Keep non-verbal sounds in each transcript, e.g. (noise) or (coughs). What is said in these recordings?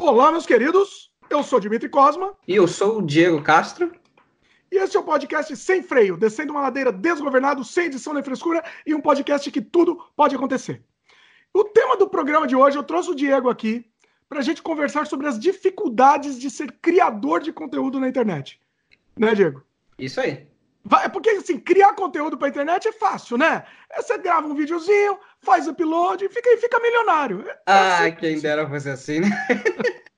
Olá, meus queridos. Eu sou Dimitri Cosma. E eu sou o Diego Castro. E esse é o podcast Sem Freio, descendo uma ladeira desgovernado, sem edição nem frescura, e um podcast que tudo pode acontecer. O tema do programa de hoje, eu trouxe o Diego aqui para a gente conversar sobre as dificuldades de ser criador de conteúdo na internet. Né, Diego? Isso aí. Vai, porque, assim, criar conteúdo para internet é fácil, né? É, você grava um videozinho, faz upload e fica, fica milionário. É ah, assim, quem dera fazer assim, né? (laughs)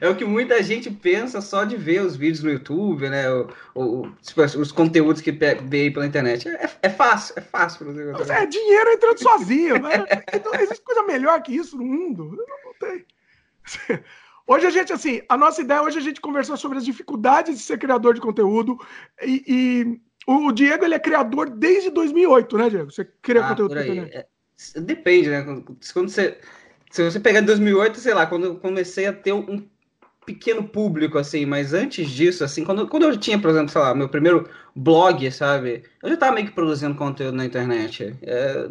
É o que muita gente pensa só de ver os vídeos no YouTube, né? Tipo, os conteúdos que vê pela internet. É, é fácil, é fácil produzir É dinheiro entrando sozinho. Né? (laughs) Então, existe coisa melhor que isso no mundo? Não, não tem. (laughs) Hoje a gente, assim, a nossa ideia hoje a gente conversar sobre as dificuldades de ser criador de conteúdo e, e o Diego ele é criador desde 2008, né, Diego? Você cria ah, conteúdo por aí. É, depende, né? Quando você se você pegar 2008, sei lá, quando eu comecei a ter um pequeno público, assim, mas antes disso, assim, quando, quando eu tinha, por exemplo, sei lá, meu primeiro blog, sabe, eu já estava meio que produzindo conteúdo na internet. É,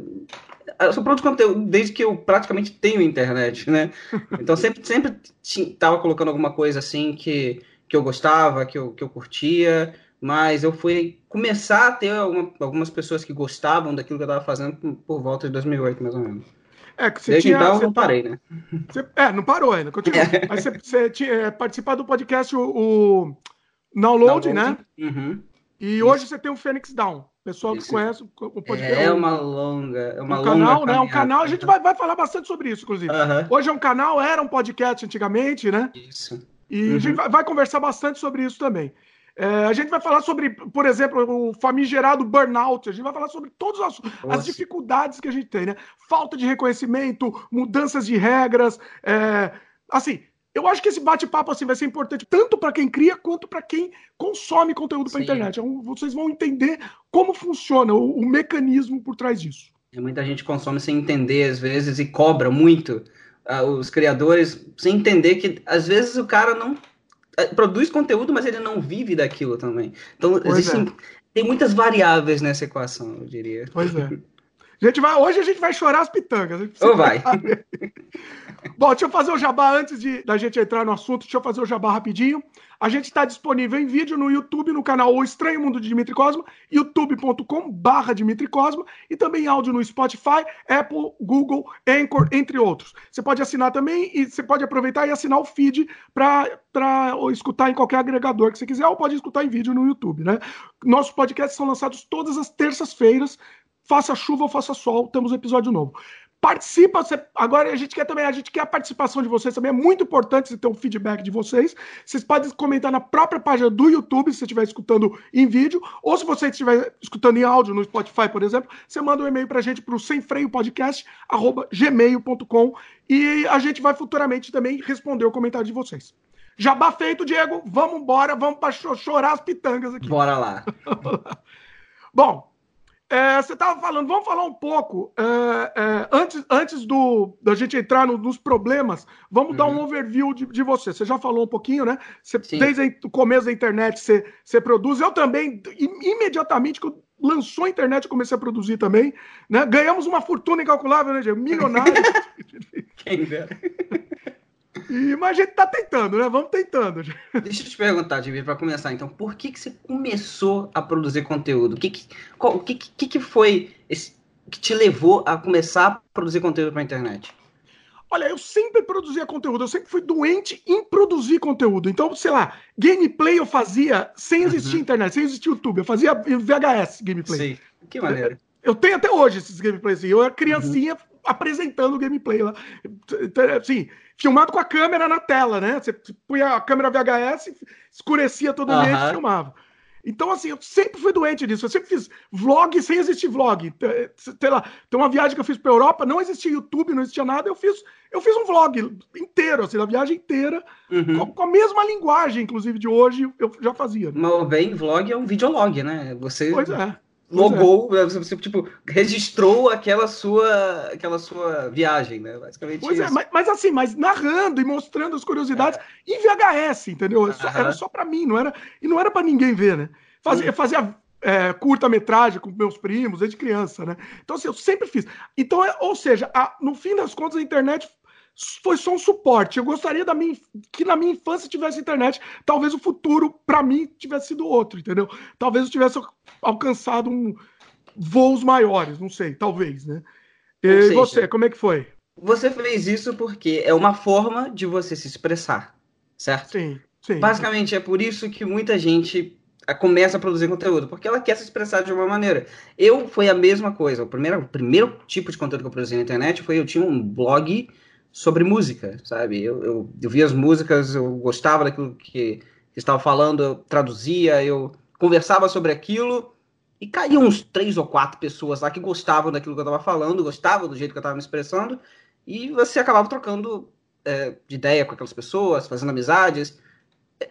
eu só produzo conteúdo desde que eu praticamente tenho internet, né? (laughs) Então sempre, sempre tava colocando alguma coisa assim que, que eu gostava, que eu, que eu curtia, mas eu fui começar a ter alguma, algumas pessoas que gostavam daquilo que eu estava fazendo por, por volta de 2008, mais ou menos. É, que você Desde tinha, então você, não parei, né? Você, é, não parou ainda, continua. É. (laughs) Mas você, você tinha é, participado do podcast, o, o Download, né? Uhum. E Isso. hoje você tem o Phoenix Down. Pessoal que conhece o podcast. É uma longa. É uma um longa canal, né? Um canal, a gente vai, vai falar bastante sobre isso, inclusive. Uhum. Hoje é um canal, era um podcast antigamente, né? Isso. E uhum. a gente vai, vai conversar bastante sobre isso também. É, a gente vai falar sobre, por exemplo, o famigerado burnout. A gente vai falar sobre todas as, as dificuldades que a gente tem, né? Falta de reconhecimento, mudanças de regras. É, assim, eu acho que esse bate-papo assim, vai ser importante tanto para quem cria quanto para quem consome conteúdo para internet. Então, vocês vão entender como funciona o, o mecanismo por trás disso. E muita gente consome sem entender, às vezes, e cobra muito uh, os criadores, sem entender que, às vezes, o cara não é, produz conteúdo, mas ele não vive daquilo também. Então, existem, é. tem muitas variáveis nessa equação, eu diria. Pois é. (laughs) A gente vai, hoje a gente vai chorar as pitangas. Ou vai. (laughs) Bom, deixa eu fazer o jabá antes de, da gente entrar no assunto. Deixa eu fazer o jabá rapidinho. A gente está disponível em vídeo no YouTube, no canal O Estranho Mundo de Dimitri Cosma, youtube.com barra Dimitri Cosma, e também áudio no Spotify, Apple, Google, Anchor, entre outros. Você pode assinar também e você pode aproveitar e assinar o feed para escutar em qualquer agregador que você quiser, ou pode escutar em vídeo no YouTube, né? Nossos podcasts são lançados todas as terças-feiras, faça chuva ou faça sol, temos um episódio novo. Participa, você, agora a gente quer também, a gente quer a participação de vocês também, é muito importante ter um feedback de vocês. Vocês podem comentar na própria página do YouTube, se você estiver escutando em vídeo, ou se você estiver escutando em áudio no Spotify, por exemplo, você manda um e-mail para a gente para o semfreiopodcast.gmail.com e a gente vai futuramente também responder o comentário de vocês. Jabá feito, Diego, vamos embora, vamos para chorar as pitangas aqui. Bora lá. (laughs) Bom, é, você estava falando, vamos falar um pouco, é, é, antes, antes do, da gente entrar no, nos problemas, vamos uhum. dar um uhum. overview de, de, você. Você já falou um pouquinho, né? Você, desde o começo da internet você, você produz. Eu também, imediatamente que lançou a internet, eu comecei a produzir também. Né? Ganhamos uma fortuna incalculável, né, Diego? Milionário. (laughs) Quem dera. E, mas a gente tá tentando, né? Vamos tentando. (laughs) Deixa eu te perguntar, Divi, para começar, então, por que, que você começou a produzir conteúdo? O que, que, qual, que, que, que foi esse, que te levou a começar a produzir conteúdo para internet? Olha, eu sempre produzia conteúdo, eu sempre fui doente em produzir conteúdo. Então, sei lá, gameplay eu fazia sem existir uhum. internet, sem existir YouTube. Eu fazia VHS gameplay. Sim, que maneiro. Eu, eu tenho até hoje esses gameplays. Eu era criancinha uhum. Apresentando o gameplay lá. Assim, filmado com a câmera na tela, né? Você punha a câmera VHS, escurecia todo o ambiente e filmava. Então, assim, eu sempre fui doente disso. Eu sempre fiz vlog sem existir vlog. Sei lá, tem uma viagem que eu fiz para Europa, não existia YouTube, não existia nada. Eu fiz, eu fiz um vlog inteiro, assim, a viagem inteira, uhum. com, com, a mesma linguagem, inclusive, de hoje, eu já fazia. Né? Mas bem, vlog é um videolog, né? Você. Pois é logou, é. você, tipo, registrou aquela sua, aquela sua viagem, né? Basicamente pois é, isso. é, mas, mas, assim, mas narrando e mostrando as curiosidades é. em VHS, entendeu? Só, era só para mim, não era e não era para ninguém ver, né? Fazia, hum. fazia é, curta-metragem com meus primos desde criança, né? Então assim, eu sempre fiz. Então, é, ou seja, a, no fim das contas, a internet foi só um suporte. Eu gostaria da minha, que na minha infância tivesse internet. Talvez o futuro, para mim, tivesse sido outro, entendeu? Talvez eu tivesse alcançado um, voos maiores, não sei, talvez, né? E seja, você, como é que foi? Você fez isso porque é uma forma de você se expressar, certo? Sim, sim. Basicamente, é por isso que muita gente começa a produzir conteúdo, porque ela quer se expressar de uma maneira. Eu foi a mesma coisa. O primeiro, o primeiro tipo de conteúdo que eu produzi na internet foi eu tinha um blog sobre música, sabe? Eu, eu, eu via as músicas, eu gostava daquilo que, estava falando, eu traduzia, eu conversava sobre aquilo e caíam uns três ou quatro pessoas lá que gostavam daquilo que eu estava falando, gostavam do jeito que eu estava me expressando, e você acabava trocando é, de ideia com aquelas pessoas, fazendo amizades.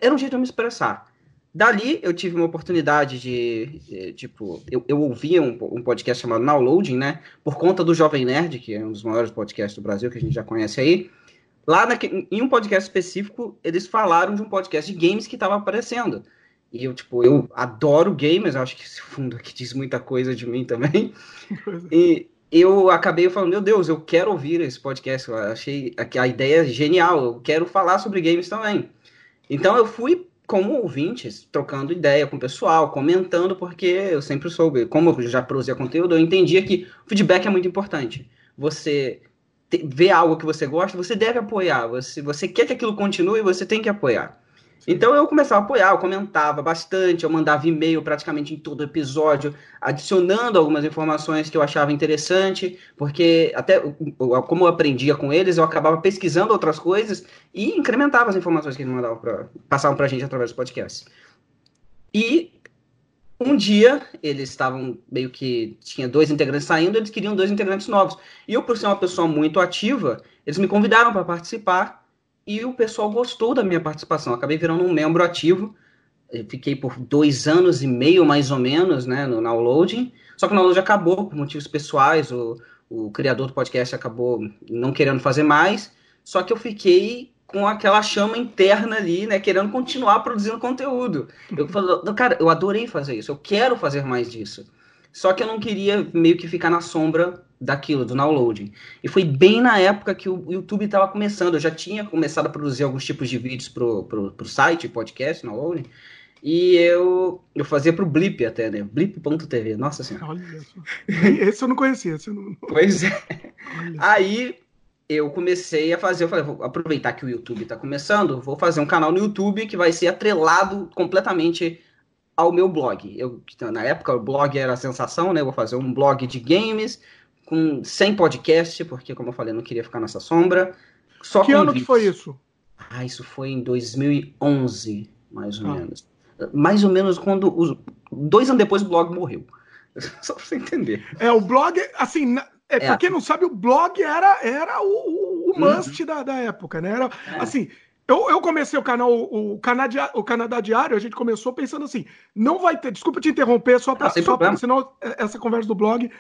Era um jeito de eu me expressar. Dali eu tive uma oportunidade de, de tipo, eu, eu ouvia um, um, podcast chamado Downloading, né? Por conta do Jovem Nerd, que é um dos maiores podcasts do Brasil, que a gente já conhece aí. Lá na, em um podcast específico, eles falaram de um podcast de games que estava aparecendo. E eu, tipo, eu adoro games, acho que esse fundo aqui diz muita coisa de mim também. (laughs) e eu acabei falando, meu Deus, eu quero ouvir esse podcast. Eu achei a ideia genial, eu quero falar sobre games também. Então eu fui como ouvintes, trocando ideia com o pessoal, comentando, porque eu sempre soube, como eu já produzia conteúdo, eu entendia que o feedback é muito importante. Você vê algo que você gosta, você deve apoiar. Você, você quer que aquilo continue, você tem que apoiar. Então eu começava a apoiar, eu comentava bastante, eu mandava e-mail praticamente em todo episódio, adicionando algumas informações que eu achava interessante, porque até como eu aprendia com eles, eu acabava pesquisando outras coisas e incrementava as informações que eles mandavam pra, passavam pra gente através do podcast. E um dia eles estavam meio que tinha dois integrantes saindo, eles queriam dois integrantes novos. E eu, por ser uma pessoa muito ativa, eles me convidaram para participar e o pessoal gostou da minha participação. acabei virando um membro ativo. Eu fiquei por dois anos e meio, mais ou menos, né, no downloading. Só que o download acabou por motivos pessoais. O, o criador do podcast acabou não querendo fazer mais. Só que eu fiquei com aquela chama interna ali, né, querendo continuar produzindo conteúdo. Eu falo, cara, eu adorei fazer isso. Eu quero fazer mais disso. Só que eu não queria meio que ficar na sombra daquilo, do downloading. E foi bem na época que o YouTube estava começando. Eu já tinha começado a produzir alguns tipos de vídeos pro, pro, pro site, podcast, downloading. E eu, eu fazia pro Blip até, né? Blip.tv, nossa senhora. Olha Esse eu não conhecia. Esse eu não... Pois é. Olha. Aí eu comecei a fazer, eu falei, vou aproveitar que o YouTube está começando, vou fazer um canal no YouTube que vai ser atrelado completamente ao meu blog. Eu, na época o blog era a sensação, né? Eu vou fazer um blog de games, com sem podcast, porque, como eu falei, eu não queria ficar nessa sombra. Só que ano vídeos. que foi isso? Ah, isso foi em 2011, mais ou ah. menos. Mais ou menos quando. Os, dois anos depois o blog morreu. (laughs) Só pra você entender. É, o blog, assim, é, é. pra quem não sabe, o blog era, era o, o, o uhum. must da, da época, né? Era, é. assim, eu, eu comecei o canal, o, Canadá, o Canadá Diário, a gente começou pensando assim, não vai ter, desculpa te interromper, só para, só pra, senão essa conversa do blog,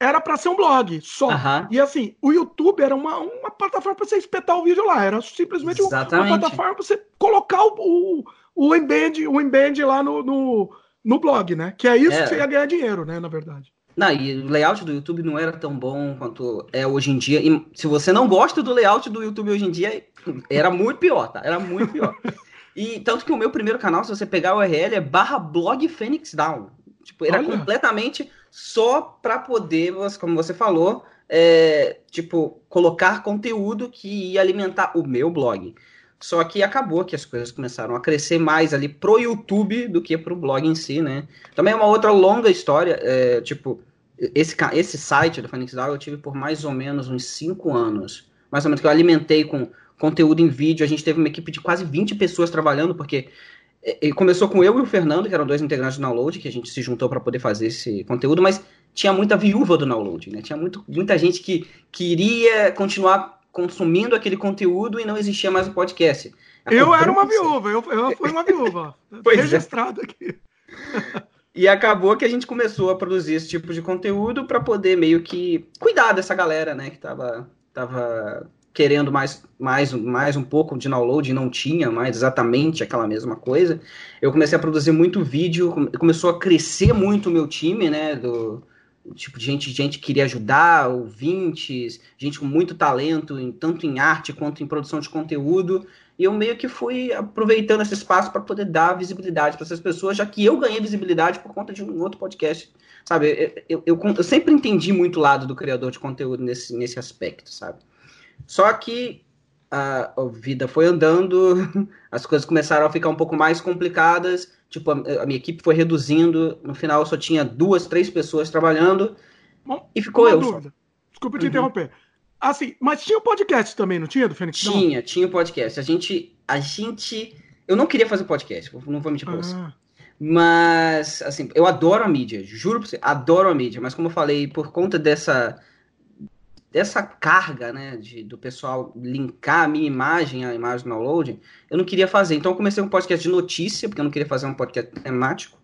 era para ser um blog só. Uhum. E assim, o YouTube era uma, uma plataforma para você espetar o vídeo lá. Era simplesmente Exatamente. uma plataforma para você colocar o, o, o, embed, o embed lá no, no, no blog, né? Que é isso é. que você ia ganhar dinheiro, né? Na verdade. Não, e o layout do YouTube não era tão bom quanto é hoje em dia. E se você não gosta do layout do YouTube hoje em dia, era muito pior, tá? Era muito pior. (laughs) e tanto que o meu primeiro canal, se você pegar o URL, é barra blog Phoenix Down. Tipo, era Olha. completamente só para poder, como você falou, é, tipo, colocar conteúdo que ia alimentar o meu blog. Só que acabou que as coisas começaram a crescer mais ali pro YouTube do que pro blog em si, né? Também é uma outra longa história, é, tipo, esse, esse site do Phoenix Down eu tive por mais ou menos uns 5 anos. Mais ou menos que eu alimentei com conteúdo em vídeo. A gente teve uma equipe de quase 20 pessoas trabalhando, porque e começou com eu e o Fernando, que eram dois integrantes do download, que a gente se juntou para poder fazer esse conteúdo, mas tinha muita viúva do download, né? Tinha muito, muita gente que queria continuar consumindo aquele conteúdo e não existia mais o podcast. Eu era uma viúva, eu, eu fui uma viúva. (laughs) É. registrado é. aqui. (laughs) E acabou que a gente começou a produzir esse tipo de conteúdo para poder meio que cuidar dessa galera, né, que tava, tava querendo mais, mais, mais um pouco de download e não tinha mais exatamente aquela mesma coisa. Eu comecei a produzir muito vídeo, começou a crescer muito o meu time, né, do, tipo, gente, gente que queria ajudar, ouvintes, gente com muito talento, em, tanto em arte quanto em produção de conteúdo. E eu meio que fui aproveitando esse espaço para poder dar visibilidade para essas pessoas, já que eu ganhei visibilidade por conta de um outro podcast. Sabe, eu, eu, eu sempre entendi muito o lado do criador de conteúdo nesse, nesse aspecto, sabe? Só que a, a vida foi andando, (laughs) as coisas começaram a ficar um pouco mais complicadas, tipo, a, a minha equipe foi reduzindo, no final só tinha duas, três pessoas trabalhando, Bom, e ficou eu. Dúvida. Desculpa te uhum. interromper. Assim, mas tinha o um podcast também, não tinha, do Fênix? Tinha, não? tinha o um podcast. A gente, a gente... Eu não queria fazer podcast, não vou mentir pra ah. você. Mas, assim, eu adoro a mídia, juro pra você, adoro a mídia, mas como eu falei, por conta dessa dessa carga, né, de, do pessoal linkar a minha imagem à imagem do download, eu não queria fazer. Então eu comecei um podcast de notícia, porque eu não queria fazer um podcast temático.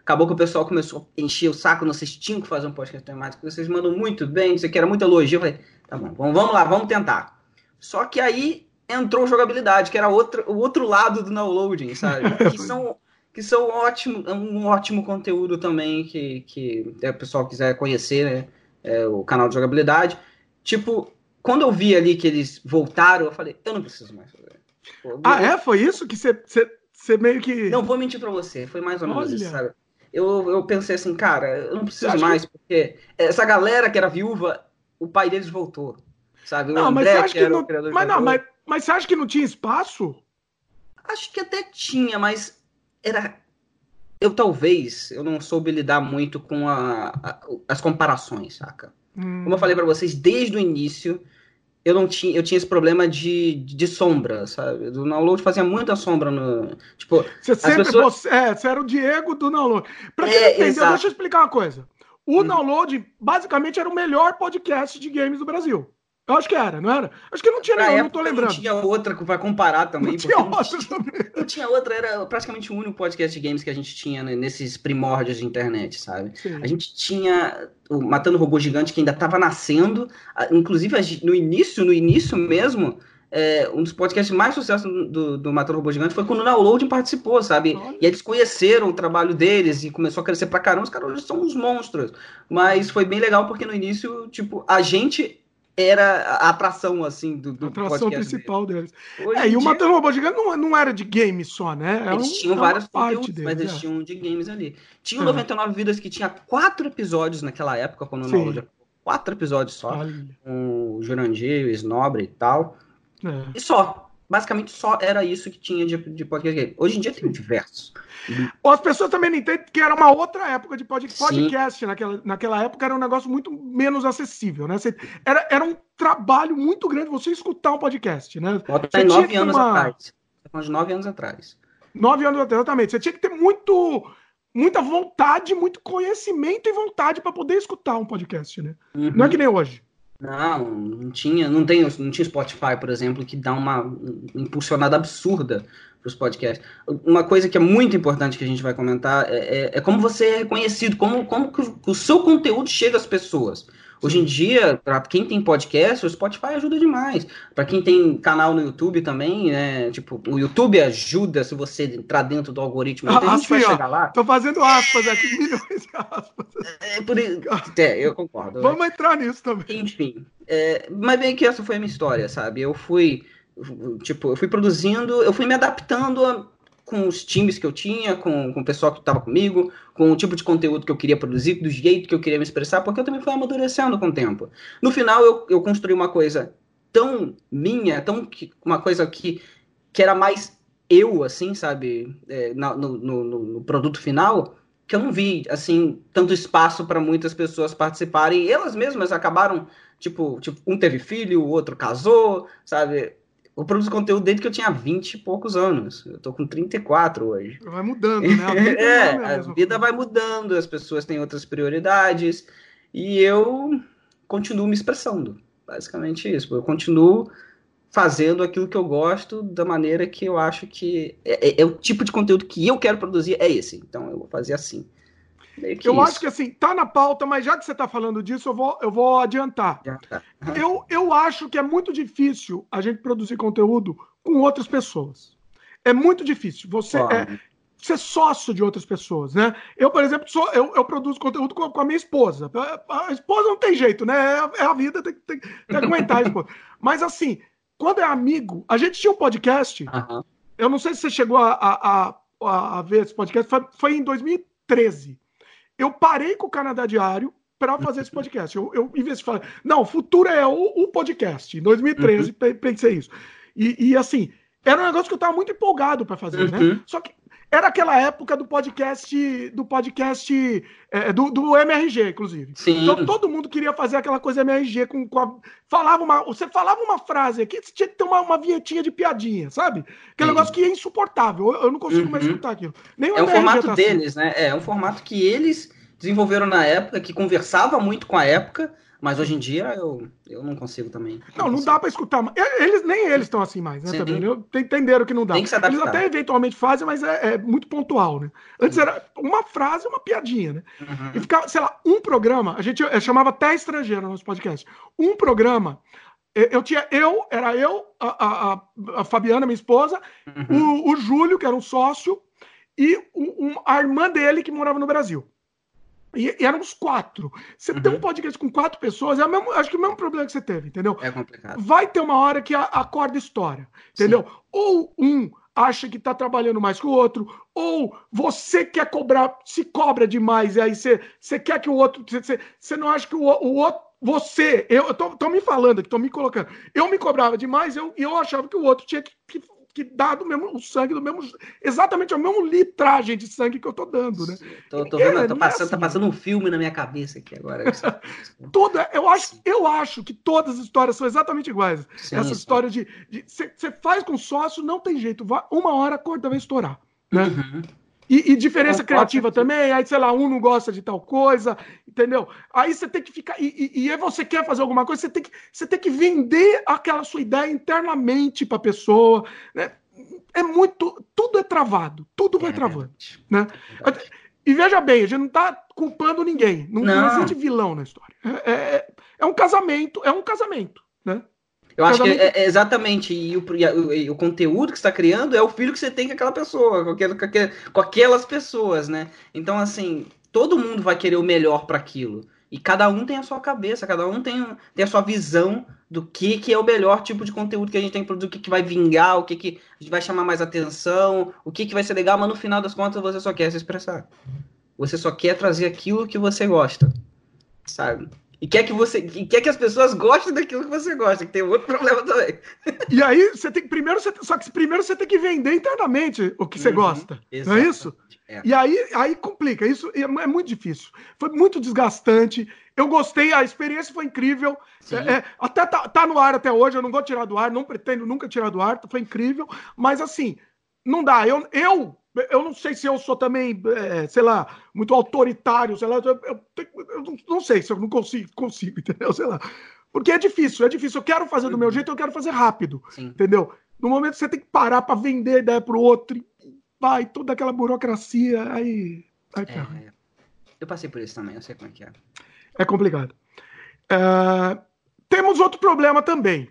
Acabou que o pessoal começou a encher o saco, vocês tinham que fazer um podcast temático, vocês mandam muito bem, isso aqui era muito elogio. Eu falei, tá bom, vamos lá, vamos tentar. Só que aí entrou jogabilidade, que era outro, o outro lado do downloading, sabe? (laughs) Que são, que são ótimo, um ótimo conteúdo também, que, que o pessoal quiser conhecer, né? É, o canal de jogabilidade. Tipo, quando eu vi ali que eles voltaram, eu falei, eu não preciso mais fazer. Tipo, ah, é? Foi isso que você meio que. Não, vou mentir pra você, foi mais ou menos Olha. isso, sabe? Eu, eu pensei assim, cara, eu não preciso mais, que... porque essa galera que era viúva, o pai deles voltou. Sabe? O não, André, mas você acha que, que não... Mas, não, mas, mas você acha que não tinha espaço? Acho que até tinha, mas era. Eu talvez eu não soube lidar muito com a, a, as comparações, saca? Hum. Como eu falei para vocês, desde o início, eu não tinha, eu tinha esse problema de, de sombra, sabe? Do download fazia muita sombra no. Tipo, você sempre pessoas... você, é, você era o Diego do download. Pra quem é, não entendeu, exato. deixa eu explicar uma coisa. O hum. download basicamente era o melhor podcast de games do Brasil. Eu acho que era, não era? Acho que não tinha nenhum, não tô lembrando. Não tinha outra vai comparar também. Não tinha outra não também. Não tinha outra, era praticamente o único podcast de games que a gente tinha né, nesses primórdios de internet, sabe? Sim. A gente tinha o Matando Robô Gigante que ainda estava nascendo, inclusive no início, no início mesmo, é, um dos podcasts mais sucesso do, do Matando Robô Gigante foi quando o Download participou, sabe? Olha. E eles conheceram o trabalho deles e começou a crescer pra caramba. Os caras hoje são uns monstros. Mas foi bem legal porque no início, tipo, a gente era a atração, assim, do, do a atração principal deles. Hoje é, e o Matando Robô Gigante não, não era de games só, né? Era eles tinham várias partes deles, mas eles é. tinham de games ali. Tinha é. 99 Vidas que tinha quatro episódios naquela época, quando Sim. o quatro episódios só, Olha. com o Jurandir, o Snobre e tal. É. E só basicamente só era isso que tinha de, de podcast game. Hoje em dia tem diversos. As pessoas também não entendem que era uma outra época de podcast. Naquela, naquela época era um negócio muito menos acessível, né? Você, era, era um trabalho muito grande você escutar um podcast, né? Bota nove anos uma... atrás. Uns nove anos atrás. Nove anos atrás, exatamente. Você tinha que ter muito muita vontade, muito conhecimento e vontade para poder escutar um podcast, né? Uhum. Não é que nem hoje. Não, não tinha, não tem, não tinha Spotify, por exemplo, que dá uma impulsionada absurda para os podcasts. Uma coisa que é muito importante que a gente vai comentar é, é, é como você é reconhecido, como, como que o seu conteúdo chega às pessoas. Hoje em dia, para quem tem podcast, o Spotify ajuda demais. Para quem tem canal no YouTube também, né? Tipo, o YouTube ajuda se você entrar dentro do algoritmo. Ah, a gente vai chegar lá. Tô fazendo aspas aqui, (laughs) milhões de aspas. É, por isso. É, eu concordo. Vamos né? entrar nisso também. Enfim. É, mas bem que essa foi a minha história, sabe? Eu fui. Tipo, eu fui produzindo, eu fui me adaptando a com os times que eu tinha, com, com o pessoal que estava comigo, com o tipo de conteúdo que eu queria produzir, do jeito que eu queria me expressar, porque eu também fui amadurecendo com o tempo. No final, eu, eu construí uma coisa tão minha, tão uma coisa que, que era mais eu, assim, sabe, é, no, no, no, produto final, que eu não vi, assim, tanto espaço para muitas pessoas participarem. Elas mesmas acabaram, tipo, tipo, um teve filho, o outro casou, sabe? Eu produzo conteúdo desde que eu tinha 20 e poucos anos. Eu tô com 34 hoje. Vai mudando, né? A (laughs) vida é, a vida vai mudando, as pessoas têm outras prioridades. E eu continuo me expressando. Basicamente isso. Eu continuo fazendo aquilo que eu gosto da maneira que eu acho que é, é, é o tipo de conteúdo que eu quero produzir é esse. Então eu vou fazer assim eu isso. acho que assim, tá na pauta, mas já que você tá falando disso, eu vou, eu vou adiantar. Eu, eu acho que é muito difícil a gente produzir conteúdo com outras pessoas. É muito difícil. Você é, ser sócio de outras pessoas, né? Eu, por exemplo, sou, eu, eu produzo conteúdo com, com, a minha esposa. A, a, esposa não tem jeito, né? É, é a vida, tem, tem, tem que aguentar a esposa. (laughs) Mas assim, quando é amigo, a gente tinha um podcast. Uhum. Eu não sei se você chegou a, a, a, a ver esse podcast, foi, foi em 2013. Eu parei com o Canadá Diário para fazer esse podcast. Eu, eu em vez de falar, não, o futuro é o, o podcast. Em 2013, uhum. pensei isso. E, e, assim, era um negócio que eu estava muito empolgado para fazer, né? uhum. né? Só que era aquela época do podcast, do podcast é, do, do MRG, inclusive. Sim. Então todo mundo queria fazer aquela coisa MRG com, com a, falava uma, você falava uma frase aqui, você tinha que ter uma, uma vinhetinha de piadinha, sabe? Aquele Sim. negócio que é insuportável. Eu, eu não consigo uhum. mais escutar aquilo. Nem é o formato tá assim. deles, assim. né? É um formato que eles desenvolveram na época, que conversava muito com a época mas hoje em dia eu, eu não consigo também. Não, não, não dá para escutar. Eles, nem eles estão assim mais, né? Sim, tá Entenderam que não dá. Que. Eles até eventualmente fazem, mas é, é muito pontual, né? Antes uhum. era uma frase, uma piadinha, né? Uhum. E ficava, sei lá, um programa, a gente chamava até estrangeiro no nosso podcast. Um programa. Eu tinha, eu, era eu, a, a, a Fabiana, minha esposa, uhum. o, o Júlio, que era um sócio, e um, um, a irmã dele que morava no Brasil. E, e éramos quatro. Você uhum. tem um podcast com quatro pessoas, é o mesmo, acho que é o mesmo problema que você teve, entendeu? É complicado. Vai ter uma hora que a, acorda história, entendeu? Sim. Ou um acha que está trabalhando mais que o outro, ou você quer cobrar, se cobra demais, e aí você, você quer que o outro. Você, você não acha que o, o outro. Você, eu, eu tô, tô me falando aqui, tô me colocando. Eu me cobrava demais e eu, eu achava que o outro tinha que, que que dá do mesmo o sangue, do mesmo. Exatamente a mesma litragem de sangue que eu tô dando, né? Tô, tô, vendo, é, tô passando, é assim. tá passando um filme na minha cabeça aqui agora. (laughs) Tudo, eu acho, eu acho que todas as histórias são exatamente iguais. Sim, Essa história de. Você faz com sócio, não tem jeito. Uma hora a corda vai estourar. Né? Uhum. E, e, diferença criativa também, aí, sei lá, um não gosta de tal coisa, entendeu? Aí você tem que ficar. E, e, e aí você quer fazer alguma coisa, você tem que, você tem que vender aquela sua ideia internamente para a pessoa. Né? É muito. Tudo é travado, tudo vai é travando. Né? E veja bem, a gente não está culpando ninguém. Não, não. não existe vilão na história. É, é, é um casamento, é um casamento, né? Eu acho que é, é exatamente, e o, e o, conteúdo que você está criando é o filho que você tem com aquela pessoa, com, com, com aquelas pessoas, né? Então, assim, todo mundo vai querer o melhor para aquilo. E cada um tem a sua cabeça, cada um tem, tem a sua visão do que, que é o melhor tipo de conteúdo que a gente tem que produzir, o que, que vai vingar, o que, que vai chamar mais atenção, o que, que vai ser legal, mas no final das contas você só quer se expressar. Você só quer trazer aquilo que você gosta, sabe? E quer que você e quer que as pessoas gostem daquilo que você gosta, que tem outro problema também. E aí, você tem primeiro você, só que primeiro você tem que vender internamente o que você uhum, gosta. Não é isso? É. E aí, aí complica. Isso é, é muito difícil. Foi muito desgastante. Eu gostei, a experiência foi incrível. É, é, até tá, tá no ar até hoje, eu não vou tirar do ar, não pretendo nunca tirar do ar, foi incrível. Mas assim, não dá. Eu, eu eu não sei se eu sou também, é, sei lá, muito autoritário, sei lá. Eu, eu, eu, não sei se eu não consigo, consigo, (laughs) entendeu? Sei lá. Porque é difícil, é difícil. Eu quero fazer do meu uhum. jeito, eu quero fazer rápido, Sim. entendeu? No momento que você tem que parar para vender a ideia para o outro, vai toda aquela burocracia, aí. aí é, eu passei por isso também, eu sei como é que é. É complicado. É, temos outro problema também.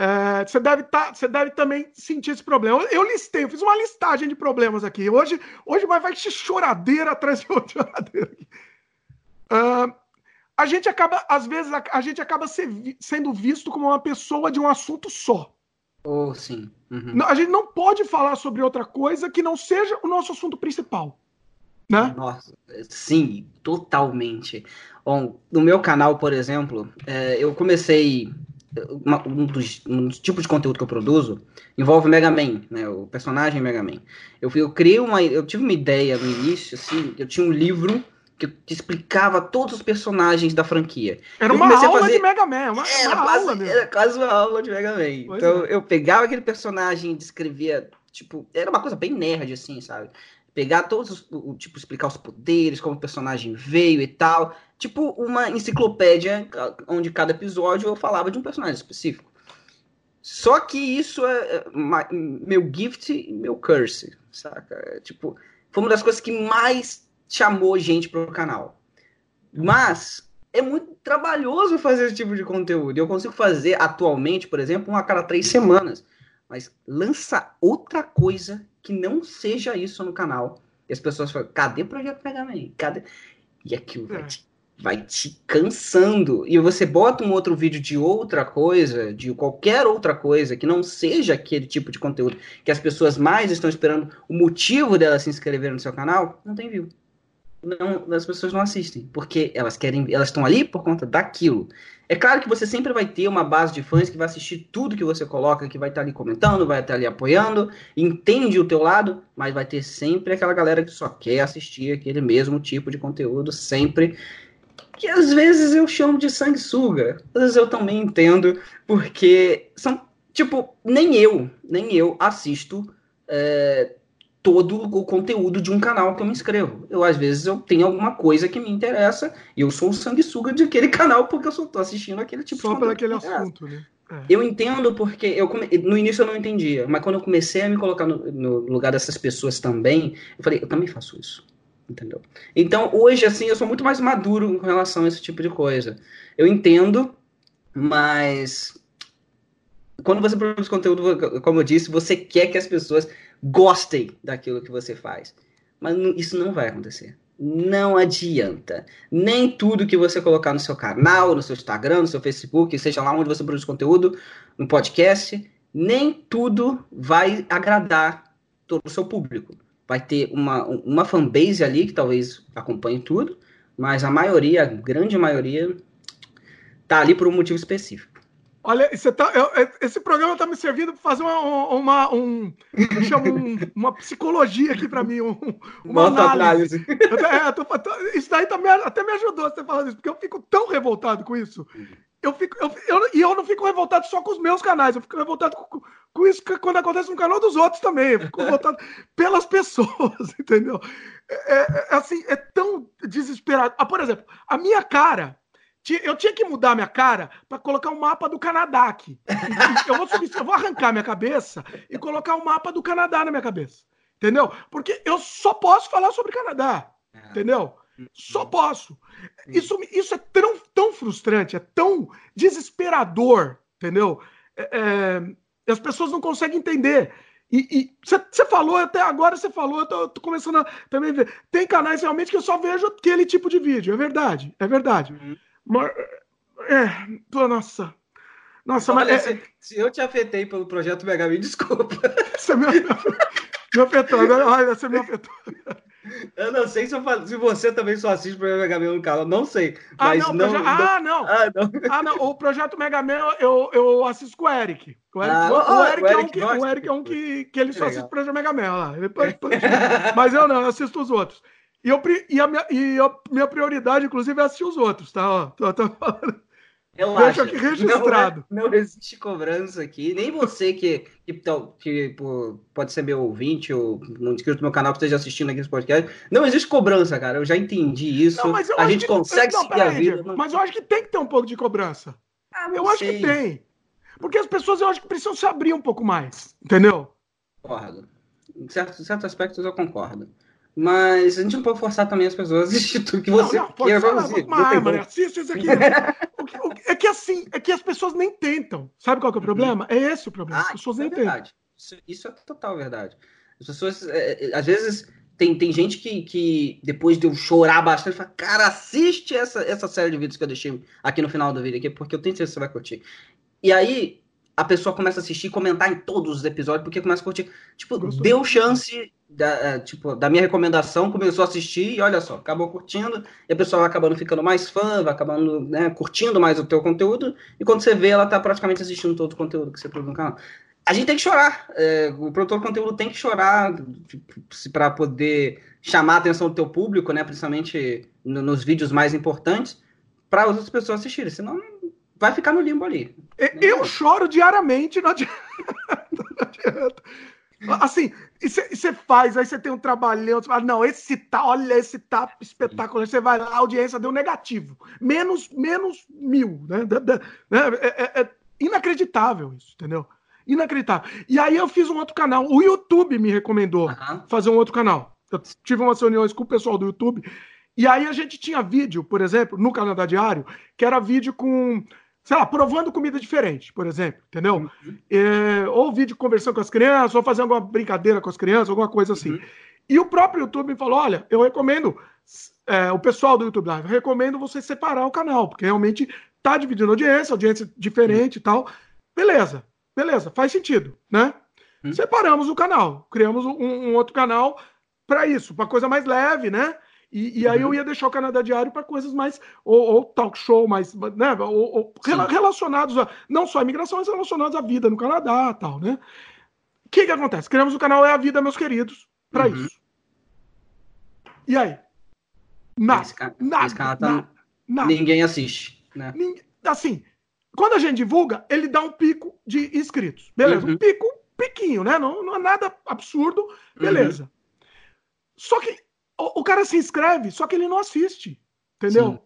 É, você, deve tá, você deve também sentir esse problema. Eu, eu, listei, eu fiz uma listagem de problemas aqui. Hoje, hoje vai, vai choradeira atrás de outra choradeira. Uh, a gente acaba, às vezes, a, a gente acaba ser, sendo visto como uma pessoa de um assunto só. Oh, sim. Uhum. A gente não pode falar sobre outra coisa que não seja o nosso assunto principal. Né? Nossa, sim, totalmente. Bom, no meu canal, por exemplo, é, eu comecei uma, um, dos, um, dos, tipos de conteúdo que eu produzo envolve Mega Man, né, o personagem Mega Man. Eu, eu criei uma, eu tive uma ideia no início, assim, eu tinha um livro que, explicava todos os personagens da franquia. Era uma aula fazer... de Mega Man, uma, era, uma quase, aula era quase uma aula de Mega Man. Pois então é. eu pegava aquele personagem, descrevia, tipo, era uma coisa bem nerd, assim, sabe? Pegar todos os, tipo, explicar os poderes, como o personagem veio e tal. Tipo uma enciclopédia onde cada episódio eu falava de um personagem específico. Só que isso é, é meu gift e meu curse, saca? É, tipo, foi uma das coisas que mais chamou gente pro canal. Mas é muito trabalhoso fazer esse tipo de conteúdo. Eu consigo fazer atualmente, por exemplo, uma a cada três semanas. Mas lança outra coisa que não seja isso no canal. E as pessoas falam, cadê o Projeto Mega Man? Cadê? E aquilo vai, é. te, vai te cansando. E você bota um outro vídeo de outra coisa, de qualquer outra coisa, que não seja aquele tipo de conteúdo que as pessoas mais estão esperando, o motivo delas se inscreverem no seu canal, não tem view. Não, as pessoas não assistem, porque elas querem, elas estão ali por conta daquilo. É claro que você sempre vai ter uma base de fãs que vai assistir tudo que você coloca, que vai estar ali comentando, vai estar ali apoiando, entende o teu lado, mas vai ter sempre aquela galera que só quer assistir aquele mesmo tipo de conteúdo, sempre. Que às vezes eu chamo de sanguessuga. Às vezes eu também entendo, porque são, tipo, nem eu, nem eu assisto é, todo o conteúdo de um canal que eu me inscrevo. Eu, às vezes, eu tenho alguma coisa que me interessa e eu sou o sanguessuga de aquele (laughs) canal porque eu só tô assistindo aquele tipo só de Só aquele assunto, né? É. Eu entendo porque eu no início eu não entendia, mas quando eu comecei a me colocar no, no, lugar dessas pessoas também, eu falei, eu também faço isso, entendeu? Então hoje assim eu sou muito mais maduro com relação a esse tipo de coisa. Eu entendo, mas quando você produz conteúdo, como eu disse, você quer que as pessoas gostem daquilo que você faz. Mas isso não vai acontecer. Não adianta. Nem tudo que você colocar no seu canal, no seu Instagram, no seu Facebook, seja lá onde você produz conteúdo, no podcast, nem tudo vai agradar todo o seu público. Vai ter uma, uma fanbase ali que talvez acompanhe tudo, mas a maioria, a grande maioria, tá ali por um motivo específico. Olha, tá, eu, esse programa está me servindo para fazer uma, uma, um, um, uma psicologia aqui para mim, um, uma análise. análise. É, tô, tô, isso daí tá me, até me ajudou você falando isso, porque eu fico tão revoltado com isso. Eu fico, eu, eu, e eu não fico revoltado só com os meus canais, eu fico revoltado com, com isso quando acontece no canal dos outros também. Eu fico revoltado (laughs) pelas pessoas, (laughs) entendeu? É, é, é, assim, é tão desesperado. Ah, por exemplo, a minha cara eu tinha que mudar minha cara para colocar um mapa do Canadá aqui. Eu vou, subir, eu vou arrancar minha cabeça e colocar um mapa do Canadá na minha cabeça. Entendeu? Porque eu só posso falar sobre Canadá. É. Entendeu? Só posso. Isso, isso é tão, tão frustrante, é tão desesperador, entendeu? É, é, as pessoas não conseguem entender. E você falou até agora, você falou, eu tô, tô, começando a também ver. Tem canais realmente que eu só vejo aquele tipo de vídeo, é verdade, é verdade. Uhum. Mas, é, nossa. Nossa, Olha, mas. É- se, se, eu te afetei pelo projeto Mega Me, desculpa. Você me, (laughs) me afetou, né? Olha, você me afetou. Eu não sei se, eu, se você também só assiste o projeto Mega Man no canal, não sei. Ah, não, não, proje... ah, não. Ah, não. Ah, não. O projeto Mega Man eu, eu assisto com o Eric. O Eric, ah, o, o Eric, o Eric é um, que, o Eric é um que, que ele só assiste o projeto Mega Man. Lá. Mas eu não, eu assisto os outros. E, eu, e, a minha, e a minha prioridade, inclusive, é assistir os outros, tá? Ó, tô, tô falando. Deixa aqui registrado. Não, é, não, existe cobrança aqui. Nem você que, que, que pode ser meu ouvinte ou um inscrito do meu canal que esteja assistindo aqui esse podcast. Não existe cobrança, cara. Eu já entendi isso. Não, a gente que, consegue não, seguir a vida. Mas eu acho que tem que ter um pouco de cobrança. Ah, eu acho que tem. Porque as pessoas eu acho que precisam se abrir um pouco mais. Entendeu? Concordo. Em certos, certos aspectos eu concordo. Mas a gente não pode forçar também as pessoas a assistir tudo que você não, não, quer fazer. Mas, mano, assiste isso aqui. (laughs) o que, o que, é que assim, é que as pessoas nem tentam. Sabe qual que é o problema? É esse o problema. Ah, as pessoas nem é tentam. Isso, isso, é total verdade. As pessoas, é, é, às vezes, tem, tem gente que, que depois de eu chorar bastante, fala, cara, assiste essa, essa série de vídeos que eu deixei aqui no final do vídeo, aqui, porque eu tenho certeza que você vai curtir. E aí, a pessoa começa a assistir e comentar em todos os episódios, porque começa a curtir. Tipo, Gostou. deu chance da, é, tipo, da minha recomendação, começou a assistir e olha só, acabou curtindo, e a pessoa vai acabando ficando mais fã, vai acabando né, curtindo mais o teu conteúdo, e quando você vê, ela tá praticamente assistindo todo o conteúdo que você produz no canal. A gente tem que chorar, é, o produtor de conteúdo tem que chorar para poder chamar a atenção do teu público, né, principalmente no, nos vídeos mais importantes, para as outras pessoas assistirem, senão vai ficar no limbo ali. Eu choro diariamente, não adianta. (laughs) Não adianta. Assim, você faz, aí você tem um trabalhão, você fala, não, esse tá, olha, esse tá espetacular. Você vai lá, a audiência deu negativo. Menos, menos mil, né? É, é, é inacreditável isso, entendeu? Inacreditável. E aí eu fiz um outro canal. O YouTube me recomendou uhum. fazer um outro canal. Eu tive umas reuniões com o pessoal do YouTube. E aí a gente tinha vídeo, por exemplo, no Canadá Diário, que era vídeo com sei lá, provando comida diferente, por exemplo, entendeu? Uhum. É, ou vídeo conversando com as crianças, ou fazendo alguma brincadeira com as crianças, alguma coisa assim. Uhum. E o próprio YouTube me falou: olha, eu recomendo, é, o pessoal do YouTube Live, eu recomendo você separar o canal, porque realmente tá dividindo audiência, audiência diferente uhum. e tal. Beleza, beleza, faz sentido, né? Uhum. Separamos o canal, criamos um, um outro canal para isso, para coisa mais leve, né? E, e aí eu uhum. ia deixar o Canadá Diário para coisas mais, ou, ou, talk show, mais, né, ou, ou relacionados a, não só a imigração, mas relacionados à vida no Canadá tal, né? O que que acontece? Criamos o canal É a Vida, meus queridos, para uhum. isso. E aí? Nada, esse cara, nada, esse cara tá... nada, nada, Ninguém assiste, né? Ninguém, assim, quando a gente divulga, ele dá um pico de inscritos. Beleza, uhum. um pico, piquinho, né? Não, não é nada absurdo, beleza. Uhum. Só que o, o, cara se inscreve, só que ele não assiste. Entendeu?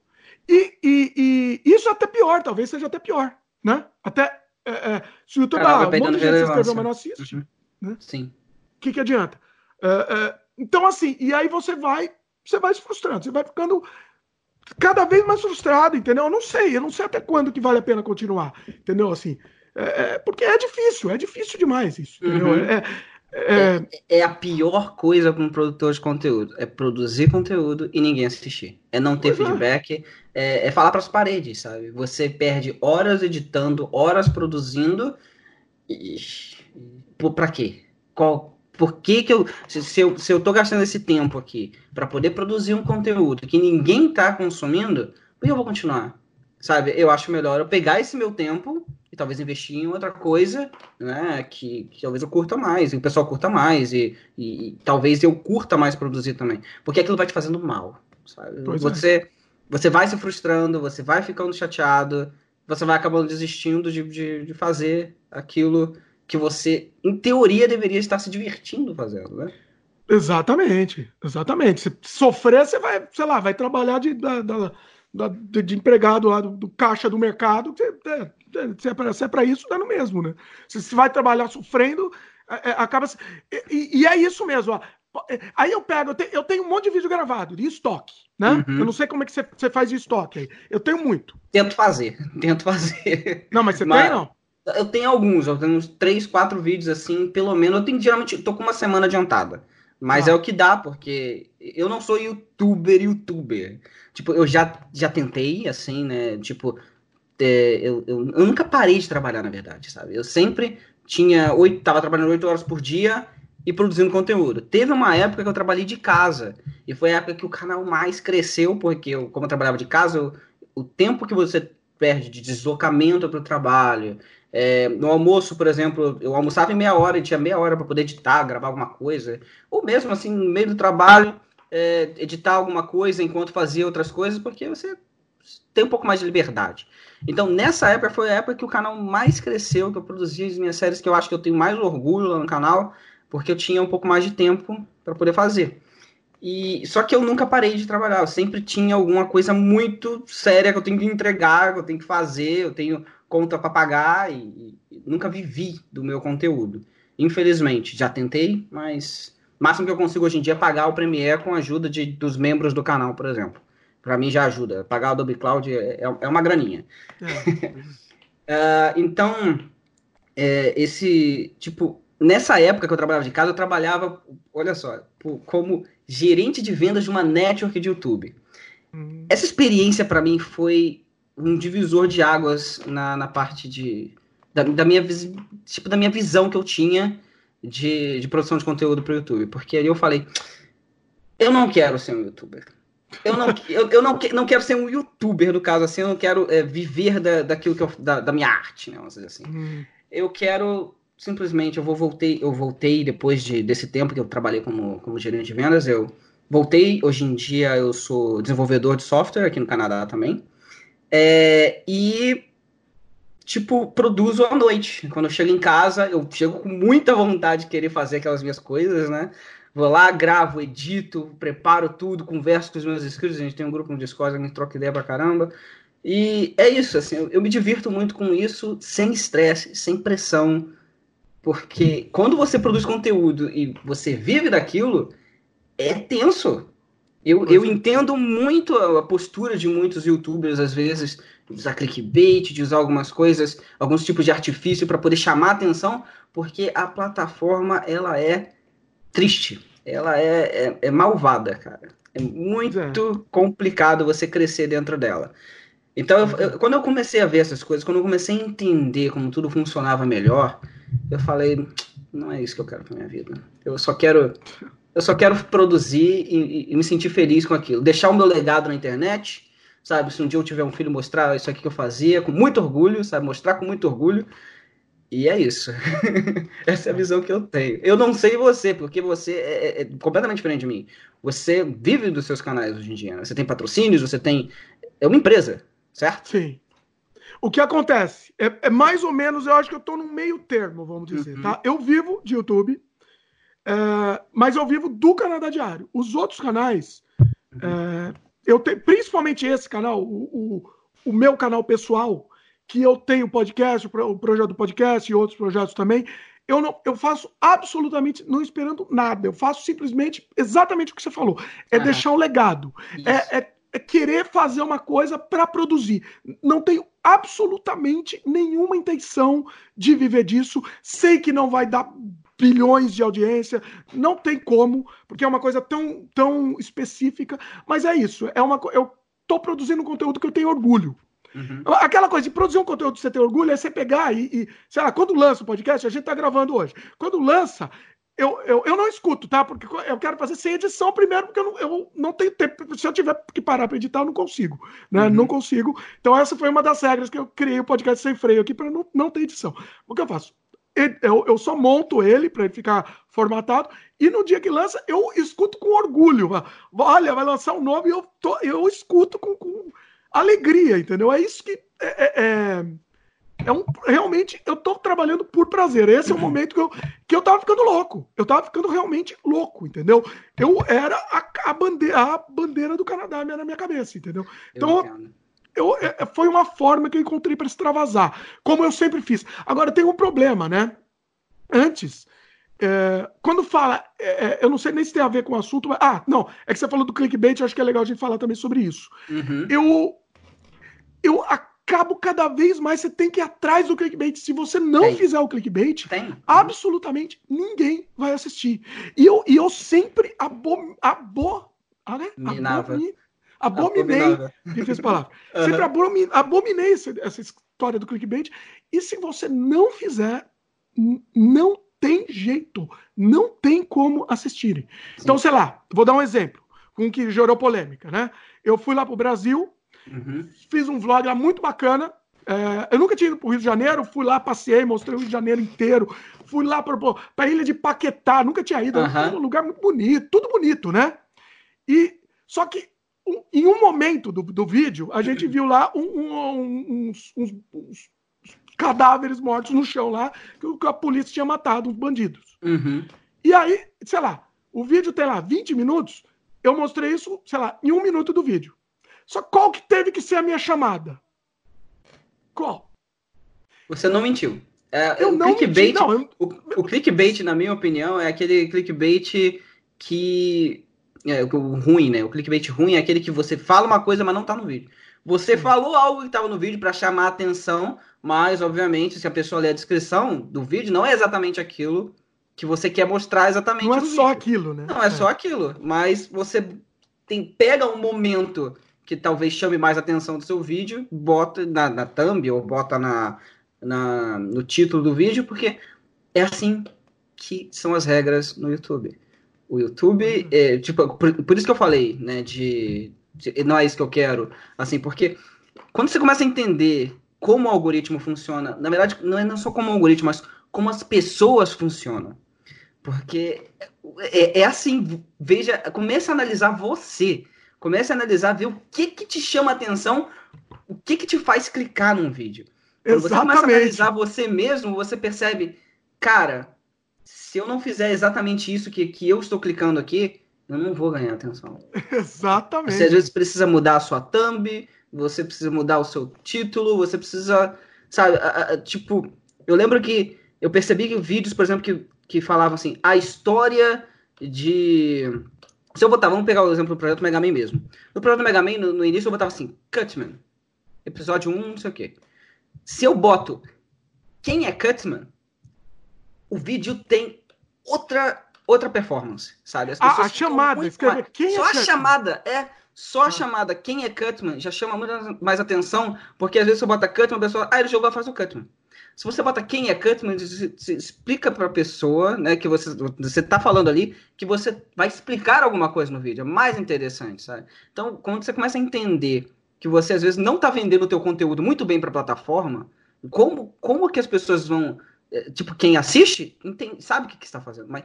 E, e, e, isso é até pior, talvez seja até pior, né? Até é, é, se o YouTube, ah, um monte de gente se inscreveu, mas não assiste. Uhum. Né? Sim. O que, que adianta? É, é, então, assim, e aí você vai, você vai se frustrando, você vai ficando cada vez mais frustrado, entendeu? Eu não sei, eu não sei até quando que vale a pena continuar, entendeu? Assim, é, é porque é difícil, é difícil demais isso, entendeu? Uhum. É, é, é, é, a pior coisa para um produtor de conteúdo. É produzir conteúdo e ninguém assistir. É não ter pois é. feedback. É. é, falar para as paredes, sabe? Você perde horas editando, horas produzindo. E... Para quê? Qual, por que, que eu se, se, eu. se eu tô gastando esse tempo aqui para poder produzir um conteúdo que ninguém tá consumindo, por que eu vou continuar? Sabe? Eu acho melhor eu pegar esse meu tempo e talvez investir em outra coisa, né, que, que talvez eu curta mais, e o pessoal curta mais, e, e, e, talvez eu curta mais produzir também, porque aquilo vai te fazendo mal, sabe? Pois você, é. você vai se frustrando, você vai ficando chateado, você vai acabando desistindo de, de, de fazer aquilo que você, em teoria, deveria estar se divertindo fazendo, né? Exatamente, exatamente. Se sofrer, você vai, sei lá, vai trabalhar de, da, da, da de empregado lá do, do, caixa do mercado, você, é, se é para é isso, dá no mesmo, né? Se você vai trabalhar sofrendo, é, é, acaba. E, e, é isso mesmo, ó. É, aí eu pego, eu, te, eu, tenho um monte de vídeo gravado de estoque, né? Uhum. Eu não sei como é que você, você faz de estoque aí. Eu tenho muito. Tento fazer, (laughs) tento fazer. Não, mas você mas... tem, não? Eu tenho alguns, eu tenho uns três, quatro vídeos assim, pelo menos. Eu tenho geralmente, tô com uma semana adiantada. Mas ah. é o que dá, porque eu não sou youtuber, youtuber. Tipo, eu já, já tentei, assim, né? Tipo, é, eu, eu, eu, nunca parei de trabalhar, na verdade, sabe? Eu sempre tinha oito, tava trabalhando oito horas por dia e produzindo conteúdo. Teve uma época que eu trabalhei de casa e foi a época que o canal mais cresceu, porque eu, como eu trabalhava de casa, eu, o tempo que você perde de deslocamento para o trabalho, é, no almoço, por exemplo, eu almoçava em meia hora e tinha meia hora para poder editar, gravar alguma coisa, ou mesmo assim, no meio do trabalho, é, editar alguma coisa enquanto fazia outras coisas, porque você tem um pouco mais de liberdade. Então, nessa época foi a época que o canal mais cresceu, que eu produzia as minhas séries que eu acho que eu tenho mais orgulho lá no canal, porque eu tinha um pouco mais de tempo para poder fazer. E só que eu nunca parei de trabalhar, eu sempre tinha alguma coisa muito séria que eu tenho que entregar, que eu tenho que fazer, eu tenho conta para pagar e, e, nunca vivi do meu conteúdo. Infelizmente, já tentei, mas o máximo que eu consigo hoje em dia é pagar o Premiere com a ajuda de, dos membros do canal, por exemplo para mim já ajuda. Pagar o Adobe Cloud é, é, é uma graninha. É. (laughs) uh, então, é, esse, tipo, nessa época que eu trabalhava de casa, eu trabalhava, olha só, como gerente de vendas de uma network de YouTube. Uhum. Essa experiência para mim foi um divisor de águas na, na parte de da, da, minha tipo da minha visão que eu tinha de, de produção de conteúdo para o YouTube, porque aí eu falei, eu não quero ser um YouTuber. Eu não, eu, eu não, não quero ser um youtuber, no caso, assim, eu não quero é, viver da, daquilo que eu, da, da minha arte, né? Dizer assim. Hum. Eu quero simplesmente, eu vou voltei, eu voltei depois de, desse tempo que eu trabalhei como, como gerente de vendas, eu voltei, hoje em dia eu sou desenvolvedor de software aqui no Canadá também. É, e tipo, produzo à noite. Quando eu chego em casa, eu chego com muita vontade de querer fazer aquelas minhas coisas, né? Vou lá, gravo, edito, preparo tudo, converso com os meus inscritos. A gente tem um grupo no Discord, a gente troca ideia pra caramba. E é isso, assim, eu, eu me divirto muito com isso, sem estresse, sem pressão. Porque quando você produz conteúdo e você vive daquilo, é tenso. Eu, eu entendo muito a postura de muitos youtubers, às vezes, de usar clickbait, de usar algumas coisas, alguns tipos de artifício para poder chamar atenção, porque a plataforma ela é triste, ela é, é, é malvada, cara. É muito é. complicado você crescer dentro dela. Então, eu, eu, quando eu comecei a ver essas coisas, quando eu comecei a entender como tudo funcionava melhor, eu falei, não é isso que eu quero pra minha vida. Eu só quero eu só quero produzir e, e, me sentir feliz com aquilo. Deixar o meu legado na internet, sabe? Se um dia eu tiver um filho, mostrar isso aqui que eu fazia com muito orgulho, sabe? Mostrar com muito orgulho. E é isso. (laughs) Essa é a visão que eu tenho. Eu não sei você, porque você é, é, é, completamente diferente de mim. Você vive dos seus canais hoje em dia. Né? Você tem patrocínios, você tem. É uma empresa, certo? Sim. O que acontece? É, é mais ou menos, eu acho que eu estou no meio termo, vamos dizer, uhum. tá? Eu vivo de YouTube, é, mas eu vivo do Canadá Diário. Os outros canais, é, eu tenho, principalmente esse canal, o, o, o, meu canal pessoal, que eu tenho podcast, o projeto do podcast e outros projetos também. Eu, não, eu faço absolutamente não esperando nada. Eu faço simplesmente exatamente o que você falou. É uhum. deixar um legado. É, é, é, querer fazer uma coisa para produzir. Não tenho absolutamente nenhuma intenção de viver disso. Sei que não vai dar bilhões de audiência, não tem como, porque é uma coisa tão, tão específica, mas é isso, é uma eu tô produzindo um conteúdo que eu tenho orgulho. Uhum. Aquela coisa de produzir um conteúdo que você tem orgulho é você pegar e, e, sei lá, quando lança o podcast, a gente tá gravando hoje. Quando lança, eu, eu, eu não escuto, tá? Porque eu quero fazer sem edição primeiro, porque eu não, eu não tenho tempo. Se eu tiver que parar para editar, eu não consigo. Né? Uhum. Não consigo. Então, essa foi uma das regras que eu criei o podcast sem freio aqui para não, não ter edição. O que eu faço? Eu, eu só monto ele para ele ficar formatado e no dia que lança eu escuto com orgulho. Olha, vai lançar um nome e eu, tô, eu escuto com, com alegria, entendeu? É isso que é, é, é, é um, realmente eu tô trabalhando por prazer. Esse é o momento que eu, que eu tava ficando louco. Eu tava ficando realmente louco, entendeu? Eu era a, a bandeira, a bandeira do Canadá na minha cabeça, entendeu? Então, eu, é, é, foi uma forma que eu encontrei para extravasar, como eu sempre fiz. Agora tem um problema, né? Antes, é, quando fala, é, é, eu não sei nem se tem a ver com o assunto, mas, ah, não, é que você falou do clickbait, eu acho que é legal a gente falar também sobre isso. Uhum. Eu, eu acabo cada vez mais, você tem que ir atrás do clickbait. Se você não tem. fizer o clickbait, tem. absolutamente ninguém vai assistir. E eu, e eu sempre abo, abo, ah, né? abomi, Abominei. Difícil palavra. (laughs) Uhum. Sempre abominei, abominei essa, essa história do clickbait. E se você não fizer, não tem jeito. Não tem como assistirem. Sim. Então, sei lá, vou dar um exemplo com que gerou polêmica, né? Eu fui lá pro Brasil, uhum. fiz um vlog lá muito bacana. É, eu nunca tinha ido pro Rio de Janeiro, fui lá, passei, mostrei o Rio de Janeiro inteiro, fui lá para a ilha de Paquetá, nunca tinha ido, uhum. um lugar muito bonito, tudo bonito, né? E só que em um momento do, do vídeo, a gente viu lá um, um, uns, uns, uns, cadáveres mortos no chão lá, que a polícia tinha matado, uns bandidos. Uhum. E aí, sei lá, o vídeo tem lá 20 minutos, eu mostrei isso, sei lá, em um minuto do vídeo. Só qual que teve que ser a minha chamada? Qual? Você não mentiu. É, eu o não clickbait, menti, não, eu... o, o clickbait, na minha opinião, é aquele clickbait que é, o ruim, né? O clickbait ruim é aquele que você fala uma coisa, mas não tá no vídeo. Você falou algo que estava no vídeo para chamar a atenção, mas obviamente, se a pessoa ler a descrição do vídeo, não é exatamente aquilo que você quer mostrar exatamente. Não é só vídeo. aquilo, né? Não é, é, só aquilo, mas você tem pega um momento que talvez chame mais a atenção do seu vídeo, bota na, na thumb ou bota na, na, no título do vídeo, porque é assim que são as regras no YouTube. O YouTube, uhum. é, tipo, por, por, isso que eu falei, né, de, de, Não é isso que eu quero, assim, porque quando você começa a entender como o algoritmo funciona, na verdade, não é não só como o algoritmo, mas como as pessoas funcionam. Porque é, é assim, veja, comece a analisar você. Comece a analisar, ver o que que te chama a atenção, o que que te faz clicar num vídeo. Quando Exatamente. você começa a analisar você mesmo, você percebe, cara, se eu não fizer exatamente isso que, que eu estou clicando aqui, eu não vou ganhar atenção. (laughs) Exatamente. Você às vezes precisa mudar a sua thumb, você precisa mudar o seu título, você precisa, sabe, a, a, tipo, eu lembro que eu percebi que vídeos, por exemplo, que, que falavam assim, a história de Se eu botar, vamos pegar o exemplo do projeto Mega Man mesmo. No projeto Mega Man, no, no início eu botava assim, Cutman, episódio 1, não sei o quê. Se eu boto quem é Cutman, o vídeo tem outra outra performance, sabe? a, a chamada, escrever quem Só é a chamada, é. Só a ah. chamada quem é Cutman já chama muito mais atenção, porque às vezes você bota Cutman, a pessoa, ah, ele jogou a fase do Cutman. Se você bota quem é Cutman, você explica para a pessoa, né, que você você tá falando ali, que você vai explicar alguma coisa no vídeo, é mais interessante, sabe? Então, quando você começa a entender que você às vezes não tá vendendo o teu conteúdo muito bem para a plataforma, como como que as pessoas vão, tipo, quem assiste, entende, sabe o que que está fazendo, mas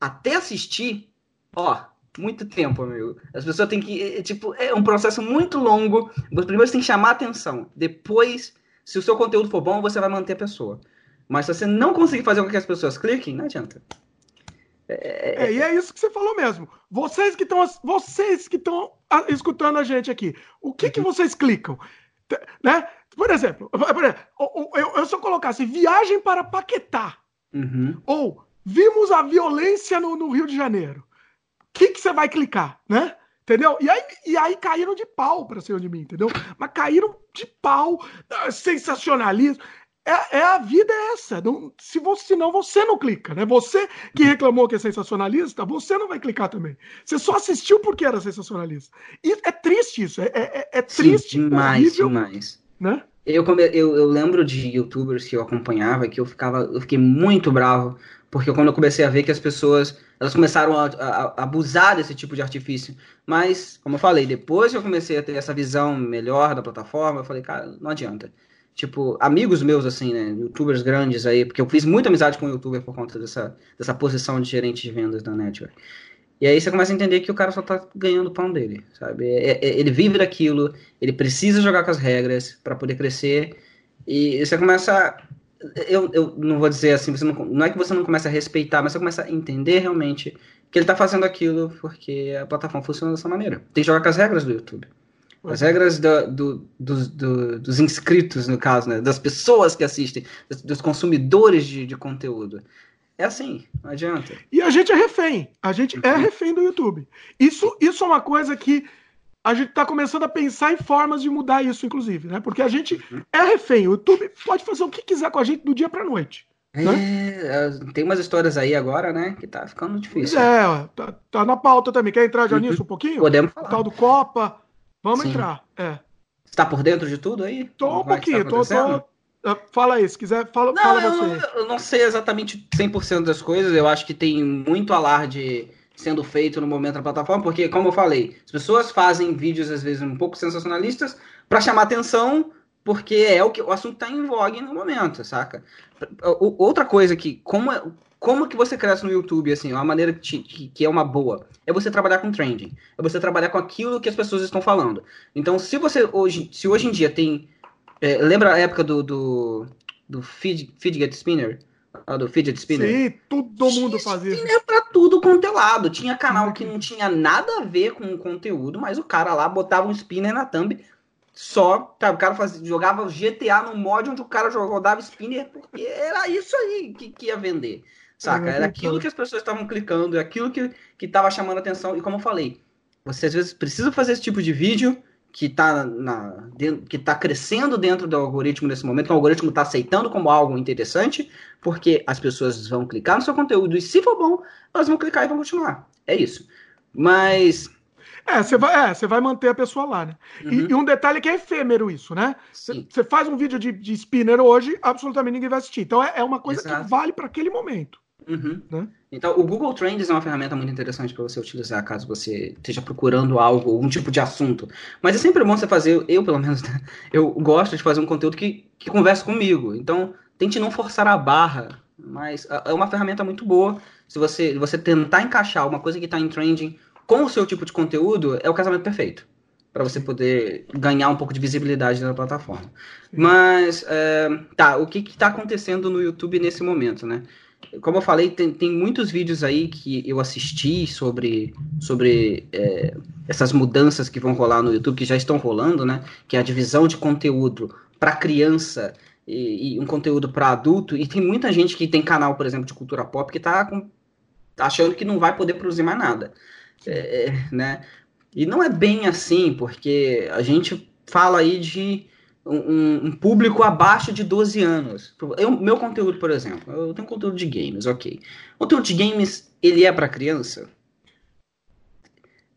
até assistir, ó, muito tempo, amigo. As pessoas têm que. É, tipo, é um processo muito longo. Primeiro você tem que chamar a atenção. Depois, se o seu conteúdo for bom, você vai manter a pessoa. Mas se você não conseguir fazer com que as pessoas cliquem, não adianta. É, é, e é isso que você falou mesmo. Vocês que estão vocês que estão escutando a gente aqui, o que, que uhum. vocês clicam? Né? Por exemplo, eu, eu, se eu colocasse viagem para Paquetá, uhum. ou vimos a violência no, no Rio de Janeiro, que, que você vai clicar, né? Entendeu? E aí, e aí caíram de pau pra cima de mim, entendeu? Mas caíram de pau, ah, sensacionalismo. É, é, a vida é essa. Não, se você, senão você não clica, né? Você que reclamou que é sensacionalista, você não vai clicar também. Você só assistiu porque era sensacionalista. E é triste isso. É, é, é triste. Sim, demais, horrível, demais. Né? Eu, eu, eu lembro de youtubers que eu acompanhava que eu ficava, eu fiquei muito bravo porque quando eu comecei a ver que as pessoas elas começaram a, a, a, abusar desse tipo de artifício. Mas, como eu falei, depois que eu comecei a ter essa visão melhor da plataforma, eu falei, cara, não adianta. Tipo, amigos meus, assim, né, youtubers grandes aí, porque eu fiz muita amizade com o youtuber por conta dessa, dessa posição de gerente de vendas da Network. E aí você começa a entender que o cara só tá ganhando o pão dele, sabe? É, é, ele vive daquilo, ele precisa jogar com as regras para poder crescer, e você começa eu, eu não vou dizer assim, você não, não é que você não começa a respeitar, mas você começa a entender realmente que ele está fazendo aquilo porque a plataforma funciona dessa maneira. Tem que jogar com as regras do YouTube. As regras do, do, do, do, dos inscritos, no caso, né? das pessoas que assistem, dos consumidores de, de conteúdo. É assim, não adianta. E a gente é refém. A gente é uhum. é refém do YouTube. Isso, isso é uma coisa que a gente está começando a pensar em formas de mudar isso, inclusive, né? Porque a gente uhum. é refém. O YouTube pode fazer o que quiser com a gente do dia para noite. É, né? tem umas histórias aí agora, né? Que tá ficando difícil. É, tá, tá na pauta também. Quer entrar já uhum. nisso um pouquinho? Podemos falar. O tal do Copa. Vamos Sim. entrar. É. Você tá por dentro de tudo aí? Tô um é pouquinho, tá tô, tô, Fala aí, se quiser, fala, não, fala eu você. Não, eu não sei exatamente 100% das coisas. Eu acho que tem muito alarde sendo feito no momento da plataforma, porque, como eu falei, as pessoas fazem vídeos, às vezes, um pouco sensacionalistas para chamar atenção, porque é o que o assunto está em vogue no momento, saca? Outra coisa que, como, é, como que você cresce no YouTube, assim, uma maneira que, que, é uma boa, é você trabalhar com trending, é você trabalhar com aquilo que as pessoas estão falando. Então, se você hoje, se hoje em dia tem, é, lembra a época do, do, do feed, Fidget Spinner? A do Fidget Spinner. Sim, todo mundo fazia. Spinner pra tudo quanto é lado. Tinha canal que não tinha nada a ver com o conteúdo, mas o cara lá botava um spinner na thumb só. Tá, o cara fazia, jogava GTA no mod onde o cara rodava spinner, porque era isso aí que, que ia vender. Saca? Era aquilo que as pessoas estavam clicando, é aquilo que, que tava chamando atenção. E como eu falei, você às vezes precisa fazer esse tipo de vídeo que está que tá crescendo dentro do algoritmo nesse momento, que o algoritmo está aceitando como algo interessante, porque as pessoas vão clicar no seu conteúdo e se for bom, elas vão clicar e vão continuar. É isso. Mas. É, você vai, é, vai manter a pessoa lá, né? Uhum. E, e, um detalhe que é efêmero isso, né? Você faz um vídeo de, de spinner hoje, absolutamente ninguém vai assistir. Então é, é uma coisa Exato. que vale para aquele momento. Uhum. Né? Então, o Google Trends é uma ferramenta muito interessante para você utilizar caso você esteja procurando algo, algum tipo de assunto. Mas é sempre bom você fazer, eu pelo menos, (laughs) eu gosto de fazer um conteúdo que, que converse comigo. Então, tente não forçar a barra, mas é uma ferramenta muito boa. Se você, você tentar encaixar uma coisa que está em trending com o seu tipo de conteúdo, é o casamento perfeito. Para você poder ganhar um pouco de visibilidade na plataforma. Mas, é, tá, o que está acontecendo no YouTube nesse momento, né? Como eu falei, tem, tem muitos vídeos aí que eu assisti sobre, sobre é, essas mudanças que vão rolar no YouTube, que já estão rolando, né? Que é a divisão de conteúdo para criança e, e, um conteúdo para adulto. E tem muita gente que tem canal, por exemplo, de cultura pop que tá, com, tá achando que não vai poder produzir mais nada. é, é, né? E não é bem assim, porque a gente fala aí de um, um, público abaixo de 12 anos. Eu, meu conteúdo, por exemplo, eu tenho conteúdo de games, ok. O conteúdo de games, ele é para criança?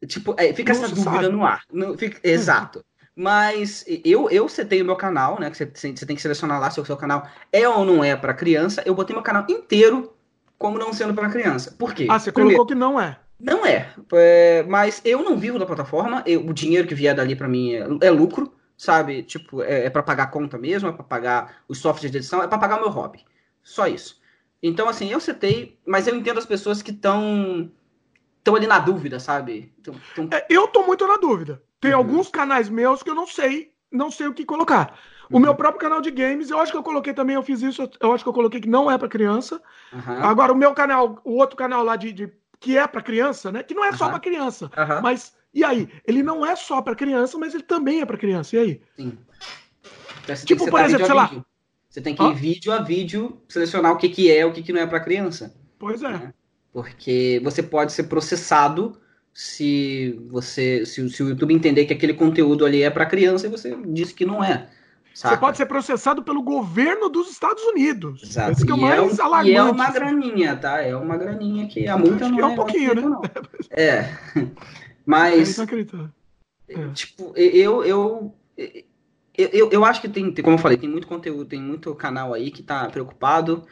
Tipo, é, fica essa dúvida sabe. no ar. No, fica, exato. Mas eu, eu setei o meu canal, né? Que você, você tem que selecionar lá se o seu canal é ou não é para criança. Eu botei meu canal inteiro como não sendo para criança. Por quê? Ah, você colocou que não é. Não é, é, mas eu não vivo da plataforma. Eu, o dinheiro que vier dali para mim é, é, lucro, sabe? Tipo, é, é para pagar a conta mesmo, é para pagar os softwares de edição, é para pagar o meu hobby. Só isso. Então, assim, eu setei, mas eu entendo as pessoas que estão estão ali na dúvida, sabe? Tão, tão... É, eu tô muito na dúvida. Tem uhum. alguns canais meus que eu não sei, não sei o que colocar. O uhum. meu próprio canal de games, eu acho que eu coloquei também, eu fiz isso, eu acho que eu coloquei que não é para criança. Uhum. Agora, o meu canal, o outro canal lá de, de que é para criança, né? Que não é só para criança. Mas e aí? Ele não é só para criança, mas ele também é para criança. E aí? Sim. Então, tipo, por exemplo, sei lá. Você tem que ir vídeo a vídeo selecionar o que, que é o que, que não é para criança. Pois é. Né? Porque você pode ser processado se você se, se, o YouTube entender que aquele conteúdo ali é para criança e você disse que não é. Saca? Você pode ser processado pelo governo dos Estados Unidos. Exato. Esse que é o mais é, E é uma graninha, tá? É uma graninha que a multa não é, é um pouquinho, né? Não. (laughs) É. Mas. É. Tipo, eu, eu, eu, eu acho que tem, como eu falei, tem muito conteúdo, tem muito canal aí que tá preocupado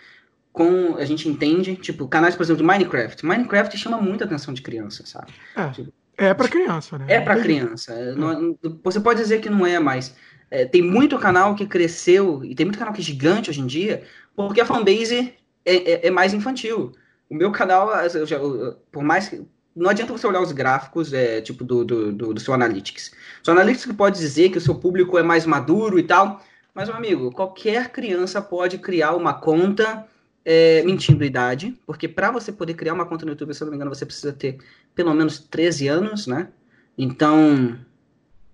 com. A gente entende, tipo, canais, por exemplo, de Minecraft. Minecraft chama muita atenção de criança, sabe? É. Tipo, é para criança, né? É para criança. É. Não, você pode dizer que não é, mas é, tem muito canal que cresceu, e tem muito canal que é gigante hoje em dia, porque a fanbase é, é, é mais infantil. O meu canal, eu já, eu, por mais que. Não adianta você olhar os gráficos, é, tipo, do, do, do, do seu Analytics. O seu Analytics pode dizer que o seu público é mais maduro e tal, mas, meu amigo, qualquer criança pode criar uma conta é, mentindo idade, porque para você poder criar uma conta no YouTube, se eu não me engano, você precisa ter pelo menos 13 anos, né? Então,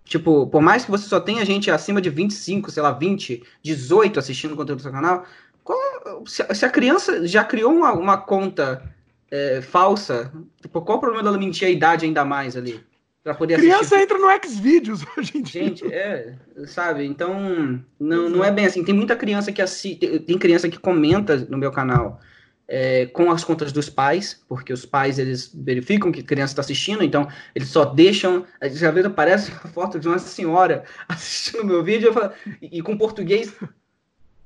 Tipo, por mais que você só tenha gente acima de 25, sei lá, 20, 18 assistindo o conteúdo do seu canal, qual, se, a criança já criou uma, uma conta é, falsa, tipo, qual o problema dela mentir a idade ainda mais ali? Pra poder criança assistir? entra no Xvideos (laughs) hoje em dia. Gente, é, sabe? Então, não, não é bem assim. Tem muita criança que assiste, tem criança que comenta no meu canal é, com as contas dos pais, porque os pais eles verificam que a criança está assistindo, então eles só deixam. Já vezes aparece uma foto de uma senhora (laughs) assistindo meu vídeo falo, e, e, com português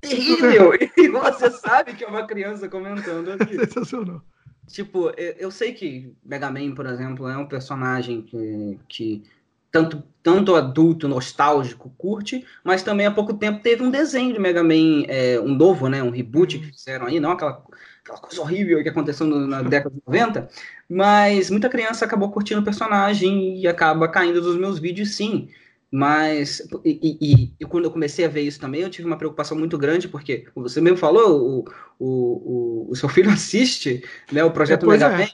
terrível, (laughs) e você sabe que é uma criança comentando aqui. Sensacional. Tipo, eu, eu sei que Mega Man, por exemplo, é um personagem que, que tanto, tanto adulto, nostálgico, curte, mas também há pouco tempo teve um desenho de Mega Man, é, um novo, né, um reboot que fizeram aí, não aquela aquela coisa horrível que aconteceu no, na década de 90, mas muita criança acabou curtindo o personagem e acaba caindo dos meus vídeos, sim. Mas, e, e, e, quando eu comecei a ver isso também, eu tive uma preocupação muito grande, porque você mesmo falou, o, o, o, o seu (laughs) filho assiste né, o projeto Mega é.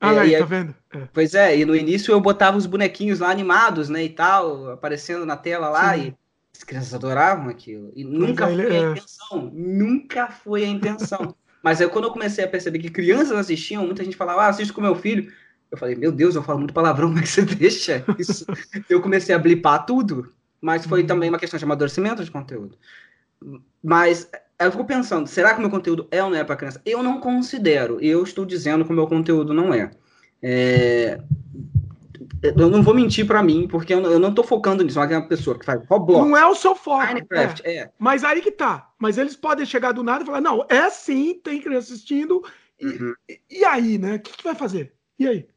Ah, é, aí, tá vendo? É. Pois é, e no início eu botava os bonequinhos lá animados, né, e tal, aparecendo na tela lá, Sim. e as crianças adoravam aquilo. E nunca foi a é. intenção, nunca foi a intenção. Mas aí, quando eu comecei a perceber que crianças assistiam, muita gente falava, ah, assisto com meu filho. Eu falei, meu Deus, eu falo muito palavrão, como é que você deixa isso? eu comecei a blipar tudo, mas foi uhum. também uma questão de amadurecimento de conteúdo. Mas eu fico pensando, será que o meu conteúdo é ou não é para criança? Eu não considero, eu estou dizendo que o meu conteúdo não é. é eu não vou mentir para mim, porque eu não, tô focando nisso. Mas é uma pessoa que faz Roblox. Não é o seu foco. Minecraft, é. é. Mas aí que tá. Mas eles podem chegar do nada e falar: não, é sim, tem criança assistindo. E, uhum. e, e aí, né? O que, que, vai fazer? E aí?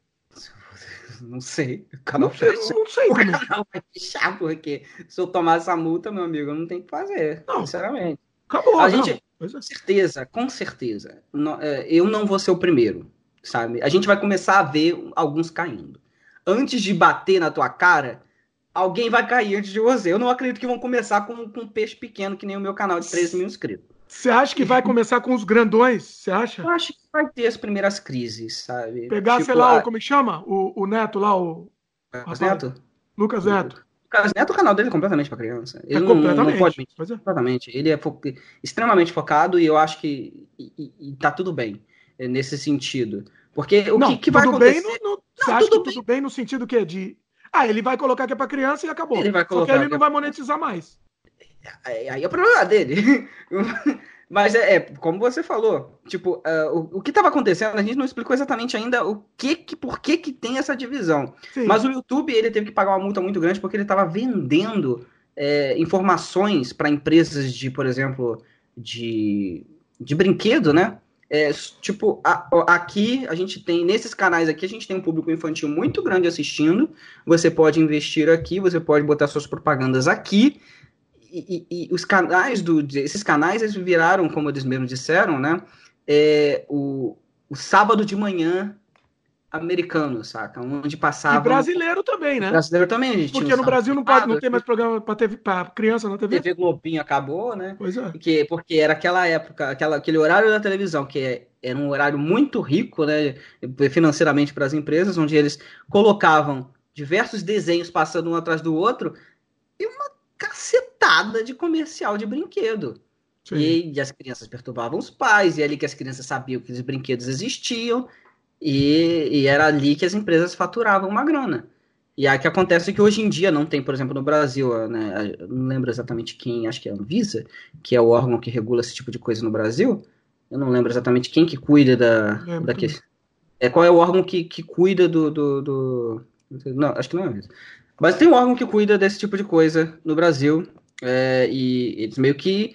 Não sei. O canal não, sei, não sei o canal vai fechar, porque se eu tomar essa multa, meu amigo, eu não tenho o que fazer. Não. Sinceramente. Acabou. A gente, é. com certeza, com certeza. É, eu não vou ser o primeiro, sabe? A gente vai começar a ver alguns caindo antes de bater na tua cara, alguém vai cair antes de você. Eu não acredito que vão começar com, com um peixe pequeno, que nem o meu canal de 13 mil inscritos. Você acha que vai começar com os grandões? Você acha? Eu acho que vai ter as primeiras crises, sabe? Pegar, tipo, sei lá, a... como é que chama? O, o Neto lá, o. Lucas Neto? Lucas Neto. Lucas Neto, o canal dele é completamente para criança. Ele é não, não, pode mentir. É. Completamente. Ele é fo... extremamente focado e eu acho que e, e, tá tudo bem nesse sentido. Porque o não, que, que vai acontecer... Bem no, no acha tudo que bem. tudo bem no sentido que de. Ah, ele vai colocar que é pra criança e acabou. Ele vai colocar. Só que ele não vai monetizar mais. Aí é o problema dele. (laughs) Mas é, é, como você falou, tipo, uh, o, o que estava acontecendo, a gente não explicou exatamente ainda o que, que por que, que tem essa divisão. Sim. Mas o YouTube ele teve que pagar uma multa muito grande porque ele estava vendendo é, informações para empresas de, por exemplo, de, de brinquedo, né? É, tipo, a, aqui a gente tem, nesses canais aqui, a gente tem um público infantil muito grande assistindo. Você pode investir aqui, você pode botar suas propagandas aqui e, e, os canais do esses canais eles viraram, como eles mesmos disseram, né? É, o, o sábado de manhã americano, saca? Onde passava. E brasileiro também, né? Brasileiro também, gente Porque no Brasil não, pode, não tem mais programa para TV, pra criança na TV. TV Globinho acabou, né? Pois é. Porque, porque era aquela época, aquela, aquele horário da televisão, que era um horário muito rico, né? Financeiramente para as empresas, onde eles colocavam diversos desenhos passando um atrás do outro cacetada de comercial de brinquedo. E, e, as crianças perturbavam os pais, e é ali que as crianças sabiam que os brinquedos existiam, e, e era ali que as empresas faturavam uma grana. E aí que acontece que hoje em dia não tem, por exemplo, no Brasil, né, não lembro exatamente quem, acho que é a Anvisa, que é o órgão que regula esse tipo de coisa no Brasil. Eu não lembro exatamente quem que cuida da. da que, é, qual é o órgão que, que cuida do, do, do, Não, acho que não é a Anvisa. Mas tem um órgão que cuida desse tipo de coisa no Brasil. É, e eles meio que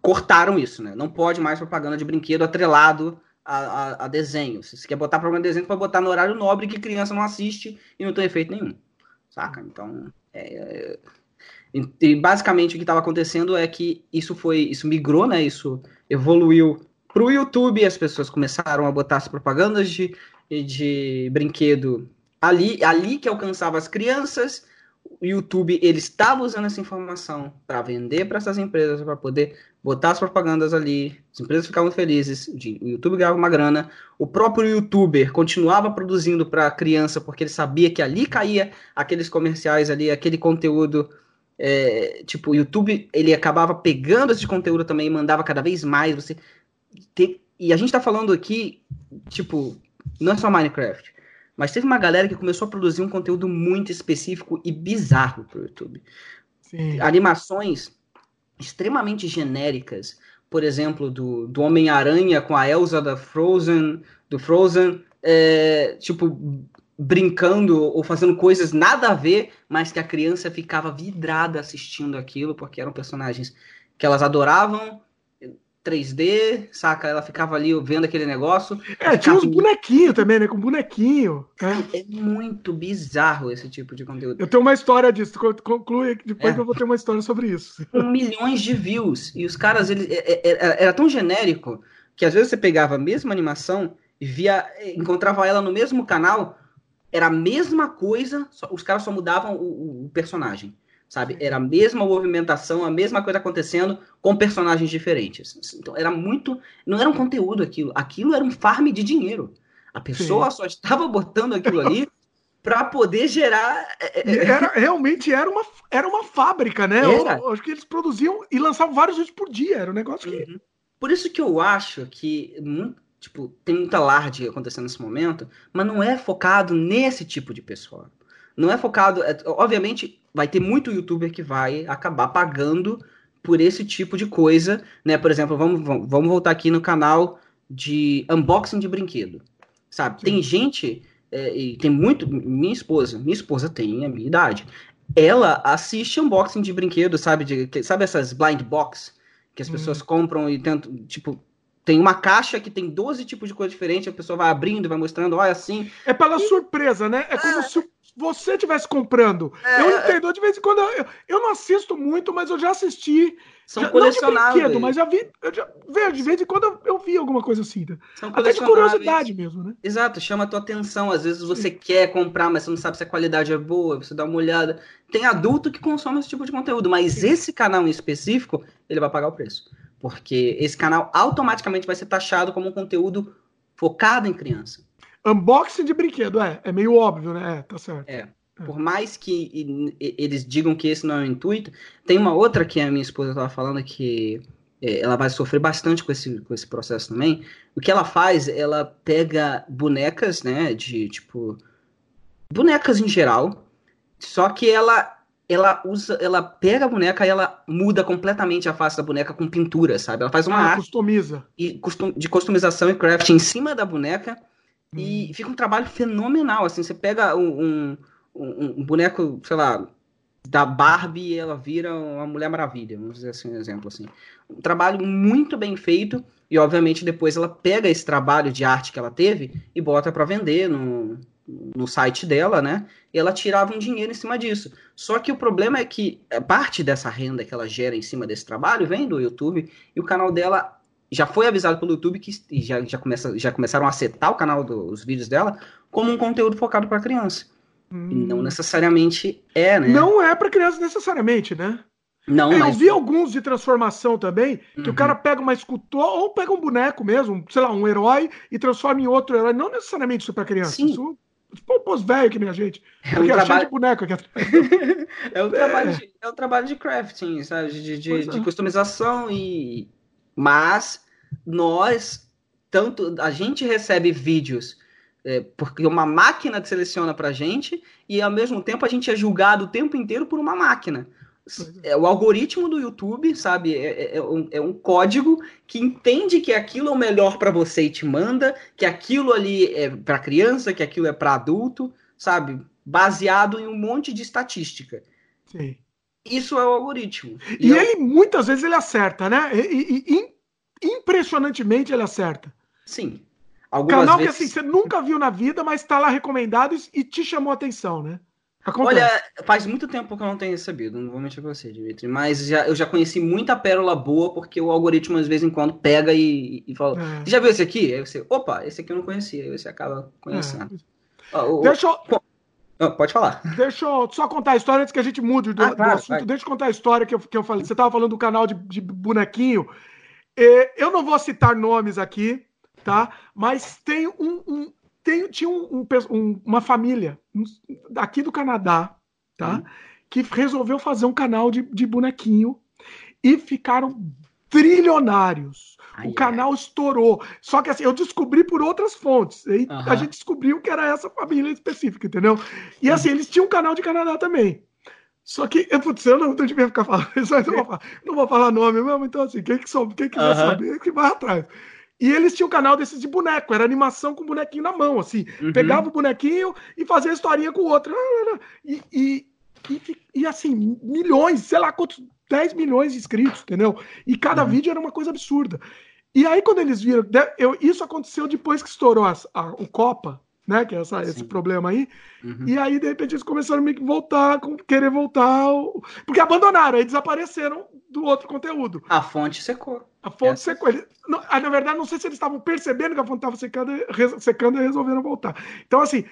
cortaram isso, né? Não pode mais propaganda de brinquedo atrelado a, a, a desenho. Se você quer botar programa de desenho, pode botar no horário nobre que criança não assiste e não tem efeito nenhum. Saca? Então, é, é, e basicamente o que estava acontecendo é que isso foi, isso migrou, né? Isso evoluiu para o YouTube. As pessoas começaram a botar as propagandas de, de brinquedo ali, ali que alcançava as crianças, YouTube ele estava usando essa informação para vender para essas empresas, para poder botar as propagandas ali, as empresas ficavam felizes, o YouTube ganhava uma grana, o próprio YouTuber continuava produzindo para criança porque ele sabia que ali caía aqueles comerciais ali, aquele conteúdo, é, tipo, o YouTube ele acabava pegando esse conteúdo também e mandava cada vez mais, você ter, e a gente está falando aqui, tipo, não é só Minecraft, mas teve uma galera que começou a produzir um conteúdo muito específico e bizarro pro YouTube. Sim. Animações extremamente genéricas, por exemplo, do, do Homem-Aranha com a Elsa da Frozen, do Frozen, é, tipo, brincando ou fazendo coisas nada a ver, mas que a criança ficava vidrada assistindo aquilo, porque eram personagens que elas adoravam 3D, saca? Ela ficava ali vendo aquele negócio. É, tinha uns bonequinhos também, né? Com bonequinho. É. é muito bizarro esse tipo de conteúdo. Eu tenho uma história disso, conclui depois é. que eu vou ter uma história sobre isso. Com milhões de views. E os caras, eles, é, é, é, era tão genérico que às vezes você pegava a mesma animação e via, encontrava ela no mesmo canal, era a mesma coisa, só, os caras só mudavam o, o personagem sabe? Era a mesma movimentação, a mesma coisa acontecendo com personagens diferentes. Então era muito, não era um conteúdo aquilo, aquilo era um farm de dinheiro. A pessoa Sim. só estava botando aquilo ali (laughs) para poder gerar. É, é, é, era, realmente era uma, era uma fábrica, né? Eu, acho que eles produziam e lançavam vários vídeos por dia. Era um negócio que. Uhum. Por isso que eu acho que tipo, tem muita larde acontecendo nesse momento, mas não é focado nesse tipo de pessoa. Não é focado. É, obviamente, vai ter muito youtuber que vai acabar pagando por esse tipo de coisa, né? Por exemplo, vamos, vamos voltar aqui no canal de unboxing de brinquedo, sabe? Sim. Tem gente, é, e tem muito. Minha esposa, minha esposa tem a minha idade. Ela assiste unboxing de brinquedo, sabe? De, sabe essas blind box que as hum. pessoas compram e tentam, tipo, tem uma caixa que tem 12 tipos de coisa diferente, a pessoa vai abrindo, vai mostrando, olha assim. É pela e... surpresa, né? É como é... se você estivesse comprando. É, eu entendo, de vez em quando eu, eu não assisto muito, mas eu já assisti. São já, colecionáveis. Brinquedo, mas já vi, eu já vejo, de vez em quando eu, eu vi alguma coisa assim. Né? São Até de curiosidade mesmo, né? Exato, chama a tua atenção. Às vezes você Sim. quer comprar, mas você não sabe se a qualidade é boa, você dá uma olhada. Tem adulto que consome esse tipo de conteúdo, mas Sim. esse canal em específico, ele vai pagar o preço. Porque esse canal automaticamente vai ser taxado como um conteúdo focado em criança. Unboxing de brinquedo, é. É meio óbvio, né? É, tá certo. É. Por mais que eles digam que esse não é o intuito, tem uma outra que a minha esposa estava falando que é, ela vai sofrer bastante com esse, com esse processo também. O que ela faz, ela pega bonecas, né, de tipo bonecas em geral, só que ela ela usa, ela pega a boneca e ela muda completamente a face da boneca com pintura, sabe? Ela faz uma Ah, arte customiza. e custom- de customização e craft em cima da boneca. E fica um trabalho fenomenal, assim, você pega um, um, um- um boneco, sei lá, da Barbie e ela vira uma Mulher Maravilha, vamos dizer assim, um exemplo assim. Um trabalho muito bem feito e obviamente depois ela pega esse trabalho de arte que ela teve e bota para vender no, no site dela, né? E ela tirava um dinheiro em cima disso. Só que o problema é que é, parte dessa renda que ela gera em cima desse trabalho vem do YouTube e o canal dela já foi avisado pelo YouTube que já, já, começa, já começaram a setar o canal dos vídeos dela como um conteúdo focado para criança. E não necessariamente é, né? Hum. Não é pra criança necessariamente, né? não eu mas... vi alguns de transformação também, que Uhum. o cara pega uma escultura ou pega um boneco mesmo, sei lá, um herói, e transforma em outro herói. Não necessariamente isso é pra criança. Sim. Isso Pô, pôs velho que nem a gente. É um é trabalho- de boneco aqui atrás. (laughs) É o trabalho, de, é o trabalho de crafting, sabe? De, de, Pois é. de customização e. Mas nós, tanto. A gente recebe vídeos é, porque uma máquina seleciona pra gente e ao mesmo tempo a gente é julgado o tempo inteiro por uma máquina. Pois É, o algoritmo do YouTube, sabe, é, é- é um, é um código que entende que aquilo é o melhor pra você e te manda, que aquilo ali é pra criança, que aquilo é pra adulto, sabe, baseado em um monte de estatística. Sim. Isso é o algoritmo. E é- ele, muitas vezes, ele acerta, né? E, e- e im- impressionantemente ele acerta. Sim. Algumas Canal vezes... que assim, você nunca viu na vida, mas tá lá recomendado e, e te chamou a atenção, né? Acontece. Olha, faz muito tempo que eu não tenho recebido, não vou mentir pra você, Dimitri, mas já, eu já conheci muita pérola boa, porque o algoritmo, às vezes em quando, pega e, e fala, É. você já viu esse aqui? Aí você, opa, esse aqui eu não conhecia, aí você acaba conhecendo. É. Ó, o- Deixa, eu, ó, pode falar. deixa eu só contar a história antes que a gente mude do, Ah, do claro, assunto. vai. Deixa eu contar a história que eu, que eu falei. Você estava falando do canal de, de bonequinho. É, eu não vou citar nomes aqui, tá? Mas tem um. um- tem, tinha um- um um- uma família aqui do Canadá, tá? Uhum. Que resolveu fazer um canal de, de bonequinho e ficaram trilionários. Ai, o canal estourou. Só que assim, eu descobri por outras fontes. E A gente descobriu que era essa família específica, entendeu? E assim, eles tinham um canal de Canadá também. Só que, eu, putz, eu não, devia ficar falando isso, mas não, vou falar, não vou falar nome mesmo, então assim, quem, que soube, quem quiser Aham. saber, que vai atrás. E eles tinham um canal desses de boneco, era animação com bonequinho na mão, assim. Uhum. Pegava o bonequinho e fazia a historinha com o outro. E, e, e, e, assim, milhões, sei lá quantos, 10 milhões de inscritos, entendeu? E cada Uhum. vídeo era uma coisa absurda. E aí, quando eles viram, eu, isso aconteceu depois que estourou as- a- o Copa, né? Que é essa- esse problema aí. Uhum. E aí, de repente, eles começaram a meio que voltar, com- querer voltar. Porque abandonaram, aí desapareceram do outro conteúdo. A fonte secou. A fonte Essa- secou. Eles, não, ah, na verdade, não sei se eles estavam percebendo que a fonte estava secando, e secando e resolveram voltar. Então, assim,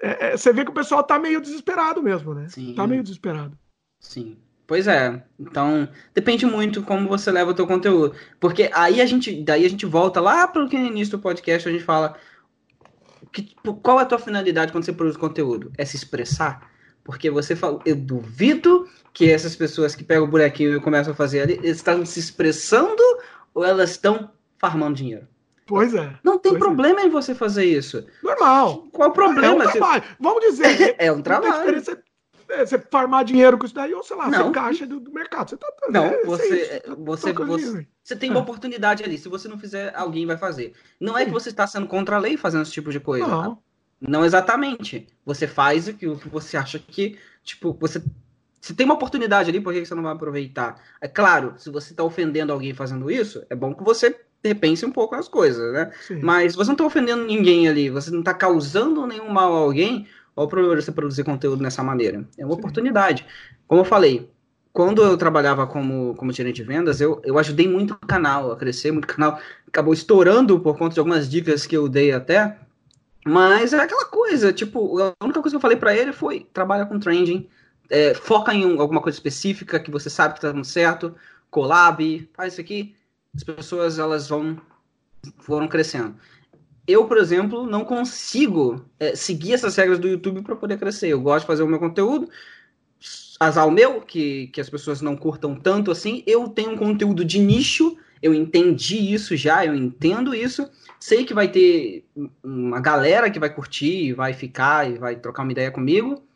é, é, você vê que o pessoal tá meio desesperado mesmo, né? Sim. Tá meio desesperado. Sim. Pois é. Então, depende muito como você leva o teu conteúdo. Porque aí a gente, daí a gente volta lá para o início do podcast, a gente fala que, tipo, qual é a tua finalidade quando você produz conteúdo? É se expressar? Porque você fala, eu duvido que essas pessoas que pegam o bonequinho e começam a fazer ali, eles estão se expressando ou elas estão farmando dinheiro? Pois é. Não tem é. problema em você fazer isso. Normal. Qual o É problema? um Você- trabalho. Vamos dizer. (laughs) É um trabalho. É, você farmar dinheiro com isso daí, ou sei lá, Não. você caixa do, do mercado. Você tá, Não, é, você, isso, tá você, tocando você, você tem uma É. oportunidade ali. Se você não fizer, alguém vai fazer. Não é Sim. que você está sendo contra a lei fazendo esse tipo de coisa. Não. Não exatamente. Você faz o que, o que você acha que, tipo, você. Se tem uma oportunidade ali, por que você não vai aproveitar? É claro, se você está ofendendo alguém fazendo isso, é bom que você repense um pouco as coisas, né? Sim. Mas você não está ofendendo ninguém ali, você não está causando nenhum mal a alguém, qual o problema de você produzir conteúdo dessa maneira? É uma Sim. oportunidade. Como eu falei, quando eu trabalhava como, como gerente de vendas, eu, eu ajudei muito o canal a crescer, muito o canal acabou estourando por conta de algumas dicas que eu dei até. Mas é aquela coisa, tipo, a única coisa que eu falei pra ele foi trabalha com trending, é, foca em um- alguma coisa específica que você sabe que tá dando certo, collab, faz isso aqui, as pessoas elas vão foram crescendo. Eu, por exemplo, não consigo é, seguir essas regras do YouTube para poder crescer. Eu gosto de fazer o meu conteúdo, azar o meu, que, que as pessoas não curtam tanto assim. Eu tenho um conteúdo de nicho, eu entendi isso já, eu entendo isso. Sei que vai ter uma galera que vai curtir, vai ficar e vai trocar uma ideia comigo.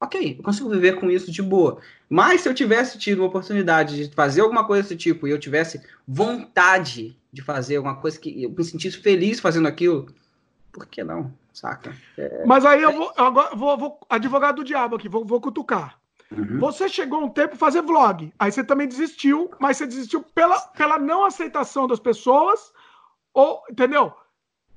Ok, eu consigo viver com isso de boa. Mas se eu tivesse tido uma oportunidade de fazer alguma coisa desse tipo e eu tivesse vontade de fazer alguma coisa que eu me sentisse feliz fazendo aquilo, por que não? Saca? É, Mas aí eu vou, agora vou, vou advogado do diabo aqui, vou, vou cutucar. Uhum. Você chegou um tempo fazer vlog, aí você também desistiu, mas você desistiu pela, pela não aceitação das pessoas, ou, entendeu?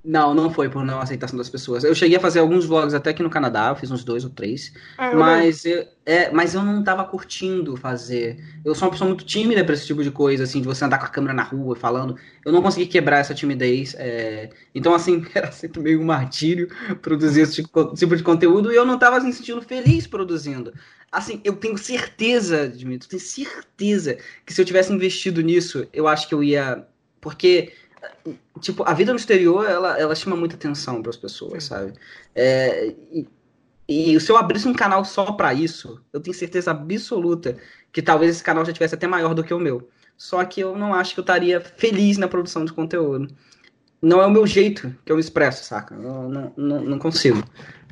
Não, não foi por não aceitação das pessoas. Eu cheguei a fazer alguns vlogs até aqui no Canadá, eu fiz uns dois ou três. Eu mas, eu, é, mas eu não tava curtindo fazer. Eu sou uma pessoa muito tímida para esse tipo de coisa, assim, de você andar com a câmera na rua falando. Eu não consegui quebrar essa timidez. É... Então, assim, (laughs) era sempre meio um martírio produzir esse tipo, tipo de conteúdo e eu não tava me sentindo feliz produzindo. Assim, eu tenho certeza, Dmitry, tenho certeza que se eu tivesse investido nisso, eu acho que eu ia. Porque tipo, a vida no exterior, ela, ela chama muita atenção para as pessoas, Sim. sabe? É, e, e se eu abrisse um canal só para isso, eu tenho certeza absoluta que talvez esse canal já tivesse até maior do que o meu. Só que eu não acho que eu estaria feliz na produção de conteúdo. Não é o meu jeito que eu me expresso, saca? Eu não, não, não consigo.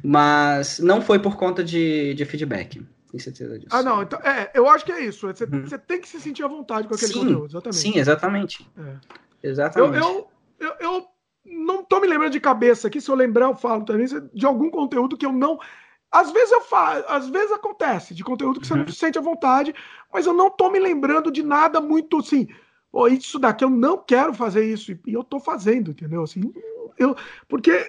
Mas não foi por conta de, de feedback. Tenho certeza disso. Ah, não. Então, é, eu acho que é isso. Você, uhum. você tem que se sentir à vontade com aquele sim, conteúdo. Exatamente. Sim, exatamente. É. Exatamente. Eu, eu, eu, eu, não tô me lembrando de cabeça aqui, se eu lembrar, eu falo também, de algum conteúdo que eu não. Às vezes eu faço, às vezes acontece, de conteúdo que você não uhum. se sente à vontade, mas eu não tô me lembrando de nada muito assim. Oh, isso daqui eu não quero fazer isso, e eu tô fazendo, entendeu? Assim, eu, porque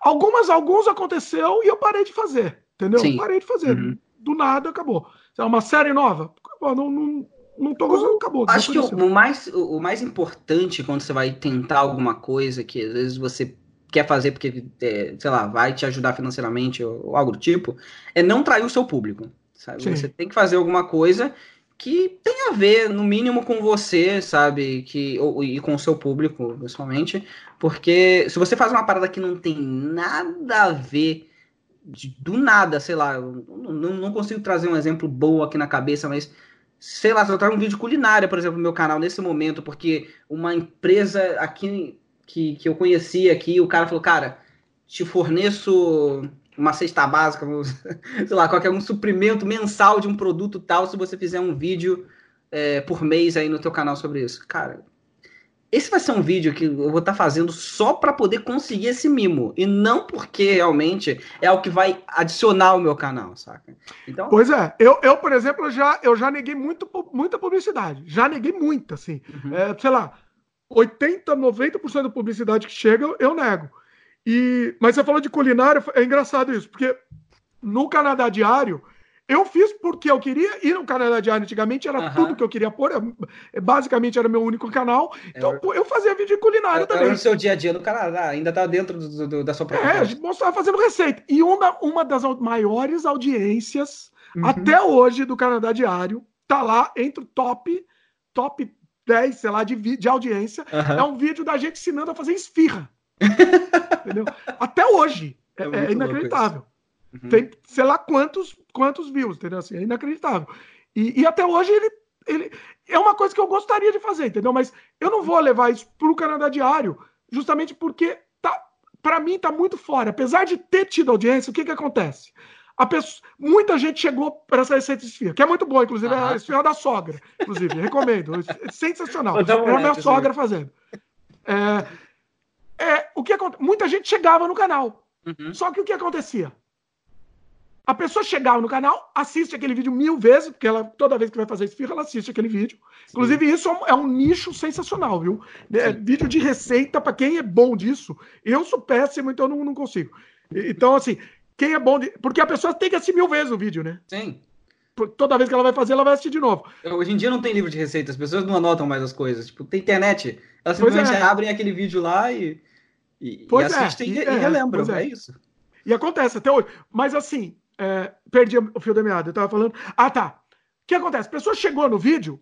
algumas, alguns aconteceu e eu parei de fazer, entendeu? Parei de fazer. Uhum. Do nada acabou. É uma série nova, não, não, não tô gostando, acabou. Acho que o, mais, o, mais importante quando você vai tentar alguma coisa que às vezes você quer fazer porque, é, sei lá, vai te ajudar financeiramente ou, ou, algo do tipo, é não trair o seu público, sabe? Sim. Você tem que fazer alguma coisa que tenha a ver, no mínimo, com você, sabe? Que, ou, e com o seu público, principalmente. Porque se você faz uma parada que não tem nada a ver do nada, sei lá, não, não consigo trazer um exemplo bom aqui na cabeça, mas sei lá, se eu trago um vídeo culinária, por exemplo, no meu canal nesse momento, porque uma empresa aqui que, que eu conheci aqui, o cara falou, cara, te forneço uma cesta básica, (laughs) sei lá, qualquer um suprimento mensal de um produto tal, se você fizer um vídeo é, por mês aí no teu canal sobre isso. Cara, esse vai ser um vídeo que eu vou estar tá fazendo só para poder conseguir esse mimo e não porque realmente é o que vai adicionar ao meu canal, saca? Então, pois é, eu, eu por exemplo, já eu já neguei muito, muita publicidade, já neguei muita, assim, uhum. é, sei lá, 80, 90% da publicidade que chega eu nego. E mas você falou de culinária, é engraçado isso, porque no Canadá Diário eu fiz porque eu queria ir no Canadá Diário antigamente, era uhum. tudo que eu queria pôr, é, basicamente era meu único canal. Então eu, eu fazia vídeo de culinária também. Era no seu dia a dia no Canadá, ainda tá dentro do, do, da sua própria. É, a gente mostrava fazendo receita. E uma, uma das maiores audiências uhum. até hoje do Canadá Diário tá lá entre o top, top 10, sei lá, de, de audiência. Uhum. É um vídeo da gente ensinando a fazer esfirra. (laughs) Entendeu? Até hoje. É, é, é inacreditável. Uhum. Tem sei lá quantos, quantos views, entendeu? Assim, é inacreditável. E, e, até hoje ele, ele é uma coisa que eu gostaria de fazer, entendeu? Mas eu não vou levar isso para o Canadá Diário, justamente porque tá, para mim tá muito fora. Apesar de ter tido audiência, o que que acontece? A pessoa, muita gente chegou para essa receita de esfirra, que é muito boa, inclusive, é a esfirra da sogra, inclusive, recomendo, é (laughs) sensacional. Era a minha sogra fazendo. É, é, o que Muita gente chegava no canal. Uhum. Só que o que acontecia? A pessoa chegava no canal, assiste aquele vídeo mil vezes, porque ela, toda vez que vai fazer esfirra, ela assiste aquele vídeo. Sim. Inclusive, isso é um, é nicho sensacional, viu? É, vídeo de receita, para quem é bom disso. Eu sou péssimo, então não, não consigo. Então, assim, quem é bom. De... Porque a pessoa tem que assistir mil vezes o vídeo, né? Sim. Toda vez que ela vai fazer, ela vai assistir de novo. Hoje em dia não tem livro de receita, as pessoas não anotam mais as coisas. Tipo, tem internet. Elas simplesmente é. abrem aquele vídeo lá e, e, e assistem é. e, e, relembram. É. é isso. E acontece até hoje. Mas assim, é, perdi o fio da meada. Eu tava falando. Ah, tá. O que acontece? A pessoa chegou no vídeo,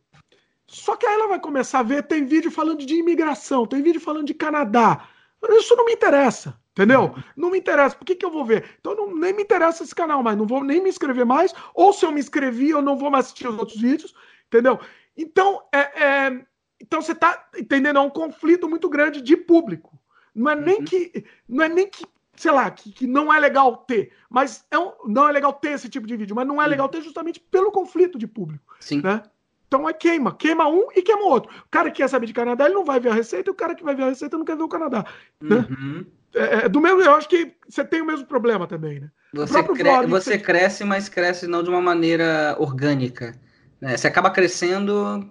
só que aí ela vai começar a ver, tem vídeo falando de imigração, tem vídeo falando de Canadá. Isso não me interessa, Entendeu? Não me interessa. Por que, que eu vou ver? Então não, nem me interessa esse canal mais. Não vou nem me inscrever mais. Ou se eu me inscrevi, eu não vou mais assistir os outros vídeos. Entendeu? Então, é, é então você está entendendo? É um conflito muito grande de público. Não é nem uhum. que. Não é nem que, sei lá, que, que não é legal ter. Mas é um, não é legal ter esse tipo de vídeo. Mas não é legal ter justamente pelo conflito de público. Sim. Né? Então é queima. Queima um e queima o outro. O cara que quer saber de Canadá, ele não vai ver a receita, e o cara que vai ver a receita não quer ver o Canadá. Né? Uhum. É, é, do mesmo, eu acho que você tem o mesmo problema também, né? Você, cre você cresce, mas cresce não de uma maneira orgânica. Né? Você acaba crescendo,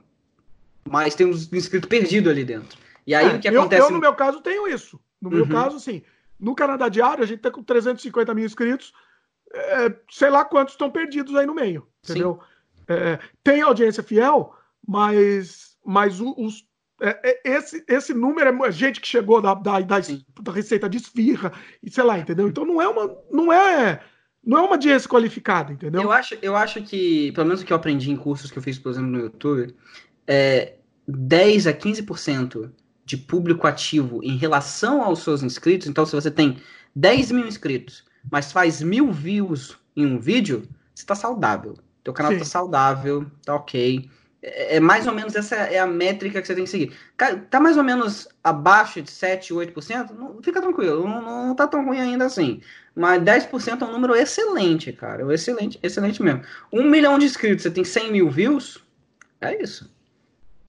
mas tem uns inscritos perdidos ali dentro. E aí é, o que acontece. Eu, no meu caso, tenho isso. No meu uhum. caso, sim. No Canadá Diário, a gente tá com 350 mil inscritos. É, sei lá quantos estão perdidos aí no meio. Entendeu? É, tem audiência fiel, mas, mas os, é, é, esse, esse número é gente que chegou da, da, da, da, receita de esfirra, e sei lá, entendeu? Então não é uma. Não é. Não é uma audiência qualificada, entendeu? Eu acho, eu acho que, pelo menos o que eu aprendi em cursos que eu fiz, por exemplo, no YouTube, é 10 a 15% de público ativo em relação aos seus inscritos. Então, se você tem 10 mil inscritos, mas faz mil views em um vídeo, você está saudável. Teu canal Sim. tá saudável, tá ok. É, é, mais ou menos essa é a métrica que você tem que seguir. Tá mais ou menos abaixo de 7, 8%? Não, fica tranquilo, não, não tá tão ruim ainda assim. Mas 10% é um número excelente, cara. Excelente, excelente mesmo. Um milhão de inscritos, você tem 100 mil views? É isso.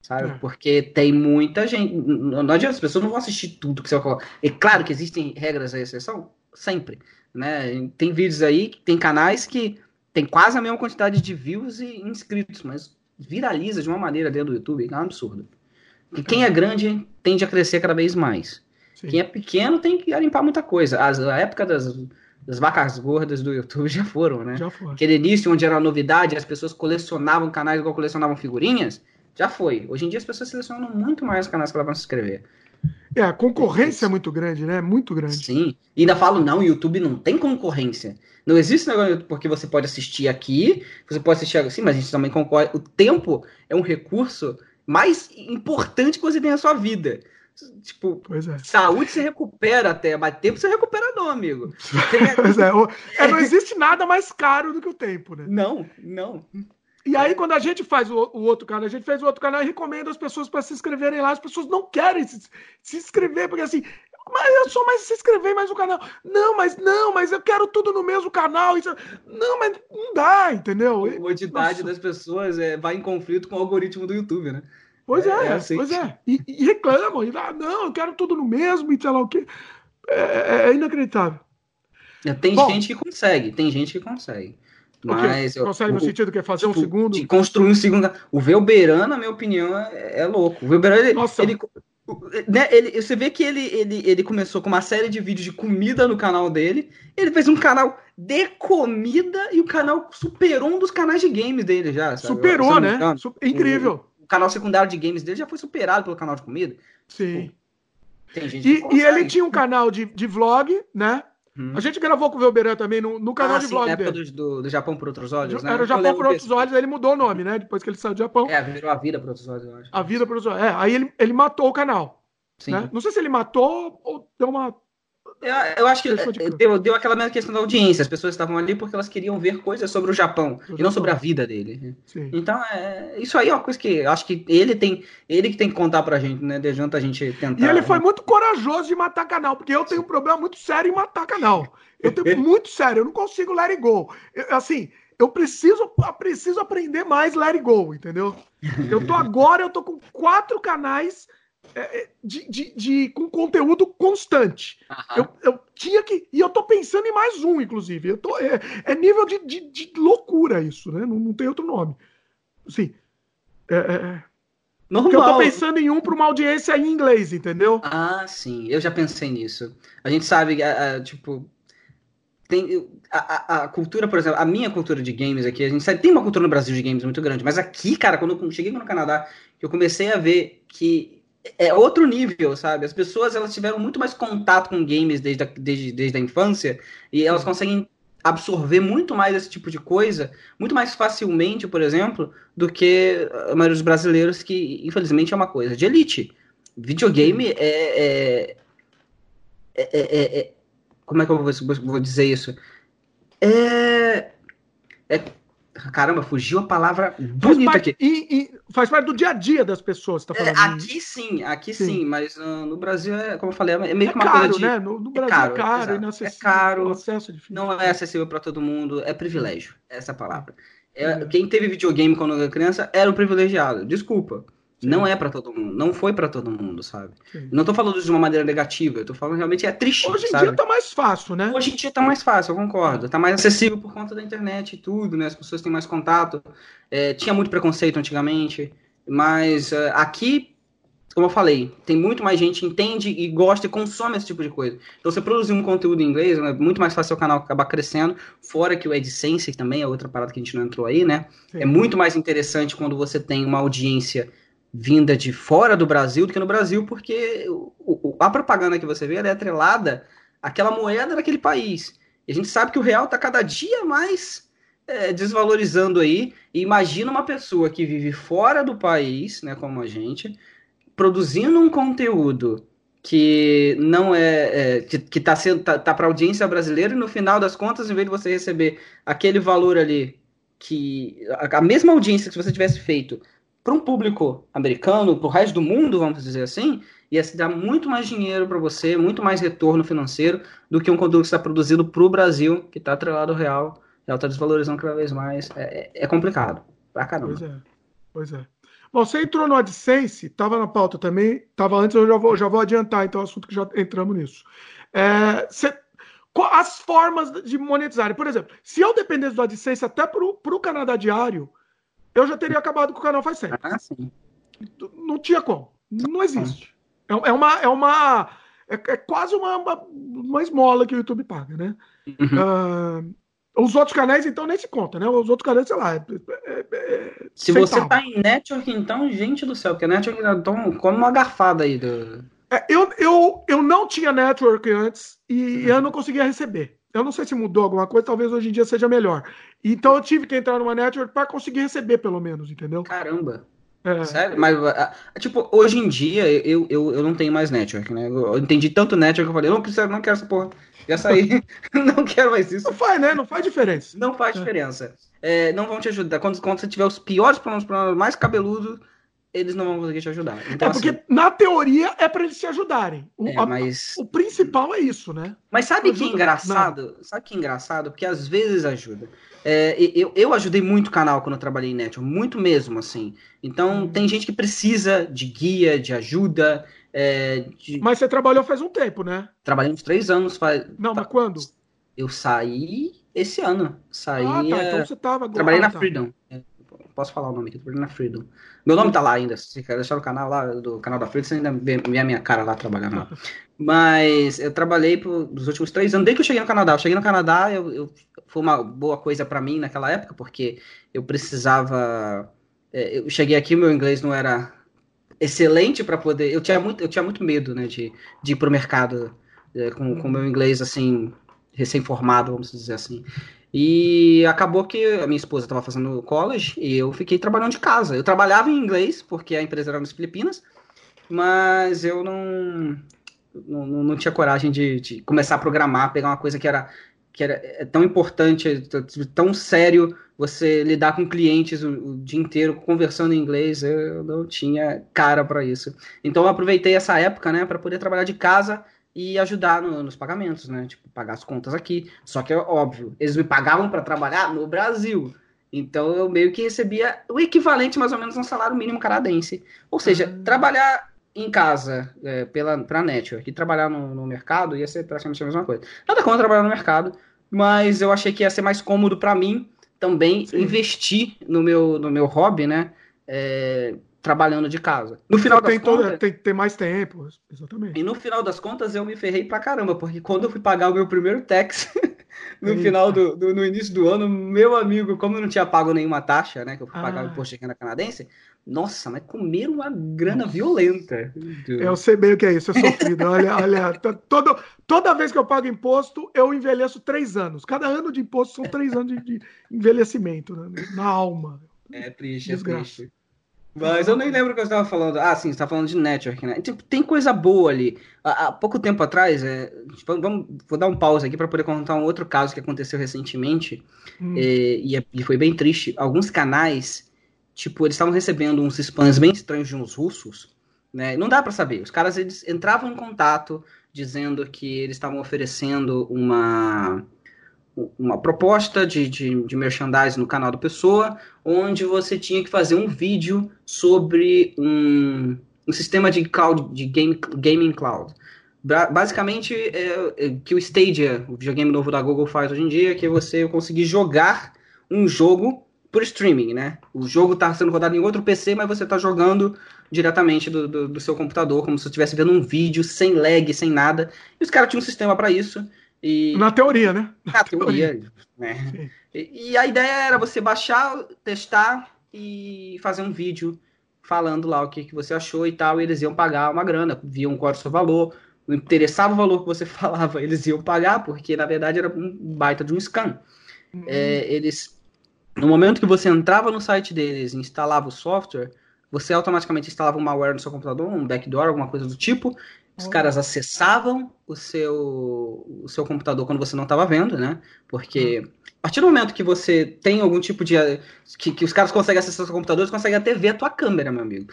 Sabe? É. Porque tem muita gente. Não adianta, as pessoas não vão assistir tudo que você vai colocar. É claro que existem regras à exceção, sempre. Né? Tem vídeos aí, tem canais que tem quase a mesma quantidade de views e inscritos, mas viraliza de uma maneira dentro do YouTube, é um absurdo. E quem é grande tende a crescer cada vez mais. Sim. Quem é pequeno tem que limpar muita coisa. As, a época das, das vacas gordas do YouTube (laughs) já foram, né? Já foi. Aquele início onde era novidade, as pessoas colecionavam canais igual colecionavam figurinhas, já foi. Hoje em dia as pessoas selecionam muito mais os canais que elas vão se inscrever. É, a concorrência é muito grande, né? Muito grande. Sim. E ainda falo, não, o YouTube não tem concorrência. Não existe negócio porque você pode assistir aqui, você pode assistir assim, mas a gente também concorda. O tempo é um recurso mais importante que você tem na sua vida. Tipo, é. saúde você recupera até, mas tempo você recupera não, amigo. (laughs) pois é, é, não (laughs) existe nada mais caro do que o tempo, né? Não, não. E aí, quando a gente faz o, o, outro canal, a gente fez o outro canal e recomenda as pessoas para se inscreverem lá. As pessoas não querem se, se inscrever, porque assim, mas eu sou mais se inscrever mais no canal. Não, mas não, mas eu quero tudo no mesmo canal. Isso... Não, mas não dá, entendeu? A quantidade das pessoas é, vai em conflito com o algoritmo do YouTube, né? Pois é, é, é assim. pois é. E, e reclamam, e ah, não, eu quero tudo no mesmo, e sei lá o quê. É, é, é inacreditável. É, tem Bom, gente que consegue, tem gente que consegue. Mas eu, consegue no sentido que é fazer tipo, um segundo? De construir um segundo. O Velberan, na minha opinião, é, é louco. O Velberan, ele, ele, né, ele, você vê que ele, ele, ele começou com uma série de vídeos de comida no canal dele. Ele fez um canal de comida e o canal superou um dos canais de games dele já. Sabe? Superou, né? Incrível. O, o, canal secundário de games dele já foi superado pelo canal de comida. Sim. Pô, e, e, ele tinha um canal de, de vlog, né? Hum. A gente gravou com o Velberan também no, no canal ah, de sim, vlog na época dele. Do, do Japão por Outros Olhos, né? Era o Japão por Outros Olhos, aí ele mudou o nome, né? Depois que ele saiu do Japão. É, virou A Vida por Outros Olhos, eu acho. A Vida por Outros Olhos. É, aí ele, ele matou o canal. Sim. Né? Não sei se ele matou ou deu uma eu, eu, acho que deu, deu aquela mesma questão da audiência. As pessoas estavam ali porque elas queriam ver coisas sobre o Japão e Japão. não sobre a vida dele. Sim. Então, é, isso aí é uma coisa que eu acho que ele tem. Ele que tem que contar pra gente, né? De adianta a gente tentar. E ele foi muito corajoso de matar canal, porque eu tenho um problema muito sério em matar canal. Eu tenho (laughs) muito sério, eu não consigo let it go. Eu, assim, eu preciso, preciso aprender mais let it go, entendeu? Eu tô agora, eu tô com quatro canais é, é, de, de, de, com conteúdo constante. Eu, eu, tinha que. E eu tô pensando em mais um, inclusive. Eu tô, é, é nível de, de, de, loucura isso, né? Não, não tem outro nome. Assim. É, é, é. Normal. eu tô pensando em um para uma audiência em inglês, entendeu? Ah, sim. Eu já pensei nisso. A gente sabe, a, a, tipo. Tem, a, a, cultura, por exemplo, a minha cultura de games aqui, a gente sabe, tem uma cultura no Brasil de games muito grande, mas aqui, cara, quando eu cheguei no Canadá, eu comecei a ver que é outro nível, sabe? As pessoas elas tiveram muito mais contato com games desde a, desde, desde a infância e elas conseguem absorver muito mais esse tipo de coisa, muito mais facilmente, por exemplo, do que a maioria dos brasileiros, que infelizmente é uma coisa de elite. Videogame é, é, é, é, como é que eu vou, vou dizer isso? É, é Caramba, fugiu a palavra bonita parte, aqui. E, e, faz parte do dia a dia das pessoas, tá falando. É, aqui sim, aqui sim, sim mas uh, no Brasil, é, como eu falei, é meio é que uma caro, coisa de... né? No, no Brasil é caro, é caro, é caro acesso é difícil. não é acessível para todo mundo, é privilégio, essa é palavra. É, quem teve videogame quando era criança era um privilegiado, desculpa. Sim. Não é para todo mundo, não foi para todo mundo, sabe? Sim. Não tô falando de uma maneira negativa, eu tô falando realmente é triste. Hoje em sabe? dia tá mais fácil, né? Hoje em dia tá mais fácil, eu concordo. Tá mais acessível por conta da internet e tudo, né? As pessoas têm mais contato. É, tinha muito preconceito antigamente, mas uh, aqui, como eu falei, tem muito mais gente entende e gosta e consome esse tipo de coisa. Então, você produzir um conteúdo em inglês, é muito mais fácil o canal acabar crescendo, fora que o AdSense também é outra parada que a gente não entrou aí, né? Sim. É muito mais interessante quando você tem uma audiência vinda de fora do Brasil do que no Brasil, porque o, o, a propaganda que você vê é atrelada àquela moeda daquele país. E a gente sabe que o real está cada dia mais é, desvalorizando aí. E imagina uma pessoa que vive fora do país, né, como a gente, produzindo um conteúdo que não é, é que, que tá sendo tá, tá para audiência brasileira e no final das contas, em vez de você receber aquele valor ali que a, a mesma audiência que você tivesse feito para um público americano, para o resto do mundo, vamos dizer assim, ia se dar muito mais dinheiro para você, muito mais retorno financeiro do que um conteúdo que está produzido para o Brasil, que está atrelado ao real, real está desvalorizando cada vez mais. É, é, é complicado. Pra caramba. Pois é. Pois é. Bom, você entrou no AdSense, estava na pauta também, estava antes, eu já vou, já vou adiantar, então, o assunto que já entramos nisso. É, você, as formas de monetizar. Por exemplo, se eu dependesse do AdSense até para o Canadá Diário, eu já teria acabado com o canal faz tempo. Ah, sim. Não tinha como. Não existe. É, é uma. É, uma é, é quase uma, uma, uma, esmola que o YouTube paga, né? Uhum. Uh, os outros canais, então, nem se conta, né? Os outros canais, sei lá. É, é, é se você tá em network, então, gente do céu, porque a network então, come uma garfada aí do. eu, eu, eu não tinha network antes e uhum. eu não conseguia receber. Eu não sei se mudou alguma coisa, talvez hoje em dia seja melhor. Então eu tive que entrar numa network para conseguir receber, pelo menos, entendeu? Caramba. É. Sério? Mas, tipo, hoje em dia eu, eu, eu não tenho mais network, né? Eu entendi tanto network que eu falei, não preciso, não quero essa porra. Já saí. (laughs) não quero mais isso. Não faz, né? Não faz diferença. Não faz é. diferença. É, não vão te ajudar. Quando, quando você tiver os piores problemas, problemas mais cabeludos, eles não vão conseguir te ajudar. Então, é porque assim, na teoria é para eles te ajudarem. O, é, mas... o principal é isso, né? Mas sabe que é engraçado? Não. Sabe que é engraçado? Porque às vezes ajuda. É, eu, eu ajudei muito o canal quando eu trabalhei em network, muito mesmo, assim. Então hum. tem gente que precisa de guia, de ajuda. É, de... Mas você trabalhou faz um tempo, né? Trabalhei uns três anos. Faz... Não, mas quando? Eu saí esse ano. Saí. Ah, tá. Então você tava. Trabalhei ah, na tá. Freedom. Posso falar o nome aqui, trabalhei na Freedom. Meu nome tá lá ainda. Se quer deixar o canal lá, do canal da Freedom, você ainda vê a minha cara lá trabalhando lá. Mas eu trabalhei por, nos últimos três anos, desde que eu cheguei no Canadá. Eu cheguei no Canadá, eu, eu foi uma boa coisa para mim naquela época, porque eu precisava. É, eu cheguei aqui, meu inglês não era excelente para poder. Eu tinha muito, eu tinha muito medo, né, de, de ir pro mercado é, com o meu inglês assim recém-formado, vamos dizer assim. E acabou que a minha esposa estava fazendo college e eu fiquei trabalhando de casa. Eu trabalhava em inglês, porque a empresa era nas Filipinas, mas eu não, não, não tinha coragem de, de, começar a programar, pegar uma coisa que era, que era é tão importante, tão sério, você lidar com clientes o, o dia inteiro conversando em inglês, eu não tinha cara para isso. Então eu aproveitei essa época, né, para poder trabalhar de casa e ajudar no, nos pagamentos, né? Tipo, pagar as contas aqui. Só que é óbvio, eles me pagavam para trabalhar no Brasil. Então eu meio que recebia o equivalente mais ou menos a um salário mínimo canadense. Ou seja, ah. trabalhar em casa é, pela para network e trabalhar no, no, mercado ia ser praticamente a mesma coisa. Nada contra trabalhar no mercado, mas eu achei que ia ser mais cômodo para mim também Sim. investir no meu no meu hobby, né? É, trabalhando de casa. No final tem, contas, todo, tem, tem mais tempo, exatamente. E no final das contas eu me ferrei pra caramba, porque quando eu fui pagar o meu primeiro tax (laughs) no Eita. final do, do, no início do ano, meu amigo, como eu não tinha pago nenhuma taxa, né, que eu fui ah. pagar o imposto de renda canadense, nossa, mas comeram uma grana violenta. Eu sei bem o que é isso, é sofrido. olha, olha, (laughs) todo, toda vez que eu pago imposto, eu envelheço três anos. Cada ano de imposto são três anos de, de envelhecimento né, na alma. É triste, é Desgraça. é triste. Mas eu nem lembro o que eu estava falando. Ah, sim, você tá falando de network, né? Tipo, tem coisa boa ali. Há, há pouco tempo atrás, é, vamos, vou dar um pause aqui para poder contar um outro caso que aconteceu recentemente. Hum. É, e, e, foi bem triste. Alguns canais, tipo, eles estavam recebendo uns spams bem estranhos de uns russos, né? Não dá para saber. Os caras, eles entravam em contato dizendo que eles estavam oferecendo uma uma proposta de, de, de merchandising no canal da pessoa, onde você tinha que fazer um vídeo sobre um, um sistema de cloud, de game, gaming cloud. Basicamente, é, é, que o Stadia, o videogame novo da Google faz hoje em dia, que é você conseguir jogar um jogo por streaming, né? O jogo está sendo rodado em outro PC, mas você está jogando diretamente do, do, do, seu computador, como se você estivesse vendo um vídeo, sem lag, sem nada. E os caras tinham um sistema para isso. E... Na teoria, né? Na teoria, né? E, e, a ideia era você baixar, testar e fazer um vídeo falando lá o que, que você achou e tal, e eles iam pagar uma grana, viam qual era o seu valor, não interessava o valor que você (laughs) falava, eles iam pagar, porque na verdade era um baita de um scam. Uhum. É, eles, no momento que você entrava no site deles e instalava o software, você automaticamente instalava um malware no seu computador, um backdoor, alguma coisa do tipo, os caras acessavam o seu, o seu computador quando você não estava vendo, né? Porque hum. a partir do momento que você tem algum tipo de. que, que os caras conseguem acessar o seu computador, eles conseguem até ver a tua câmera, meu amigo.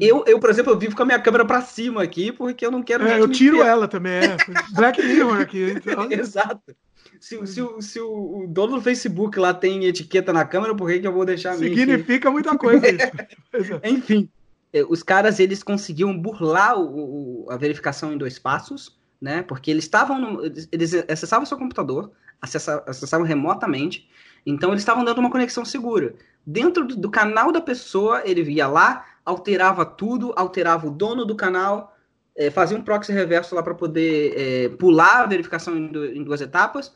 Eu, eu, por exemplo, eu vivo com a minha câmera para cima aqui, porque eu não quero. É, eu tiro ela também, é. Black Mirror aqui. Então... (laughs) Exato. Se, se, o, se o, dono do Facebook lá tem etiqueta na câmera, por que, que eu vou deixar a minha? Significa muita coisa isso. (laughs) Enfim. É, os caras eles conseguiam burlar o, o, a verificação em dois passos, né? Porque eles estavam eles acessavam seu computador, acessavam, acessavam remotamente, então eles estavam dando uma conexão segura. Dentro do, do, canal da pessoa, ele ia lá, alterava tudo, alterava o dono do canal, é, fazia um proxy reverso lá para poder é, pular a verificação em, do, em duas etapas,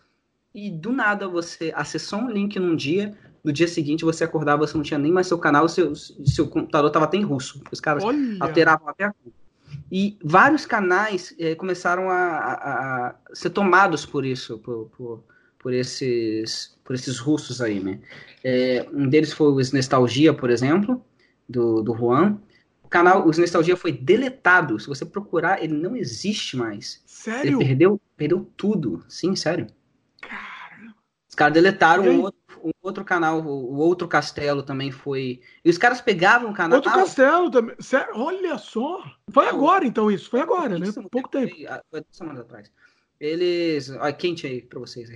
e do nada você acessou um link num dia, no dia seguinte você acordava, você não tinha nem mais seu canal, seu, seu computador estava até em russo. Os caras Olha. alteravam até a E vários canais eh, começaram a, a, a, ser tomados por isso, por, por, por, esses, por esses russos aí, né? É, um deles foi o Nostalgia, por exemplo, do, do Juan. O canal, o Nostalgia foi deletado. Se você procurar, ele não existe mais. Sério? Ele perdeu, perdeu tudo. Sim, sério. Caramba. Os caras deletaram um outro um outro canal, o outro castelo também foi. E os caras pegavam o canal. Outro castelo também. Olha só. Foi agora, então, isso. Foi agora, né? Pouco tempo. Foi, ah, foi duas semanas atrás. Eles. Olha, quente aí pra vocês.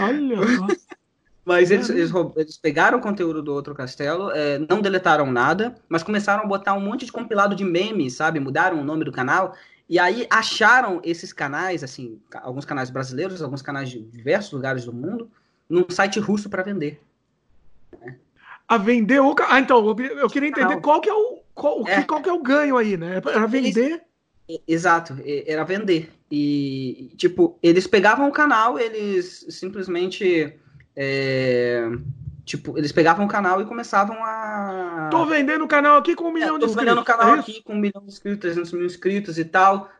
Olha só. (laughs) Mas eles, eles, eles, pegaram o conteúdo do outro castelo, é, não deletaram nada, mas começaram a botar um monte de compilado de memes, sabe? Mudaram o nome do canal. E aí acharam esses canais, assim, alguns canais brasileiros, alguns canais de diversos lugares do mundo, num site russo para vender. A vender o. Ah, então, eu queria entender qual que é o. Qual, é. qual que é o ganho aí, né? Era vender. Exato, era vender. E, tipo, eles pegavam o canal, eles simplesmente. É, tipo, eles pegavam o canal e começavam a. Tô vendendo o canal aqui com um milhão é, de inscritos. Tô vendendo o canal é aqui com um milhão de inscritos, 300 mil inscritos e tal.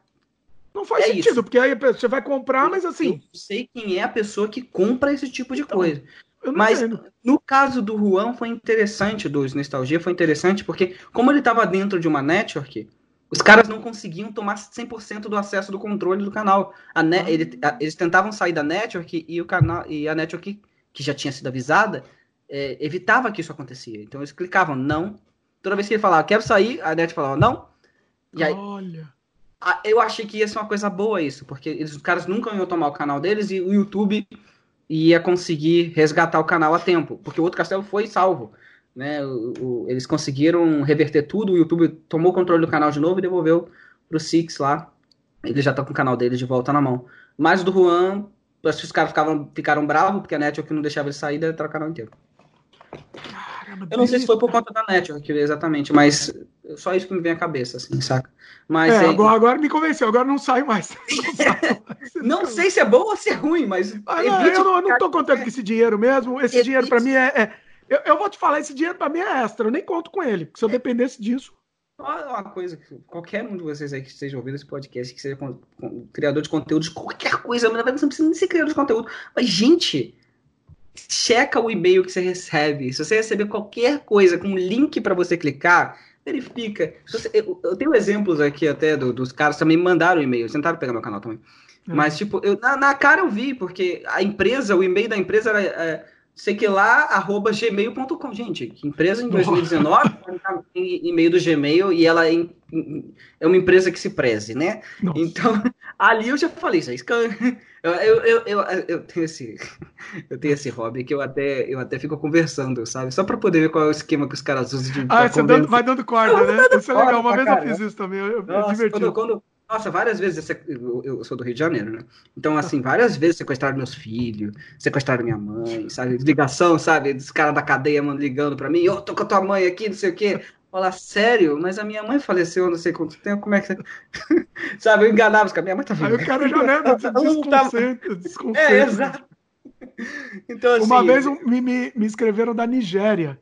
Não faz é sentido, isso. porque aí você vai comprar, mas assim. Eu sei quem é a pessoa que compra esse tipo de então, coisa. Mas entendo. no caso do Juan foi interessante, dos Nostalgia, foi interessante, porque como ele estava dentro de uma network, os caras não conseguiam tomar 100% do acesso do controle do canal. A ah. ele, a, eles tentavam sair da network e, o canal, e a network, que já tinha sido avisada, é, evitava que isso acontecia. Então eles clicavam não. Toda vez que ele falava, quero sair, a net falava não. E aí, Olha eu achei que ia ser uma coisa boa isso, porque eles, os caras nunca iam tomar o canal deles e o YouTube ia conseguir resgatar o canal a tempo, porque o outro castelo foi salvo. Né? O, o, eles conseguiram reverter tudo, o YouTube tomou o controle do canal de novo e devolveu pro Six lá. Ele já tá com o canal dele de volta na mão. Mas do Juan, acho que os caras ficaram, ficaram bravos, porque a network não deixava ele sair, daí o canal inteiro. Caramba, eu não sei se foi por conta da network exatamente, mas só isso que me vem à cabeça, assim, saca? Mas é, é... Agora, agora, me convenceu, agora não sai mais. (laughs) Não, sai mais. (laughs) não sei se é bom ou se é ruim, mas. Ah, não, eu, não, eu não tô contando com esse dinheiro mesmo. Esse evite... dinheiro para mim é. é... Eu, eu, vou te falar, esse dinheiro para mim é extra, eu nem conto com ele, porque se eu é. dependesse disso. Uma coisa, qualquer um de vocês aí que esteja ouvindo esse podcast, que seja com, com, criador de conteúdo, qualquer coisa, não precisa nem ser criador de conteúdo, mas gente, checa o e-mail que você recebe. Se você receber qualquer coisa com um link para você clicar, verifica. Você, eu, eu, tenho exemplos aqui até do, dos caras também me mandaram e-mail, tentaram pegar meu canal também. É. Mas, tipo, eu, na, na, cara eu vi, porque a empresa, o e-mail da empresa era. É, sei que lá, arroba gmail.com. Gente, empresa em 2019, (laughs) e-mail do Gmail, e ela é, é, uma empresa que se preze, né? Nossa. Então, (laughs) ali eu já falei, isso aí, eu, eu, eu, eu, tenho esse (laughs) eu tenho esse hobby que eu até, eu até fico conversando, sabe? Só para poder ver qual é o esquema que os caras usam de. Ah, você dando, vai dando corda, né? Isso é legal. Uma vez cara. eu fiz isso também. Eu, Nossa, quando, quando, nossa, várias vezes eu, eu, sou do Rio de Janeiro, né? Então, assim, várias vezes sequestraram meus filhos, sequestraram minha mãe, sabe? Ligação, sabe? Dos caras da cadeia mano, ligando pra mim, ô, oh, tô com a tua mãe aqui, não sei o quê. Falar, sério? Mas a minha mãe faleceu não sei quanto tempo, como é que você. (laughs) sabe, eu enganava os caras, minha mãe tá viva. Aí o cara já lembra, desconcentra, desconcentra. É, exato. Então, assim... Uma vez me, me, me escreveram da Nigéria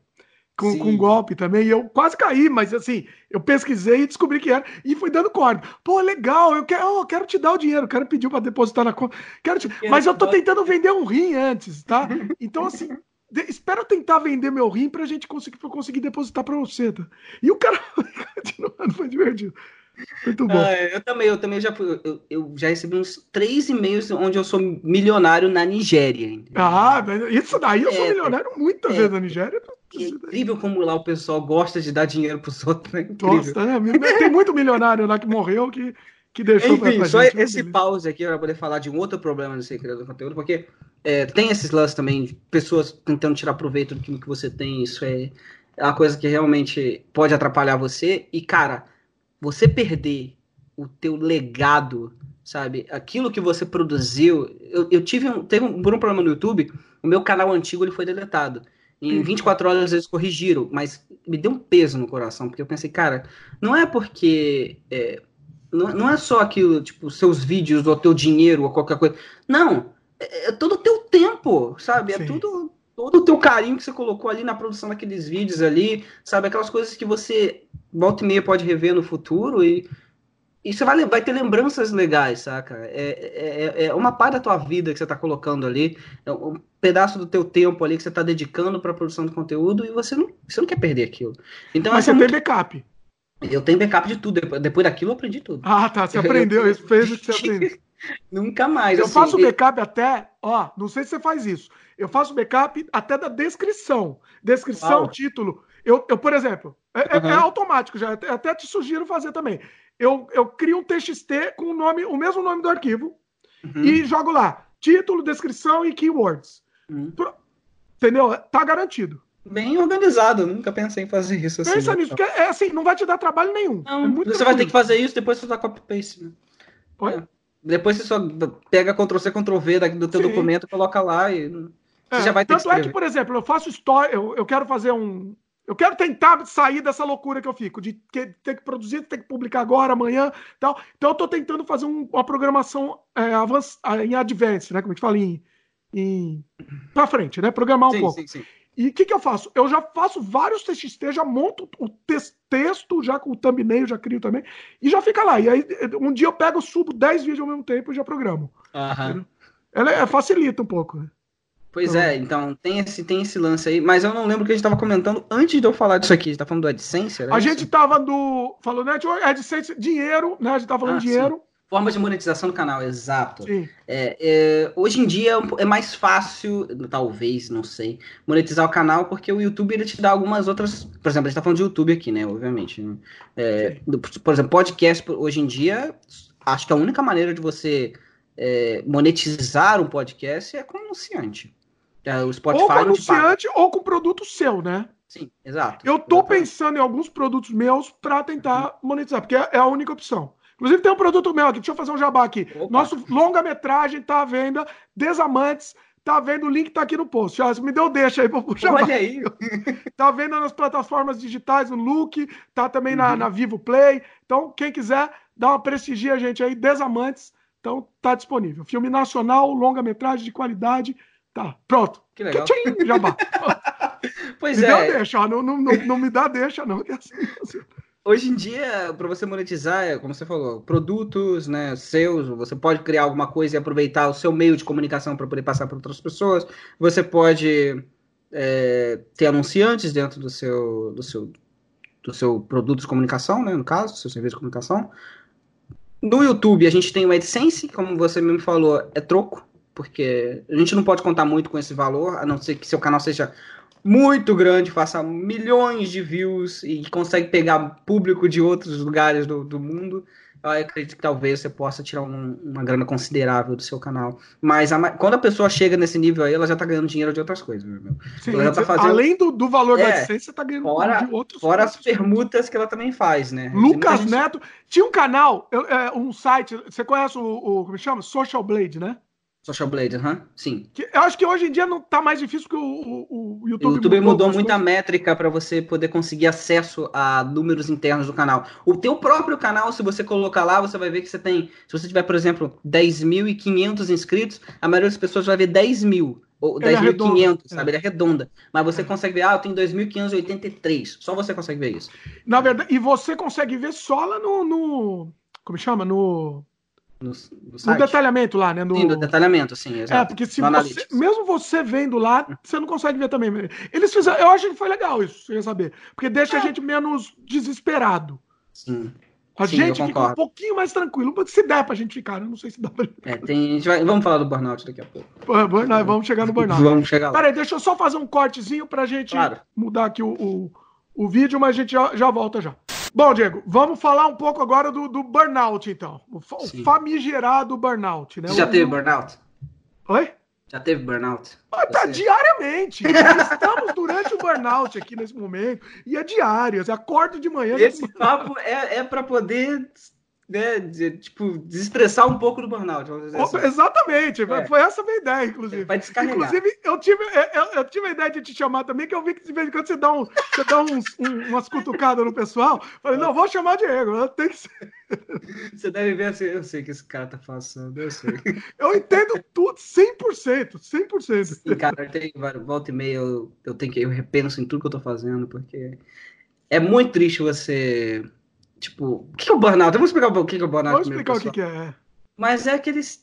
com, com golpe também. E eu quase caí, mas assim, eu pesquisei e descobri que era. E fui dando corda. Pô, legal, eu quero, eu quero te dar o dinheiro, quero pedir para depositar na conta. Quero te... Mas eu tô tentando vender um rim antes, tá? (laughs) Então, assim, de, espero tentar vender meu rim pra gente conseguir, pra conseguir depositar pra você. Tá? E o cara (laughs) continuando, foi divertido. Muito bom. Ah, eu também, eu também já eu, eu, já recebi uns três e-mails onde eu sou milionário na Nigéria. Ah, isso daí eu sou é, milionário muitas é, vezes na Nigéria. É incrível como lá o pessoal gosta de dar dinheiro pros outros, né? Gosta, né? Tem muito milionário lá que morreu que que deixou Enfim, pra só gente, esse pause aqui para poder falar de um outro problema de ser criador de conteúdo, porque é, tem esses lances também de pessoas tentando tirar proveito do que você tem, isso é, é uma coisa que realmente pode atrapalhar você, e cara, você perder o teu legado, sabe, aquilo que você produziu, eu, eu tive um, teve um, por um problema no YouTube, o meu canal antigo ele foi deletado, em 24 uhum. horas eles corrigiram, mas me deu um peso no coração, porque eu pensei, cara, não é porque... É, não, não é só aquilo, tipo, seus vídeos ou teu dinheiro ou qualquer coisa. Não. É, é todo o teu tempo, sabe? É Sim. É tudo todo o teu carinho que você colocou ali na produção daqueles vídeos ali, sabe? Aquelas coisas que você volta e meia pode rever no futuro e, e você vai, vai ter lembranças legais, saca? É, é, é uma parte da tua vida que você está colocando ali, é um pedaço do teu tempo ali que você está dedicando para produção de conteúdo e você não, você não quer perder aquilo. Então, Mas você muito... tem backup. Eu tenho backup de tudo. Depois daquilo eu aprendi tudo. Ah, tá. Você aprendeu. Isso fez o que você aprendeu. (laughs) Nunca mais. Eu assim, faço backup até, ó, não sei se você faz isso. Eu faço backup até da descrição. Descrição, Uau. título. Eu, eu, por exemplo, é, uhum. é, automático já. Até te sugiro fazer também. Eu, eu crio um TXT com o nome, o mesmo nome do arquivo uhum. e jogo lá título, descrição e keywords. Uhum. Entendeu? Tá garantido bem organizado. Nunca pensei em fazer isso assim. Pensa né? nisso, porque é assim, não vai te dar trabalho nenhum. Não, é você tranquilo. vai ter que fazer isso, depois você dá copy-paste, né? É. Depois você só pega Ctrl-C, Ctrl-V do teu Sim. documento, coloca lá e você é, já vai ter Tanto é que, por exemplo, eu faço história, eu, eu quero fazer um... Eu quero tentar sair dessa loucura que eu fico, de ter que produzir, ter que publicar agora, amanhã, tal. Então eu tô tentando fazer um, uma programação é, avanç, em advance, né? Como a gente fala, em, em... pra frente, né? Programar um sim, pouco. Sim, sim. E o que, que eu faço? Eu já faço vários TXT, já monto o texto, já com o thumbnail, já crio também, e já fica lá. E aí, um dia eu pego, subo 10 vídeos ao mesmo tempo e já programo. Uhum. Ela é, facilita um pouco, né? Pois então, é, então tem esse, tem esse lance aí, mas eu não lembro o que a gente estava comentando antes de eu falar disso aqui. A gente tá falando do AdSense? a isso? gente tava do. Falou Network, AdSense, dinheiro, né? A gente tava falando ah, dinheiro. Sim. Formas de monetização do canal, exato. É, é, hoje em dia é mais fácil, talvez, não sei, monetizar o canal, porque o YouTube ele te dá algumas outras. Por exemplo, a gente tá falando de YouTube aqui, né? Obviamente. Né? É, por exemplo, podcast hoje em dia, acho que a única maneira de você é, monetizar um podcast é com anunciante. É, o Spotify ou com anunciante ou com produto seu, né? Sim, exato. Eu tô exatamente. pensando em alguns produtos meus para tentar monetizar, porque é a única opção. Inclusive tem um produto meu aqui, deixa eu fazer um jabá aqui. Opa. Nosso longa-metragem tá à venda, Desamantes, tá vendo, o link tá aqui no post. Já, me deu deixa aí pra puxar. Olha aí. (laughs) tá vendo nas plataformas digitais, no Look, tá também uhum. na, na Vivo Play. Então, quem quiser, dá uma prestigia a gente aí, Desamantes. Então, tá disponível. Filme nacional, longa-metragem de qualidade. Tá, pronto. Que legal. Tchim, jabá. (laughs) pois me é. Deu deixa, não, não, não, não, me dá deixa, não. Que é assim, assim. Hoje em dia, para você monetizar, é, como você falou, produtos, né, seus, você pode criar alguma coisa e aproveitar o seu meio de comunicação para poder passar para outras pessoas. Você pode é, ter anunciantes dentro do seu, do seu, do seu produto de comunicação, né, no caso, do seu serviço de comunicação. No YouTube, a gente tem o AdSense, como você mesmo falou, é troco, porque a gente não pode contar muito com esse valor, a não ser que seu canal seja muito grande, faça milhões de views e consegue pegar público de outros lugares do, do mundo, eu acredito que talvez você possa tirar um, uma grana considerável do seu canal. Mas a, quando a pessoa chega nesse nível aí, ela já tá ganhando dinheiro de outras coisas, meu. Sim, ela tá fazendo... Além do, do valor é, da licença, você tá ganhando fora, de outros Fora as permutas que ela também faz, né? Lucas gente... Neto. Tinha um canal, é, um site, você conhece o, o como chama? Social Blade, né? Social Blade, uhum, sim. Eu acho que hoje em dia não tá mais difícil que o, o, o YouTube. O YouTube mudou, mudou muita coisas. métrica para você poder conseguir acesso a números internos do canal. O teu próprio canal, se você colocar lá, você vai ver que você tem. Se você tiver, por exemplo, 10.500 inscritos, a maioria das pessoas vai ver 10 mil. Ou 10.500, é sabe? É. Ele é redonda. Mas você é. consegue ver, ah, eu tenho 2.583. Só você consegue ver isso. Na verdade, e você consegue ver só lá no. no como chama? No no, no, no, detalhamento lá, né? No... Sim, no detalhamento, sim, é, exato. É, porque se você, mesmo você vendo lá, você não consegue ver também. Eles fizeram, eu acho que foi legal isso, você ia saber. Porque deixa é. a gente menos desesperado. Sim. A sim, gente fica um pouquinho mais tranquilo. Se der pra gente ficar, eu não sei se dá pra. É, tem, vai, vamos falar do burnout daqui a pouco. Burnout, vamos chegar no burnout. vamos chegar lá. Peraí, deixa eu só fazer um cortezinho pra gente claro. mudar aqui o, o, o, vídeo, mas a gente já, já volta já. Bom, Diego, vamos falar um pouco agora do, do burnout, então. O Sim. famigerado burnout, né? Você já teve burnout? Oi? Já teve burnout? Ah, tá Você... diariamente. Estamos durante o burnout aqui nesse momento. E é diário. Você acorda de manhã. Esse papo é, é para poder né, de, tipo, desestressar um pouco do burnout. Assim. Exatamente, é. foi essa a minha ideia, inclusive. Vai descarregar. Inclusive, eu tive, eu, eu, tive a ideia de te chamar também, que eu vi que de vez em quando você dá, um, você dá uns, um, umas cutucadas no pessoal. Falei, não, vou chamar Diego, tem que ser. (laughs) Você deve ver assim, eu sei que esse cara tá passando, eu sei. (laughs) Eu entendo tudo, 100%, 100%. Sim, cara, tem volta e meia, eu, eu tenho que, eu repenso em tudo que eu tô fazendo, porque é muito triste você Tipo, o que é o burnout? Vamos explicar o que é o burnout. Vamos explicar o que, é. Mas é aqueles.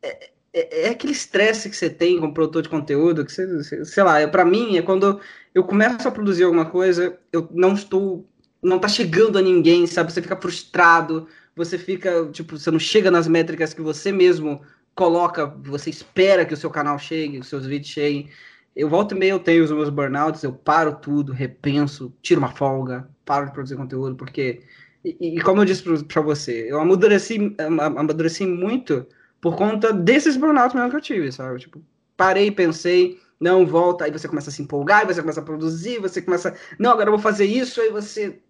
É, é, é, aquele estresse que você tem como produtor de conteúdo, que você, sei lá, para mim é quando eu começo a produzir alguma coisa, eu não estou, não tá chegando a ninguém, sabe? Você fica frustrado, você fica, tipo, você não chega nas métricas que você mesmo coloca, você espera que o seu canal chegue, que os seus vídeos cheguem. Eu volto e meio, eu tenho os meus burnouts, eu paro tudo, repenso, tiro uma folga, paro de produzir conteúdo, porque. E, e como eu disse para você, eu amadureci, amadureci muito por conta desses burnouts mesmo que eu tive, sabe? Tipo, parei, pensei, não volta, aí você começa a se empolgar, aí você começa a produzir, você começa. Não, agora eu vou fazer isso, aí você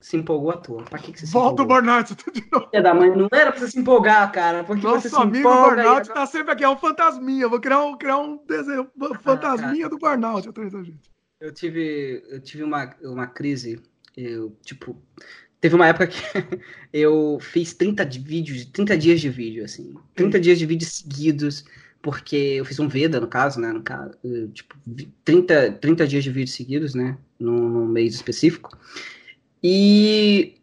se empolgou à toa. Pra que, que você Volta o burnout (laughs) de novo. É da mãe, não era pra você se empolgar, cara. Porque Nosso você amigo burnout tá sempre aqui, é um fantasminha. Vou criar um, criar um desenho, ah, fantasminha do burnout atrás da gente. Eu tive, eu tive uma, uma crise, eu, tipo, teve uma época que (laughs) eu fiz 30 de vídeos, 30 dias de vídeo, assim, 30 hum. dias de vídeos seguidos, porque eu fiz um Veda, no caso, né, no caso, tipo, 30, 30 dias de vídeos seguidos, né, num, num mês específico, e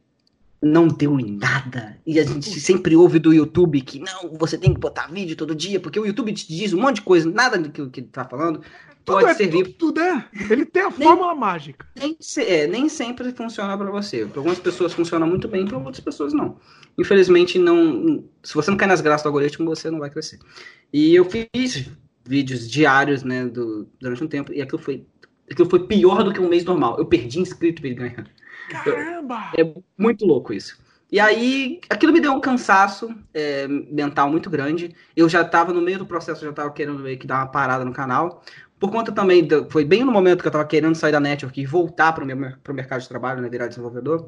não deu em nada. E a gente sempre ouve do YouTube que não, você tem que botar vídeo todo dia, porque o YouTube te diz um monte de coisa, nada do que, que ele tá falando pode é, servir. Tudo, tudo, é. Ele tem a nem, fórmula mágica. Nem, é, nem sempre funciona para você. Para algumas pessoas funciona muito bem, para outras pessoas não. Infelizmente, não. Se você não cai nas graças do algoritmo, você não vai crescer. E eu fiz vídeos diários, né, do, durante um tempo, e aquilo foi, aquilo foi pior do que um mês normal. Eu perdi inscrito para ele ganhar. Caramba! É muito louco isso. E aí, aquilo me deu um cansaço é, mental muito grande. Eu já estava no meio do processo, já estava querendo meio que dar uma parada no canal. Por conta também, do, foi bem no momento que eu estava querendo sair da network e voltar para o mercado de trabalho, né, virar desenvolvedor.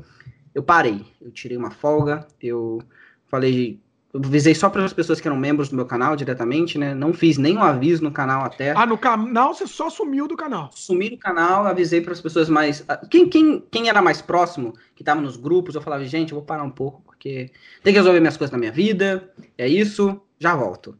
Eu parei, eu tirei uma folga, eu falei, eu visei só para as pessoas que eram membros do meu canal diretamente, né? Não fiz nenhum aviso no canal até. Ah, no canal você só sumiu do canal? Sumi do canal, avisei para as pessoas mais. Ah, quem, quem, quem era mais próximo, que estava nos grupos, eu falava, gente, eu vou parar um pouco, porque tem que resolver minhas coisas na minha vida, é isso, já volto.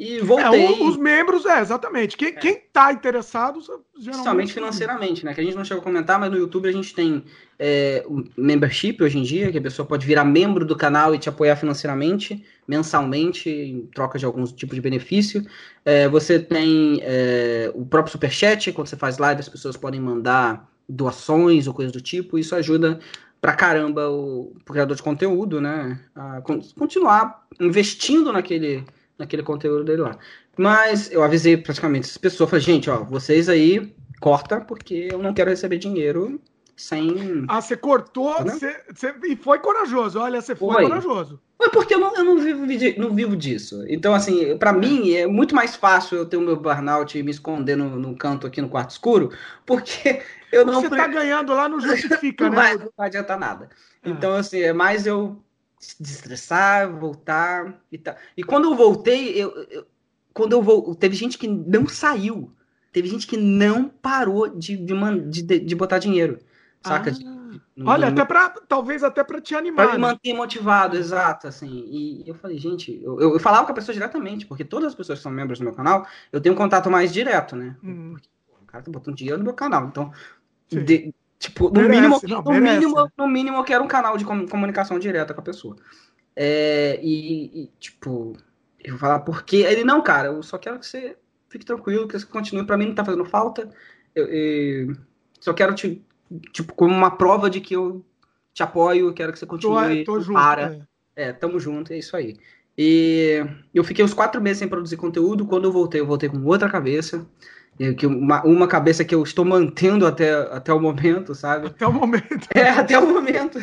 E voltei. É, os membros, é, exatamente. Quem, é. quem tá interessado, geralmente. financeiramente, né? Que a gente não chegou a comentar, mas no YouTube a gente tem é, o membership hoje em dia, que a pessoa pode virar membro do canal e te apoiar financeiramente, mensalmente, em troca de algum tipo de benefício. É, você tem é, o próprio Superchat, quando você faz live, as pessoas podem mandar doações ou coisas do tipo. Isso ajuda pra caramba o, o criador de conteúdo, né? A continuar investindo naquele naquele conteúdo dele lá. Mas eu avisei praticamente as pessoas, falei, gente, ó, vocês aí corta, porque eu não quero receber dinheiro sem. Ah, você cortou tá você, você, e foi corajoso. Olha, você foi, foi. corajoso. Foi porque eu não, eu não, vivo, não vivo disso. Então, assim, para mim é muito mais fácil eu ter o meu burnout e me esconder no, no canto aqui no quarto escuro, porque eu não. Você tá ganhando lá, não justifica, não né? Vai, não vai adiantar nada. Ah. Então, assim, é mais eu desestressar, voltar e tal. E quando eu voltei, eu, eu, quando eu vou, teve gente que não saiu, teve gente que não parou de, de, de, de botar dinheiro, saca? Ah. Olha, até para talvez até para te animar. Para me né? manter motivado, exato, assim. E eu falei, gente, eu, eu, falava com a pessoa diretamente, porque todas as pessoas que são membros do meu canal, eu tenho um contato mais direto, né? Hum. Porque, o cara tá botando dinheiro no meu canal, então de, Tipo, no, merece, mínimo, não, no, mínimo, no mínimo eu quero um canal de comunicação direta com a pessoa. É, e, e, tipo, eu vou falar porque ele não, cara, eu só quero que você fique tranquilo, que você continue. Pra mim não tá fazendo falta. Eu, eu só quero te, tipo, como uma prova de que eu te apoio, quero que você continue. Tô, tô junto, para. É. é, tamo junto, é isso aí. E eu fiquei uns quatro meses sem produzir conteúdo. Quando eu voltei, eu voltei com outra cabeça que uma, uma cabeça que eu estou mantendo até, até o momento, sabe? Até o momento. É, até o momento.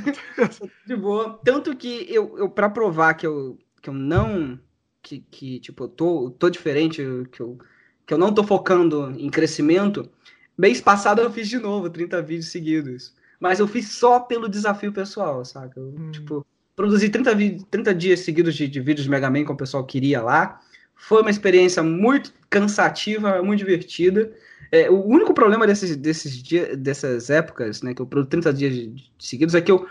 de boa. Tanto que eu, eu para provar que eu, que eu não que, que tipo, eu tô, tô diferente, que eu, que eu não tô focando em crescimento, mês passado eu fiz de novo 30 vídeos seguidos. Mas eu fiz só pelo desafio pessoal, saca? Eu, hum. Tipo, produzi 30, 30 dias seguidos de, de vídeos de Mega Man que o pessoal queria lá. Foi uma experiência muito cansativa, muito divertida. É, o único problema desses, desses dias, dessas épocas, né, que eu produzo 30 dias seguidos, é que eu,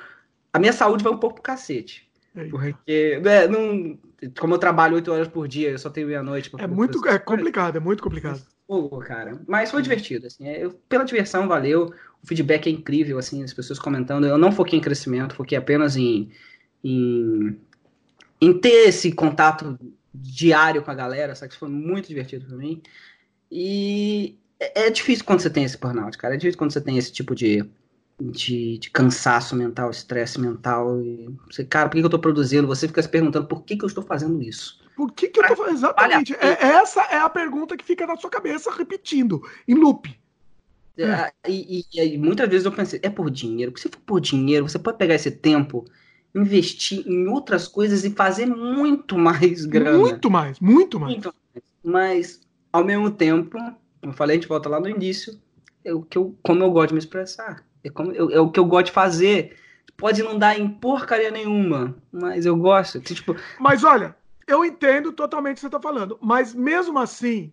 a minha saúde vai um pouco pro cacete. Porque, é, não, como eu trabalho 8 horas por dia, eu só tenho meia-noite. É muito é complicado, é muito complicado. Pô, cara. Mas foi divertido, assim. É, eu, pela diversão, valeu. O feedback é incrível, assim, as pessoas comentando. Eu não foquei em crescimento, foquei apenas em, em, em ter esse contato diário com a galera, sabe? Isso foi muito divertido para mim. E é, é difícil quando você tem esse burnout, cara. É difícil quando você tem esse tipo de, de, de cansaço mental, estresse mental. E você, cara, por que, eu tô produzindo? Você fica se perguntando por que, que eu estou fazendo isso. Por que, que eu tô fazendo? Exatamente. É, essa é a pergunta que fica na sua cabeça repetindo, em loop. É, e, e, e, muitas vezes eu pensei, é por dinheiro. Porque se for por dinheiro, você pode pegar esse tempo investir em outras coisas e fazer muito mais grana. Muito mais, muito mais. Muito mais. Mas, ao mesmo tempo, como eu falei, a gente volta lá no início, é o que eu, como eu gosto de me expressar. É, como, eu, é o que eu gosto de fazer. Pode não dar em porcaria nenhuma, mas eu gosto. Tipo... Mas olha, eu entendo totalmente o que você está falando, mas mesmo assim,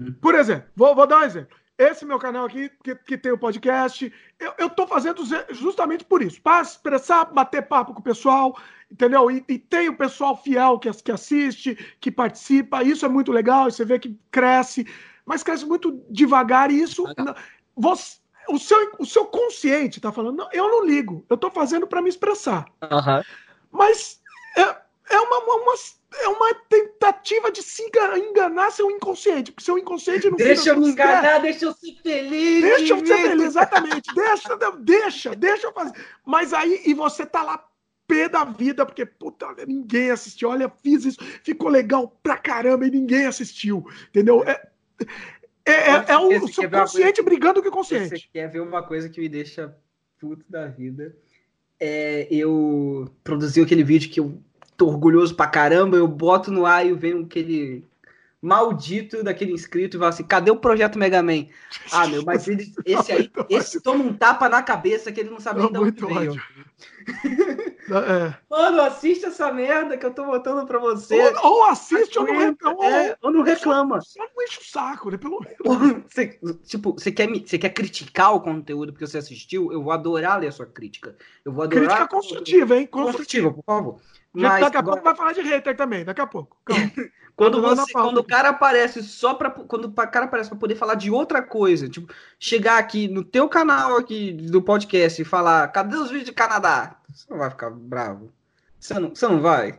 hum. por exemplo, vou, vou dar um exemplo. Esse meu canal aqui, que, que tem o podcast, eu, eu tô fazendo justamente por isso. Para expressar, bater papo com o pessoal, entendeu? E, e, tem o pessoal fiel que, que assiste, que participa. Isso é muito legal, você vê que cresce, mas cresce muito devagar e isso. Você, o, seu, o seu consciente tá falando, não, eu não ligo, eu tô fazendo para me expressar. Uhum. Mas é, é uma, uma é uma tentativa de se enganar seu inconsciente, porque seu inconsciente não Deixa eu me enganar, deixa eu ser feliz. Deixa eu ser feliz, exatamente. deixa, deixa, deixa eu fazer. Mas aí, e você tá lá pé da vida, porque, puta, ninguém assistiu. Olha, fiz isso, ficou legal pra caramba e ninguém assistiu. Entendeu? É, é, é, é o seu consciente brigando com o consciente. Você quer ver uma coisa que me deixa puto da vida? É, eu produzi aquele vídeo que eu tô orgulhoso pra caramba, eu boto no ar e vem aquele maldito daquele inscrito e fala assim: cadê o projeto Mega Man? Ah, meu, mas ele, (laughs) esse aí, esse toma um tapa na cabeça que ele não sabe nem de onde veio. (laughs) É. Mano, assiste essa merda que eu tô botando pra você. Ou, ou assiste ou não reclama. É, ou não reclama. Só, só não enche o saco, né? Pelo menos. Você, tipo, você quer, você quer criticar o conteúdo porque você assistiu? Eu vou adorar ler a sua crítica. Eu vou adorar. Crítica construtiva, hein? Construtiva, por favor. Mas, daqui a agora... pouco vai falar de hater também, daqui a pouco. (laughs) quando, você, quando o cara aparece só para quando o cara aparece para poder falar de outra coisa, tipo, chegar aqui no teu canal aqui do podcast e falar, cadê os vídeos de Canadá? Você não vai ficar bravo. Você não, você não vai?